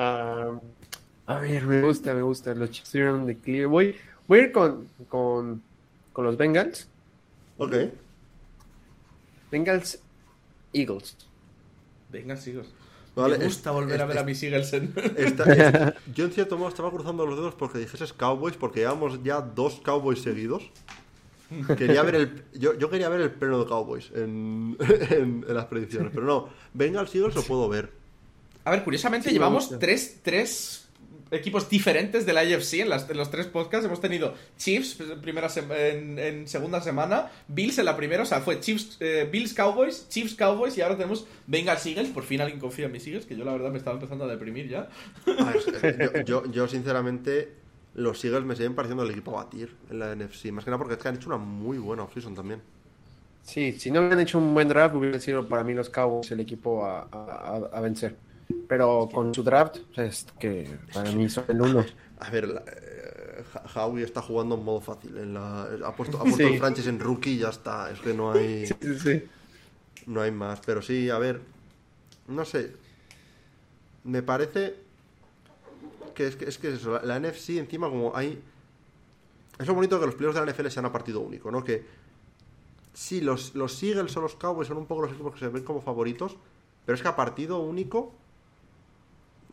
Ah, a ver, me gusta, me gusta. Los Chiefs un declive. Voy, voy a ir con, con, con los Bengals. Ok. Bengals Eagles. Venga, sigo. Vale, Me gusta es- volver a es- ver a mis Eagles en... Esta- es- yo en cierto modo estaba cruzando los dedos porque dijeses Cowboys, porque llevamos ya dos Cowboys seguidos. Quería ver el, yo, yo quería ver el pleno de Cowboys en, en- en las predicciones, pero no. Bengals Eagles lo puedo ver. A ver, curiosamente Sí, llevamos tres, tres equipos diferentes de la IFC en, las- en los tres podcasts. Hemos tenido Chiefs en, primera en, en segunda semana, Bills en la primera, o sea, fue Chiefs, eh, Bills Cowboys, Chiefs Cowboys y ahora tenemos Bengals Eagles. Por fin alguien confía en mis Eagles, que yo la verdad me estaba empezando a deprimir ya. Ah, yo, yo, yo, sinceramente, los Eagles me siguen pareciendo el equipo a batir en la NFC. Más que nada porque es que han hecho una muy buena offseason también. Sí, si no hubieran hecho un buen draft, hubieran sido para mí los Cowboys el equipo a, a- a- a vencer. Pero con su draft, es que para mí son el uno. A ver, la- eh, Howie está jugando en modo fácil. En la, ha puesto, ha puesto Sí. el franchise en rookie y ya está. Es que no hay, Sí, sí. no hay más. Pero sí, a ver, no sé. Me parece que es que es que eso, la, la NFC encima como hay... Es lo bonito que los playoffs de la NFL sean a partido único, ¿no? Que sí, los, los Eagles o los Cowboys son un poco los equipos que se ven como favoritos, pero es que a partido único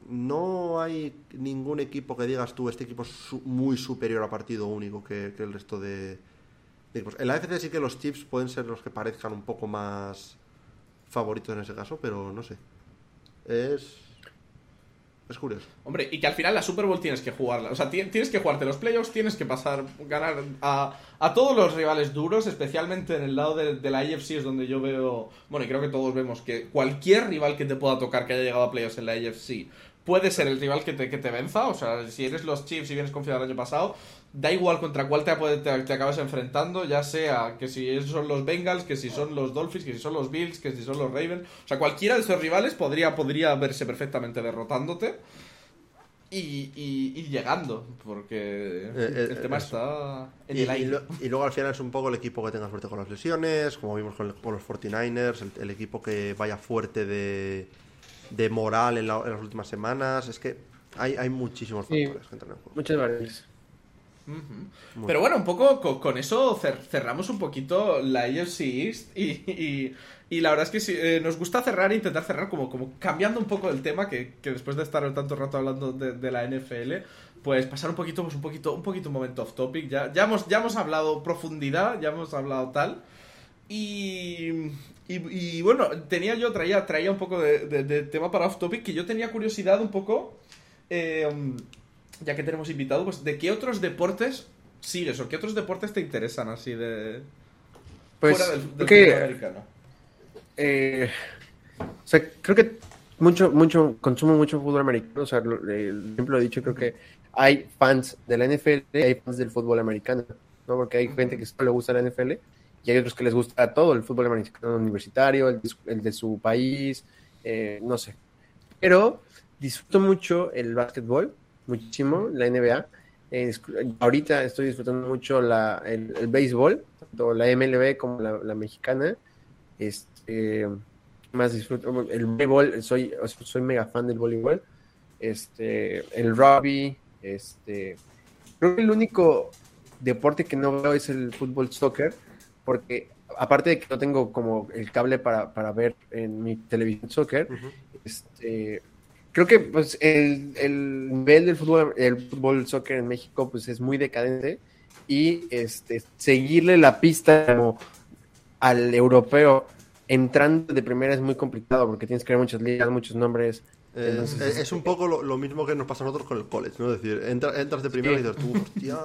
no hay ningún equipo que digas tú, este equipo es muy superior a partido único que, el resto de, equipos. En la AFC sí que los Chiefs pueden ser los que parezcan un poco más favoritos en ese caso, pero no sé. Es... Es curioso. Hombre, y que al final la Super Bowl tienes que jugarla. O sea, ti- tienes que jugarte los playoffs, tienes que pasar, ganar a, a todos los rivales duros, especialmente en el lado de, de la AFC es donde yo veo, bueno, y creo que todos vemos que cualquier rival que te pueda tocar que haya llegado a playoffs en la AFC puede ser el rival que te, que te venza. O sea, si eres los Chiefs y vienes confiado el año pasado, da igual contra cuál te, te, te acabas enfrentando, ya sea que si son los Bengals, que si son los Dolphins, que si son los Bills, que si son los Ravens. O sea, cualquiera de esos rivales podría, podría verse perfectamente derrotándote. Y, y, y llegando, porque eh, el tema eso. está en Y, el aire. lo- y luego al final es un poco el equipo que tenga suerte con las lesiones, como vimos con, los 49ers, el, el equipo que vaya fuerte de, de moral en, la- en las últimas semanas. Es que hay, hay muchísimos Sí. factores que entran en juego. Muchas variables. Ujú. Muy Pero bueno, un poco co- con, eso cer- cerramos un poquito la AFC East y, y, y la verdad es que sí, eh, nos gusta cerrar e intentar cerrar como, como cambiando un poco el tema que, que después de estar tanto rato hablando de, de la NFL pues pasar un poquito pues un poquito un poquito un momento off topic ya, ya hemos ya hemos hablado profundidad ya hemos hablado tal y, y, y bueno tenía yo traía traía un poco de, de- de tema para off topic que yo tenía curiosidad un poco eh, ya que tenemos invitado, pues ¿de qué otros deportes sigues o qué otros deportes te interesan así de Pues, fuera del, del fútbol americano? eh, o sea, creo que mucho, mucho, consumo mucho fútbol americano. O sea, lo- eh, siempre lo he dicho, creo que hay fans de la NFL y hay fans del fútbol americano, ¿no? Porque hay gente que solo le gusta la NFL y hay otros que les gusta todo el fútbol americano universitario, el el de su país, eh, no sé. Pero disfruto mucho el básquetbol, muchísimo, la NBA. Eh, ahorita estoy disfrutando mucho la, el, béisbol, tanto la MLB como la, la mexicana. Este, más disfruto el voleibol, soy, soy mega fan del voleibol. Este, el rugby, este, creo que el único deporte que no veo es el fútbol soccer, porque aparte de que no tengo como el cable para, para ver en mi televisión soccer, este, creo que pues el, el nivel del fútbol, el fútbol soccer en México pues es muy decadente y este seguirle la pista como al europeo entrando de primera es muy complicado porque tienes que ver muchas ligas, muchos nombres. Eh, es, es un poco lo, lo mismo que nos pasa a nosotros con el college, ¿no? Es decir, entra- entras de primero Sí. y dices tú, hostia,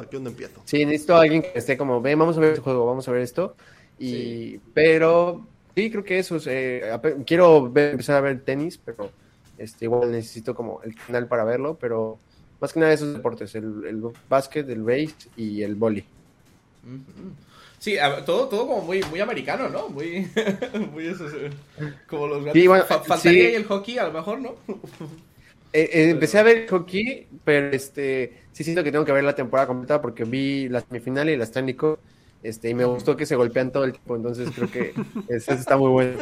¿aquí dónde empiezo? Sí, necesito a alguien que esté como, ven, vamos a ver este juego, vamos a ver esto. Y, pero sí, creo que eso es, eh, quiero ver- empezar a ver tenis, pero este, igual necesito como el canal para verlo, pero más que nada esos deportes, el, el básquet, el base y el vóley. Ujú. Sí, todo, todo como muy, muy americano, ¿no? Muy, muy eso, sí. como los Sí, bueno, Fa- faltaría sí. ahí el hockey, a lo mejor, ¿no? Eh, eh, empecé a ver hockey, pero este sí siento que tengo que ver la temporada completa porque vi la semifinal y la Stanley Cup, este, y me gustó que se golpean todo el tiempo, entonces creo que eso está muy bueno.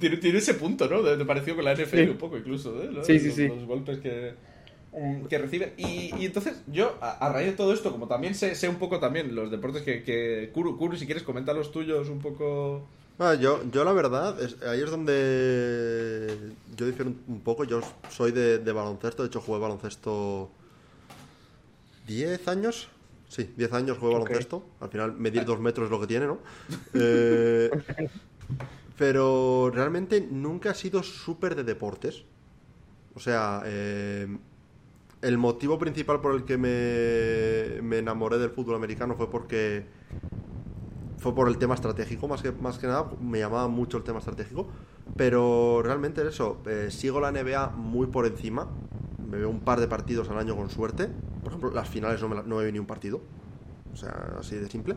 tiene, tiene ese punto, ¿no? De, de parecido con la NFL Sí. un poco incluso, ¿eh? ¿no? Sí, sí, los, sí. los golpes que, que reciben. Y, y entonces, yo, a, a raíz de todo esto, como también sé, sé un poco también los deportes que, que Kuru, Kuru, si quieres, comenta los tuyos un poco... Ah, yo, yo la verdad, es- ahí es donde yo difiero un, poco. Yo soy de, de baloncesto, de hecho jugué baloncesto 10 años. Sí, 10 años jugué Ok. baloncesto. Al final medir dos metros es lo que tiene, ¿no? Eh, pero realmente nunca he sido súper de deportes. O sea, eh, el motivo principal por el que me, me enamoré del fútbol americano fue porque fue por el tema estratégico, más que, más que nada, me llamaba mucho el tema estratégico, pero realmente eso, eh, sigo la NBA muy por encima, me veo un par de partidos al año con suerte, por ejemplo, las finales no me, no me ni un partido, o sea, así de simple,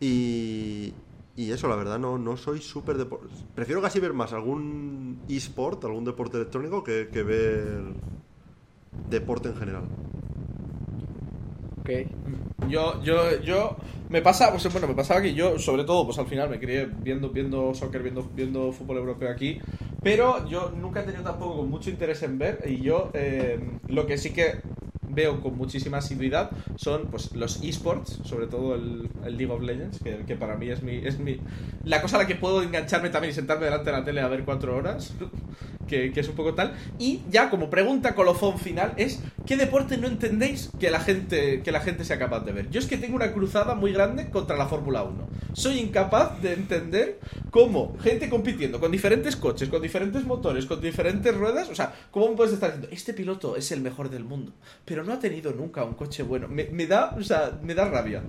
y, y eso, la verdad, no, no soy súper de... Prefiero casi ver más algún eSport, algún deporte electrónico, que, que ver deporte en general. Ok. Yo, yo, yo, me pasa, pues, bueno, me pasaba que yo, sobre todo, pues al final me crié viendo, viendo soccer, viendo, viendo fútbol europeo aquí, pero yo nunca he tenido tampoco mucho interés en ver, y yo eh, lo que sí que veo con muchísima asiduidad son pues los esports, sobre todo el, el League of Legends, que, que para mí es mi, es mi la cosa a la que puedo engancharme también y sentarme delante de la tele a ver cuatro horas. que, que es un poco tal. Y ya como pregunta colofón final es, ¿qué deporte no entendéis que la gente, que la gente sea capaz de ver? Yo es que tengo una cruzada muy grande contra la Fórmula 1. Soy incapaz de entender cómo gente compitiendo con diferentes coches, con diferentes motores, con diferentes ruedas, o sea, ¿cómo puedes estar diciendo, este piloto es el mejor del mundo, pero no ha tenido nunca un coche bueno? Me, me da, o sea, me da rabia.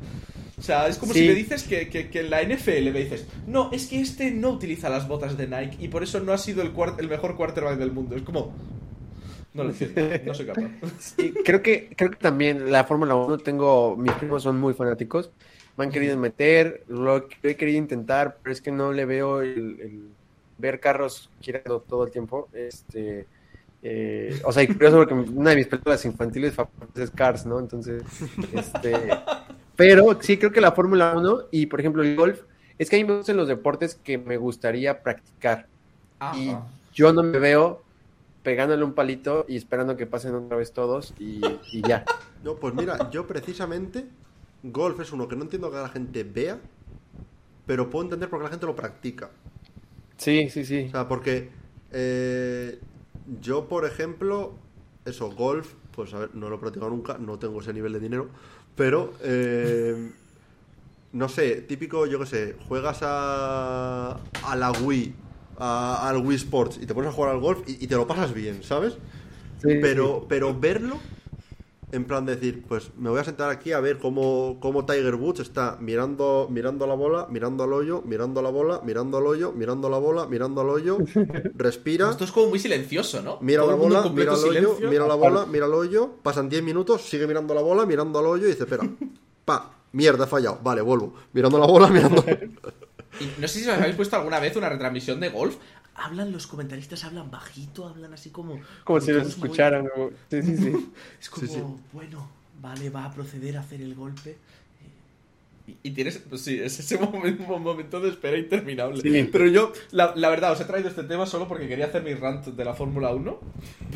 O sea, es como Sí. si me dices que, que, que en la NFL me dices, no, es que este no utiliza las botas de Nike y por eso no ha sido el, el mejor quarterback del mundo. Es como... No lo entiendo, no soy capaz. Sí, creo que, creo que también la Fórmula 1 tengo, mis primos son muy fanáticos, me han querido meter, lo he querido intentar, pero es que no le veo el, el ver carros girando todo el tiempo. Este, eh, o sea, y curioso porque una de mis películas infantiles favoritas es Cars, ¿no? Entonces, este, pero sí creo que la Fórmula 1 y por ejemplo el golf, es que a mí me gustan los deportes que me gustaría practicar y yo no me veo pegándole un palito y esperando que pasen otra vez todos y, y ya. No, pues mira, yo precisamente, golf es uno que no entiendo que la gente vea, pero puedo entender por qué la gente lo practica. Sí, sí, sí. O sea, porque eh, yo, por ejemplo, eso, golf, pues a ver, no lo he practicado nunca, no tengo ese nivel de dinero, pero eh, no sé, típico, yo qué sé, juegas a, a la Wii, a- al Wii Sports y te pones a jugar al golf y, y te lo pasas bien, ¿sabes? Sí, pero, pero verlo, en plan de decir, pues me voy a sentar aquí a ver cómo, cómo Tiger Woods está mirando, mirando a la bola, mirando al hoyo, mirando la bola, mirando al hoyo, mirando la bola, mirando al hoyo, respira, Esto es como muy silencioso, ¿no? mira Todo la el bola, mira al hoyo, mira la bola, mira al hoyo, pasan 10 minutos, sigue mirando la bola, mirando al hoyo y dice, espera, pa, mierda, he fallado, vale, vuelvo, mirando la bola, mirando... Y no sé si os habéis puesto alguna vez una retransmisión de golf. Hablan los comentaristas, hablan bajito, hablan así como. Como si los muy- escucharan. Sí, sí, sí. Es como, Sí, sí. bueno, vale, va a proceder a hacer el golpe. Y, y tienes, pues sí, es ese momento, de espera interminable. Sí. Pero yo, la, la verdad, os he traído este tema solo porque quería hacer mi rant de la Fórmula 1.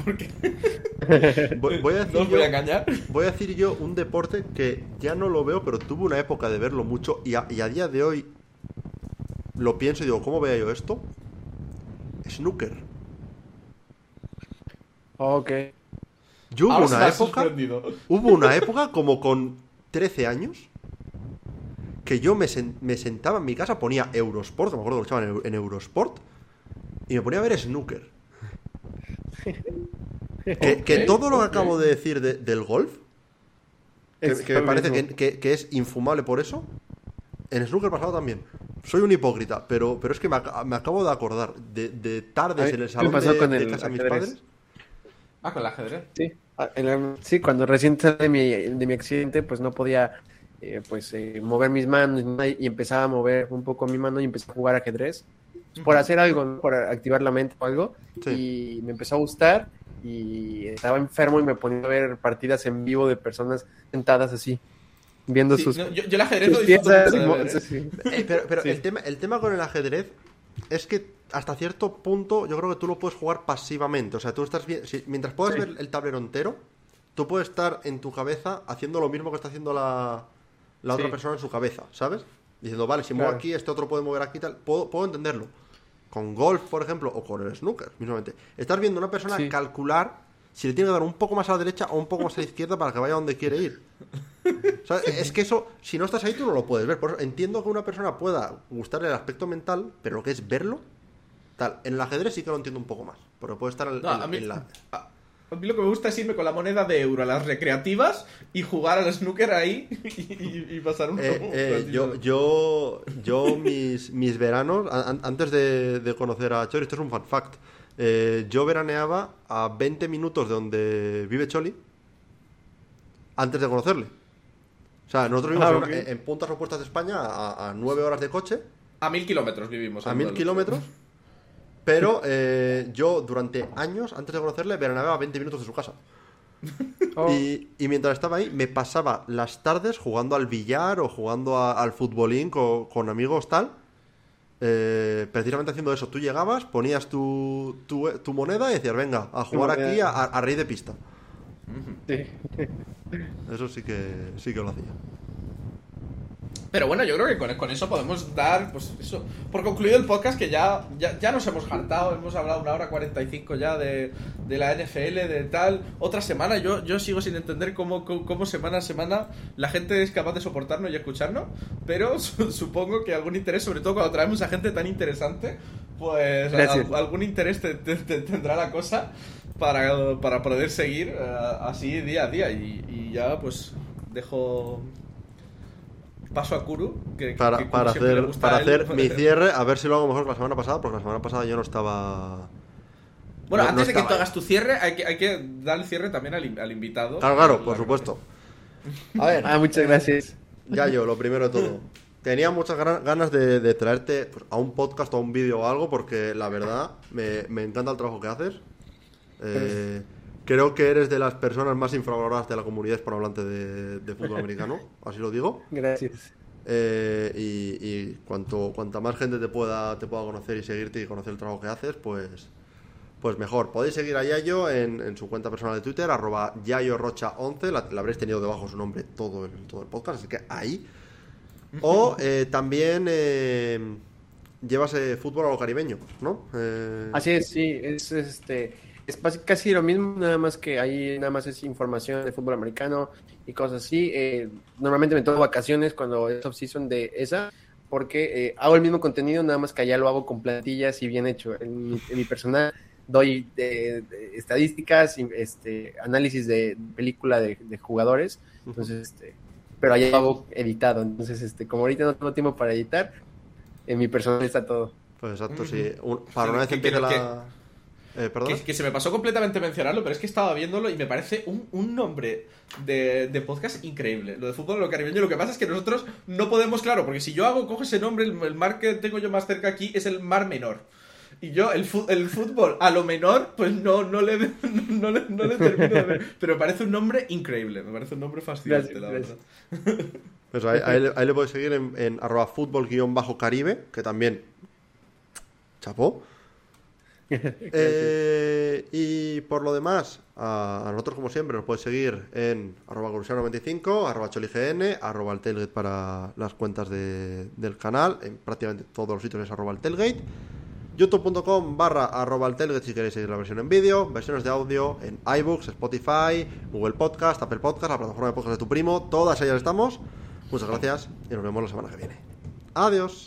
Porque Voy, voy a decir no os voy yo- a engañar. Voy a decir yo un deporte que ya no lo veo, pero tuve una época de verlo mucho y a, y a día de hoy lo pienso y digo, ¿cómo veo yo esto? Snooker. Ok. Yo hubo una época, hubo una época como con 13 años que yo me, sen- me sentaba en mi casa, ponía Eurosport, que me acuerdo que lo echaban en, Eurosport, y me ponía a ver snooker. Que, todo lo que acabo de decir de- del golf, que, Es que me parece mismo. que, que- que es infumable por eso. En snooker pasado también. Soy un hipócrita, pero, pero es que me, ac- me acabo de acordar de, de tardes en el salón pasó de, con de el casa de mis ajedrez. padres. Ah, con el ajedrez. Sí, Ah, sí, cuando recién de mi, de mi accidente, pues no podía eh, pues eh, mover mis manos y empezaba a mover un poco mi mano y empecé a jugar ajedrez por hacer algo, ¿no? por activar la mente o algo. Sí. Y me empezó a gustar y estaba enfermo y me ponía a ver partidas en vivo de personas sentadas así, viendo Sí, sus, no, yo, yo el ajedrez lo disfruto ¿eh? sí. Eh, pero pero Sí. el, tema, el tema con el ajedrez es que hasta cierto punto yo creo que tú lo puedes jugar pasivamente. O sea, tú estás bien. si- mientras puedas Sí. ver el tablero entero, tú puedes estar en tu cabeza haciendo lo mismo que está haciendo la, la otra persona en su cabeza, ¿sabes? Diciendo, vale, si muevo Claro. aquí, este otro puede mover aquí y tal. Puedo, puedo entenderlo. Con golf, por ejemplo, o con el snooker, mismamente. Estás viendo a una persona Sí. calcular si le tiene que dar un poco más a la derecha o un poco más a la izquierda para que vaya donde quiere ir. O sea, es que eso, si no estás ahí, tú no lo puedes ver. Por eso entiendo que una persona pueda gustarle el aspecto mental, pero lo que es verlo, tal. En el ajedrez sí que lo entiendo un poco más. Porque puede estar en, No, en- a mí, en la. a- a mí lo que me gusta es irme con la moneda de euro a las recreativas y jugar al snooker ahí y, y- y pasar un, Eh, eh, yo, yo, yo mis, mis veranos, a- antes de, de conocer a Choli, esto es un fun fact. Eh, yo veraneaba a 20 minutos de donde vive Choli antes de conocerle. O sea, nosotros vivimos Ah, en, puntas opuestas de España a, a 9 horas de coche. A mil kilómetros vivimos. a mil kilómetros. Pero eh, yo durante años, antes de conocerle, veraneaba a 20 minutos de su casa. Oh, Y, y mientras estaba ahí, me pasaba las tardes jugando al billar o jugando a- al futbolín con, con amigos tal. Eh, precisamente haciendo eso. Tú llegabas, ponías tu, tu, tu moneda y decías, venga, a jugar aquí a, a, a rey de pista. sí. Eso sí que, sí que lo hacía. Pero bueno, yo creo que con, con eso podemos dar, pues eso, por concluido el podcast que ya, ya, ya nos hemos hartado, hemos hablado una hora 45 ya de, de la NFL, de tal. Otra semana, yo, yo sigo sin entender cómo, cómo, cómo semana a semana la gente es capaz de soportarnos y escucharnos, pero su- supongo que algún interés, sobre todo cuando traemos a gente tan interesante, pues al- algún interés te- te- te- tendrá la cosa para, para poder seguir eh, así día a día. Y, y ya pues dejo paso a Kuru, que, Para, que para hacer, para él. hacer mi cierre, a ver si lo hago mejor que la semana pasada, porque la semana pasada yo no estaba. Bueno, no- antes no de que tú hagas tu cierre, hay que, hay que dar el cierre también al, in- al invitado. Claro, claro, La- por supuesto. A ver, Ah, muchas gracias. ya yo, lo primero de todo. Tenía muchas ganas de, de traerte pues, a un podcast o a un vídeo o algo, porque la verdad me, me encanta el trabajo que haces. Eh, creo que eres de las personas más infravaloradas de la comunidad hispanohablante de, de fútbol americano, así lo digo. Gracias. Eh, y y cuanto, cuanta más gente te pueda, te pueda conocer y seguirte y conocer el trabajo que haces, pues, pues mejor. Podéis seguir a Yayo en, en su cuenta personal de Twitter, arroba YayoRocha11, la, la habréis tenido debajo su nombre todo el, todo el podcast, así que ahí. O eh, también eh, llevas eh, fútbol a lo caribeño, ¿no? Eh, Así es, sí, es este es casi lo mismo, nada más que ahí nada más es información de fútbol americano y cosas así. Eh, normalmente me tomo vacaciones cuando es off-season de esa, porque eh, hago el mismo contenido, nada más que allá lo hago con plantillas y bien hecho. En mi, en mi personal doy eh, de estadísticas, y, este, análisis de película de, de jugadores, entonces, este, pero allá lo hago editado. Entonces, este, como ahorita no tengo tiempo para editar, en mi personal está todo. Pues exacto, sí. Un- para una vez Que- empiece que- la... Eh, ¿Perdón? Que, que se me pasó completamente mencionarlo, pero es que estaba viéndolo y me parece un, un nombre de, de podcast increíble. Lo de fútbol, lo caribeño. Lo que pasa es que nosotros no podemos, claro, porque si yo hago, cojo ese nombre, el, el mar que tengo yo más cerca aquí es el mar menor. Y yo, el, el fútbol a lo menor, pues no, no, le, no, le, no le termino de ver. Pero me parece un nombre increíble, me parece un nombre fascinante, Gracias, la gracias. verdad. Pues ahí, ahí le- ahí le podéis seguir en, en arroba fútbol-caribe, que también chapó. Eh, y por lo demás, a, nosotros como siempre nos podéis seguir en arroba gurusiano95, arroba cholign, arroba el para las cuentas de- del canal, en prácticamente todos los sitios es arroba el youtube.com barra arroba el si queréis seguir la versión en vídeo, versiones de audio en iBooks, Spotify, Google Podcast, Apple Podcast, la plataforma de podcast de tu primo, todas ellas estamos. Muchas gracias y nos vemos la semana que viene. Adiós.